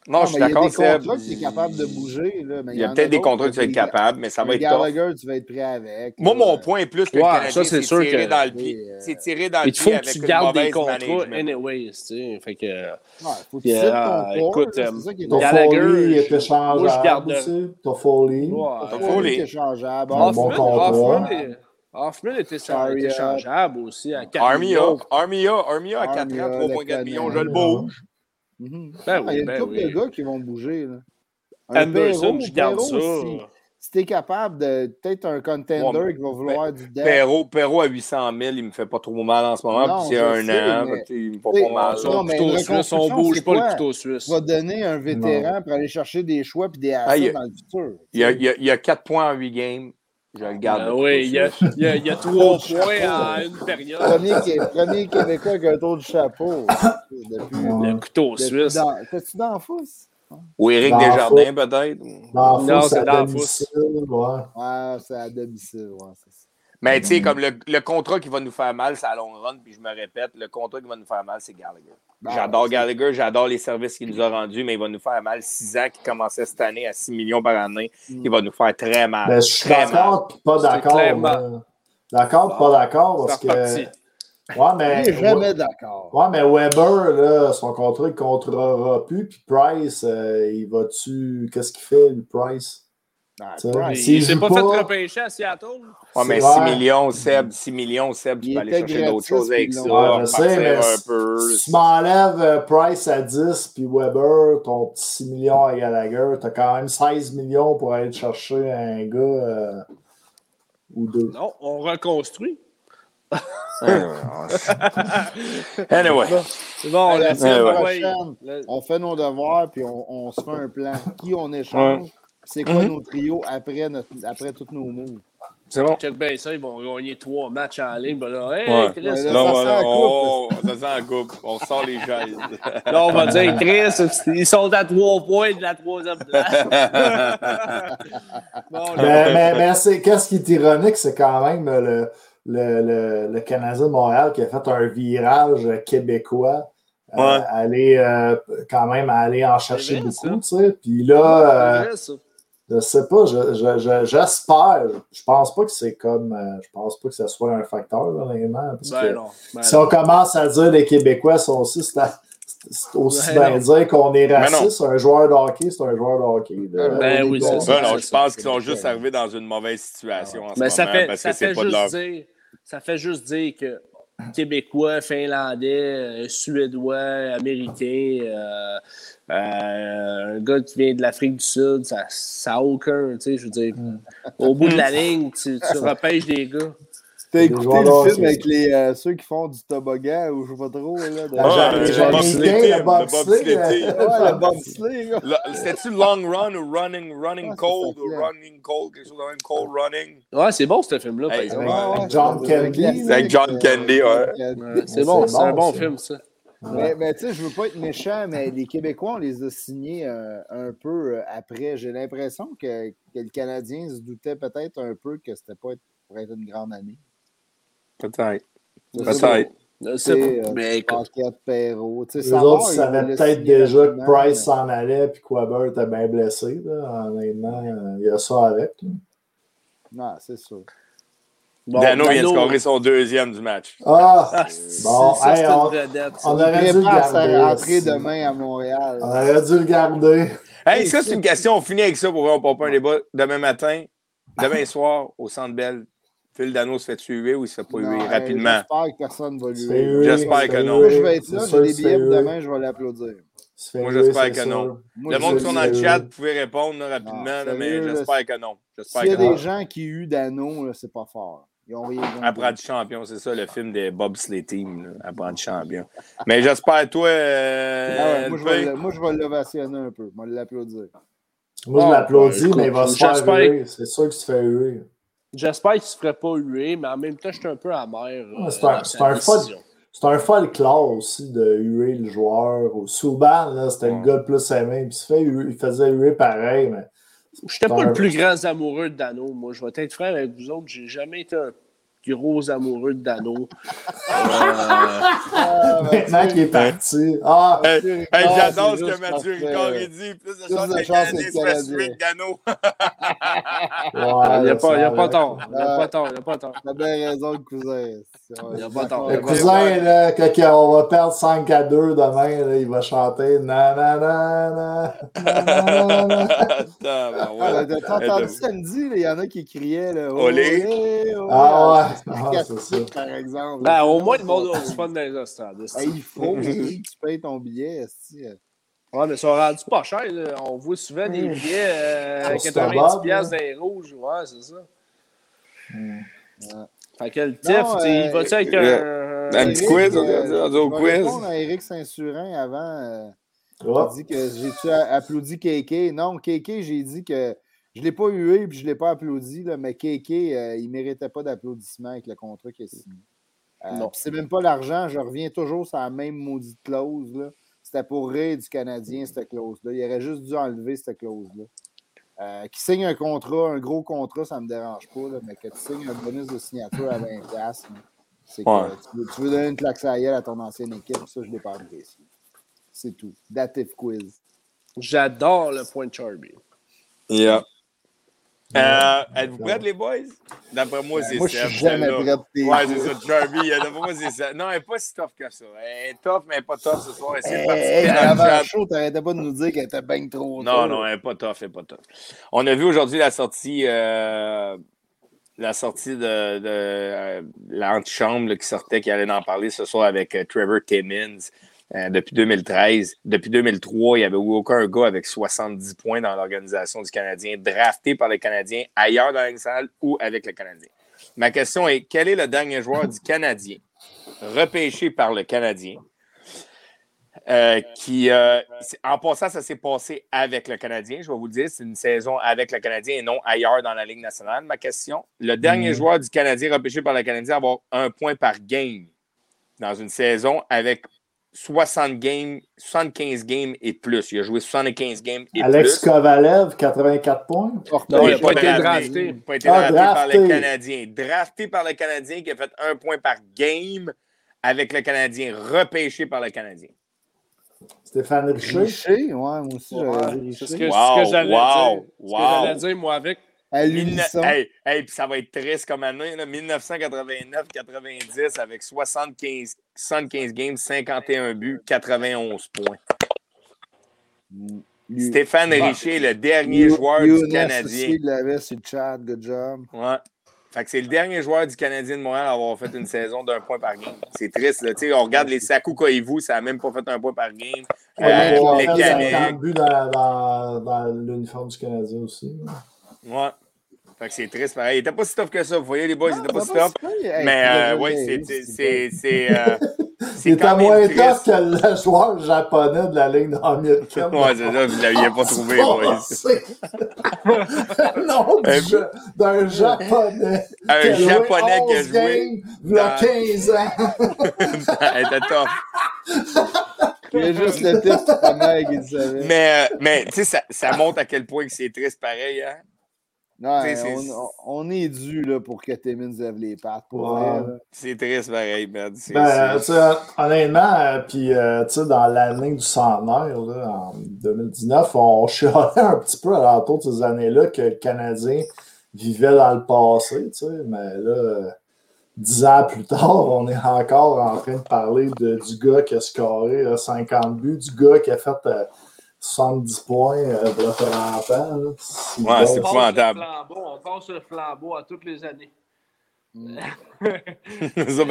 Non, je suis d'accord, Il y a des contrats que tu es capable de bouger. Là, mais il y a, peut-être des contrats que tu vas être capable, mais ça va être Gallagher, tu vas être prêt avec. Moi, mon point est plus que ouais, le c'est tiré dans le pied. C'est tiré dans le pied avec une mauvaise contrats anyways, tu sais. Fait que... Ouais, faut que tu ton Écoute, Gallagher, était changeable aussi. Toffoli. Toffoli. était changeable. Hoffman était changeable aussi à 4 Armia, Armia, Armia à 4 ans, 3,4 millions, je le bouge. Mhm. Ben il y a une ben couple de gars qui vont bouger. Là. Un Anderson, je garde ça. Si, si tu es capable de. Peut-être un contender qui va vouloir du deck. Perrault, Perrault à 800 000, il me fait pas trop mal en ce moment. puis c'est un an. Mais... Il me fait pas mal. Non, couteau suisse, on bouge pas le couteau suisse. Tu vas donner un vétéran pour aller chercher des choix et des assets ah, dans le futur. Il y, a, il y a 4 points en 8 games. Je le garde. Ben oui, il y, a, il, y a, il y a trois points en une période. Premier, premier Québécois avec un tour du chapeau. Depuis, le couteau suisse. T'es-tu dans la fousse? Ou Éric Desjardins, peut-être? Non, c'est dans la fousse. Ouais, ouais c'est à domicile. Ouais, c'est ça. Mais tu sais, comme le, le, contrat qui va nous faire mal, c'est à long run, puis je me répète, le contrat qui va nous faire mal, c'est Gallagher. Ben, j'adore Gallagher, j'adore les services qu'il nous a rendus, mais il va nous faire mal. 6 ans qui commençait cette année à 6 millions par année, mm. il va nous faire très mal. Ben, je suis d'accord, pas d'accord. D'accord, pas d'accord, parce que. Ouais, mais. Je suis jamais d'accord. Ouais, mais Weber, là, son contrat, il ne contrôlera plus. Puis Price, euh, il va-tu. Qu'est-ce qu'il fait, le Price? il s'est pas, fait repêcher à Seattle. Ouais, mais 6 millions, Seb, 6 millions, Seb, tu peux aller chercher d'autres choses avec ça. Ouais, je sais, mais un peu. si tu m'enlèves euh, Price à 10 puis Weber, ton petit 6 millions à Gallagher, tu as quand même 16 millions pour aller chercher un gars euh, ou deux. Non, on reconstruit. anyway. C'est bon, on, anyway. on fait nos devoirs puis on, on, se fait un plan. Qui on échange? C'est quoi mm-hmm. nos trios après, notre, après tous nos moves? C'est bon. Check bien ça, ils vont gagner trois matchs en ligne. Ben là, hey, Chris, là, non, ça, on, ça sent en coupe. On sort les jeunes. là, on va dire, Chris, ils sont à trois points de la troisième place. bon, mais, mais, mais c'est, qu'est-ce qui est ironique, c'est quand même le, le, le, le Canadien de Montréal qui a fait un virage québécois. Euh, ouais. aller euh, quand même aller en chercher beaucoup, tu sais. Puis là, euh, je sais pas, j'espère. Je, je, je, pense pas que c'est comme. Euh, je pense pas que ce soit un facteur, honnêtement. Parce ben que non, ben si on commence à dire les Québécois sont aussi. C'est aussi ben bien dire qu'on est raciste. Un joueur de hockey, c'est un joueur de hockey. ben oui, c'est ça. non, je pense qu'ils sont juste arrivés dans une mauvaise situation en ce moment. Ça fait, parce ça que c'est pas de leur. Dire, ça fait juste dire que Québécois, Finlandais, euh, Suédois, Américains, euh, euh, un gars qui vient de l'Afrique du Sud, ça n'a aucun, tu sais, je veux dire, au bout de la ligne, tu, tu repêches des gars. T'as écouté le film avec les, euh, ceux qui font du toboggan ou je sais pas trop. Là, de... ah, Jamaïcains, le bobsleigh. le bobsleigh. C'était-tu Long Run ou Running, running Cold ou Running Cold, quelque chose comme Cold Running? Ouais, c'est bon ce film-là, par exemple. Avec John Candy. Avec John Candy, ouais. C'est bon, c'est un bon film, ça. Mais, mais tu sais, je veux pas être méchant, mais les Québécois, on les a signés euh, un peu euh, après. J'ai l'impression que, que le Canadien se doutait peut-être un peu que c'était pas pour être une grande année. Peut-être. Peut-être. C'est mais Pascal Perrault. Les autres savaient peut-être déjà que Price s'en allait puis Quaber était bien blessé. Là. Honnêtement, il y a ça avec. Non, c'est sûr. Bon, Dano, vient de scorer son deuxième du match. Ah! ah bon, ça, hey, on, on, aurait dû le garder. rentrer demain à Montréal. On aurait dû le garder. Hey, ça, c'est une question. On finit avec ça pour voir pas un débat. Demain matin, demain soir, au Centre Bell, Phil Dano se fait tuer ou il se fait pas tuer rapidement? J'espère que personne ne va lui. J'espère que non. Moi, je vais être là, j'ai des billets demain, je vais l'applaudir. Moi, j'espère que non. le monde qui sont dans le chat, vous pouvez répondre rapidement, mais j'espère que non. S'il y a des gens qui ont eu Dano, c'est pas fort. Apprenti champion, c'est ça le film des bobsleigh team, Apprenti champion. Mais j'espère, toi. Euh, ah moi, je vais, moi, je vais l'ovationner un peu. Je vais l'applaudir. Moi, je l'applaudis, mais il va se faire huer. C'est sûr qu'il se fait huer. J'espère qu'il ne se ferait pas huer, mais en même temps, je suis un peu amer. Euh, c'est un, un, un folklore aussi de huer le joueur. Au Souban, c'était le gars le plus aimé. Puis il, fait il faisait huer pareil, mais je n'étais pas le plus grand amoureux de Dano. Moi, je vais être frère avec vous autres. J'ai jamais été un gros amoureux de Dano. Euh... Maintenant qu'il est parti. Ah, hey, hey, j'adore ce que Mathieu Ricard a dit. Plus de chance que Canadien Dano. il n'y a, pas, a pas tort. Il n'y a pas tort. Il n'y a pas tort. T'as bien raison, le cousin. Il n'y a pas tort. Le cousin, là, quand on va perdre 5 à 2 demain, là, il va chanter na na na na na na na. T'as entendu samedi, il y en a qui criaient là, Olé. Ah ouais. Ah, ça. par exemple. Ben, au moins, le monde a du fun dans les stades. il faut que tu payes ton billet. Ouais, mais ça a rendu pas cher. Là. On voit souvent des billets euh, 90$ piastres dans les rouges. Ouais, c'est ça. Mm. Ouais. Fait que le TIF, euh, il va-tu avec un. Un petit quiz, on va dire au quiz. A Eric Saint-Surin avant. Euh, il dit que j'ai-tu applaudi KK. Non, KK, j'ai dit que je ne l'ai pas hué et je ne l'ai pas applaudi, là, mais KK, euh, il ne méritait pas d'applaudissement avec le contrat qu'il a signé. Euh, non. C'est même pas l'argent, je reviens toujours sur la même maudite clause. C'était pour rire du Canadien, cette clause-là. Il aurait juste dû enlever cette clause-là. Euh, qui signe un contrat, un gros contrat, ça ne me dérange pas, mais que tu signes un bonus de signature à 20 places, c'est que tu veux, donner une claque à à ton ancienne équipe, ça, je ne l'ai pas apprécié. C'est tout. Dative quiz. J'adore le point de Charby. Yeah. Euh, Êtes-vous prêts, les boys? D'après moi, c'est ça. Moi, je suis jamais prêt. Ouais, c'est ça, Charby. D'après moi, c'est ça. Non, elle n'est pas si tough que ça. Elle est tough, mais elle n'est pas tough ce soir. Elle hey, avant le show, t'arrêtais pas de nous dire qu'elle était bien trop Non, non, elle n'est pas tough, elle n'est pas tough. On a vu aujourd'hui la sortie... Euh, la sortie de, de euh, l'antichambre qui sortait, qui allait en parler ce soir avec euh, Trevor Timmins. Euh, depuis 2013. Depuis 2003, il n'y avait aucun gars avec 70 points dans l'organisation du Canadien, drafté par les Canadiens ailleurs dans la ou avec le Canadien. Ma question est quel est le dernier joueur du Canadien repêché par le Canadien euh, qui, euh, en passant, ça s'est passé avec le Canadien. Je vais vous le dire, c'est une saison avec le Canadien et non ailleurs dans la Ligue nationale. Ma question, le dernier mm. joueur du Canadien repêché par le Canadien à avoir un point par game dans une saison avec 60 games, 75 games et plus. Il a joué 75 games et Alex plus. Alex Kovalev, 84 points. Non, il n'a pas, été drafté. Il n'a pas été ah, drafté, par le Canadien. Drafté par le Canadien qui a fait un point par game avec le Canadien. Repêché par le Canadien. Stéphane Richer. Richer, ouais, moi aussi, j'avais dit Richer. C'est ce que, wow, ce que j'allais wow, dire. Wow. Ce que j'allais dire, moi, avec à Hey, hey, puis ça va être triste comme année, 1989-90 avec 75, 75 games, 51 buts, 91 points. Stéphane Richer, le dernier joueur du Canadien. Il l'avait sur le chat, good job. Ouais. Fait que c'est le dernier joueur du Canadien de Montréal à avoir fait une saison d'un point par game. C'est triste. Là. on regarde les Sakou Koivu, ça n'a même pas fait un point par game. Ouais, euh, les Canadiens. but dans, dans, dans l'uniforme du Canadien aussi. Ouais. Fait que c'est triste, pareil. Il était pas si tough que ça. Vous voyez, les boys, il était pas si tough. Mais euh, oui, c'est. C'est quand moins tough que le joueur japonais de la Ligue américaine. Ouais, c'est ça, vous l'aviez pas trouvé, boys. non, d'un japonais. Un japonais qui a joué. Il y a 15 ans. Elle était tough. Il y a juste le titre qui savait. Mais, mais tu sais, ça, ça montre à quel point c'est triste pareil, hein? Non, on, on, est dû là, pour que Timmins lève les pattes. C'est triste, pareil, Ben, honnêtement, euh, puis euh, dans l'année du centenaire, là, en 2019, on chialait un petit peu à l'entour de ces années-là que le Canadien vivait dans le passé, mais là, dix ans plus tard, on est encore en train de parler de, du gars qui a scoré 50 buts, du gars qui a fait. Euh, 70 points euh, pour le 30 ans. Ouais, c'est épouvantable. On passe le flambeau à toutes les années. c'est ça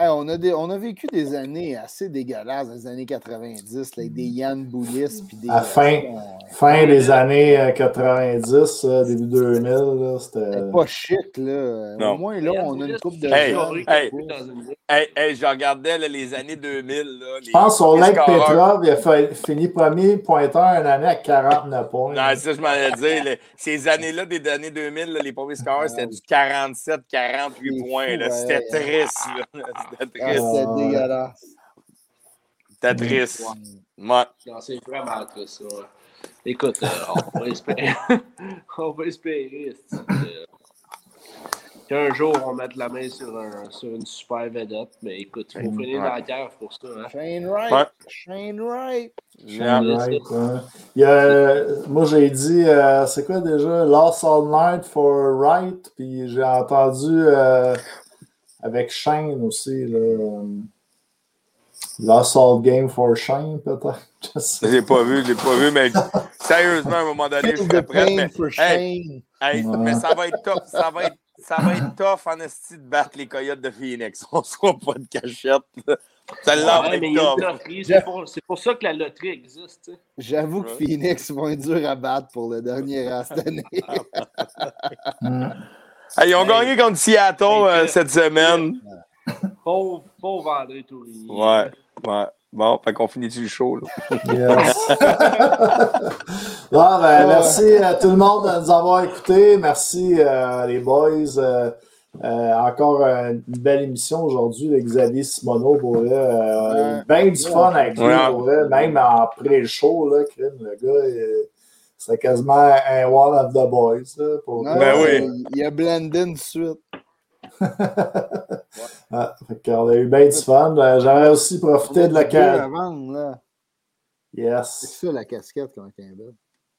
on, a on a vécu des années assez dégueulasses, les années 90, avec des Yann Boulis. Puis des, à fin, fin des années 90, euh, début 2000, c'était. pas shit, là. Au moins, là, on a une coupe de. Hey, hey, hey, je regardais les années 2000. Là, je pense au Lake Petrov, il a fini premier pointeur une année à 49 points. Non, ça, je m'en ai dit. ces années-là, des années 2000, les premiers scoreurs, c'était du 47, 48 points. C'était triste. C'était triste. C'était dégueulasse. C'était triste. Ouais. C'est vraiment triste, ça. Écoute, euh, on va espérer. on va espérer qu'un jour on mette la main sur, un, sur une super vedette. Mais écoute, il faut finir dans la guerre pour ça. Hein. Shane Wright. Shane Wright. Il y a, moi, j'ai dit, euh, c'est quoi déjà? Lost All Night for Wright. Puis j'ai entendu euh, avec Shane aussi. Là, Lost All Game for Shane, peut-être. Je l'ai pas vu, je l'ai pas vu, mais sérieusement, à un moment donné, je suis prêt. Mais, hey, hey, mais ça va être tough. Ça va être, ça va être tough en esti de battre les Coyotes de Phoenix. On ne sera pas de cachette. Ça l'a ouais, C'est pour, pour, ça que la loterie existe. J'avoue que Phoenix vont être durs à battre pour le dernier rang cette année. hey, ils ont gagné contre Seattle euh, cette semaine. Pauvre, pauvre André Tourigny. Ouais, ouais. Bon, fait qu'on finit le show. Là? Yes. bon, ben, merci à tout le monde de nous avoir écoutés. Merci euh, les boys. Euh, euh, encore une belle émission aujourd'hui de Xavier Simoneau. Pour euh, bien du fun avec lui. même en pré-show, là, le gars, c'est quasiment un one of the boys. Là, pour ben oui. Il a blendé de suite. ah, on a eu bien du fun. Euh, j'aurais aussi profité de l'occasion. Yes. C'est ça la casquette quand même.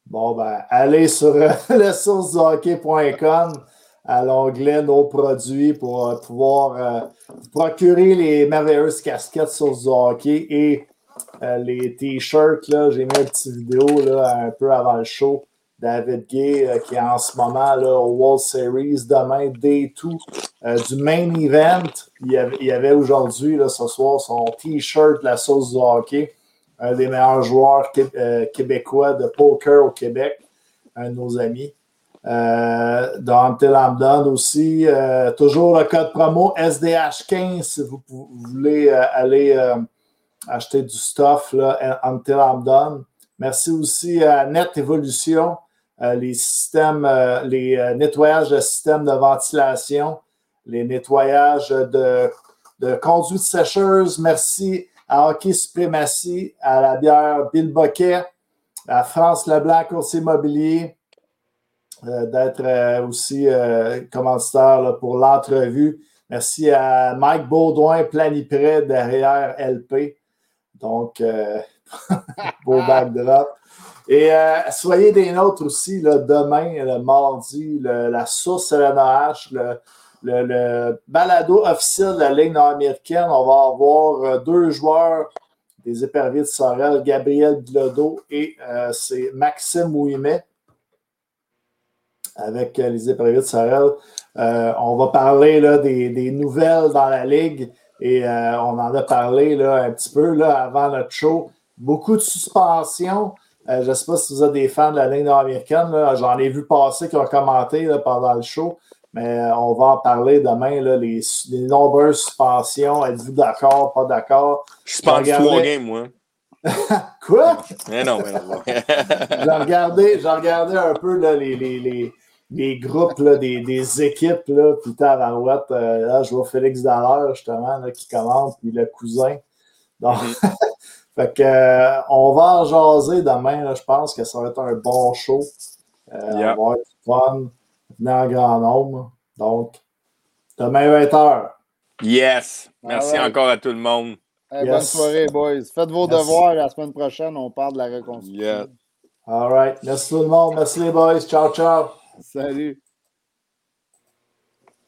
Bon, ben, allez sur euh, lesourcehockey.com à l'onglet Nos produits pour euh, pouvoir procurer les merveilleuses casquettes Source du hockey et les t-shirts. J'ai mis une petite vidéo là, un peu avant le show. David Gay, euh, qui est en ce moment là, au World Series, demain, Day 2 euh, du main event. Il y avait, aujourd'hui, ce soir, son T-shirt La sauce du hockey, un des meilleurs joueurs euh, québécois de poker au Québec, un de nos amis. Dante Lambdon aussi. toujours le code promo SDH15 si vous, voulez aller acheter du stuff, là, Lambdon. Merci aussi à Net Evolution. Euh, les systèmes, euh, les euh, nettoyages de systèmes de ventilation, les nettoyages de, de conduite sécheuse. Merci à Hockey Suprématie, à la bière Bill Boquet, à France Leblanc, courtier immobilier, d'être aussi commanditaire pour l'entrevue. Merci à Mike Baudouin, Planiprès, derrière LP. Donc, beau backdrop. Et euh, soyez des nôtres aussi demain, le mardi, la source LNH, le, le, le, balado officiel de la Ligue nord-américaine. On va avoir euh, deux joueurs des éperviers de Sorel, Gabriel Glodo et euh, c'est Maxime Ouimet avec les éperviers de Sorel. on va parler là, des, des, nouvelles dans la Ligue et on en a parlé là, un petit peu là, avant notre show. Beaucoup de suspensions. je ne sais pas si vous êtes des fans de la ligne nord-américaine. J'en ai vu passer qui ont commenté pendant le show. Mais on va en parler demain, là, les, les nombreuses suspensions. Êtes-vous d'accord, pas d'accord? Je suis pas trois games, moi. Quoi? Mais non, mais non. j'ai regardé, regardé un peu là, les, les, les, les, groupes là, des, des équipes, là, puis Tabarouette, euh, là, je vois Félix Dallaire, justement, là, qui commente, puis le cousin. Donc, mm-hmm. fait que, euh, on va en jaser demain, là, je pense que ça va être un bon show. Euh, On va avoir du fun, venir en grand nombre. Donc, demain 20h. Yes! Merci encore à tout le monde. Bonne soirée, boys. Faites vos devoirs. La semaine prochaine, on parle de la reconstruction. All right. Merci tout le monde. Merci les boys. Ciao, ciao. Salut.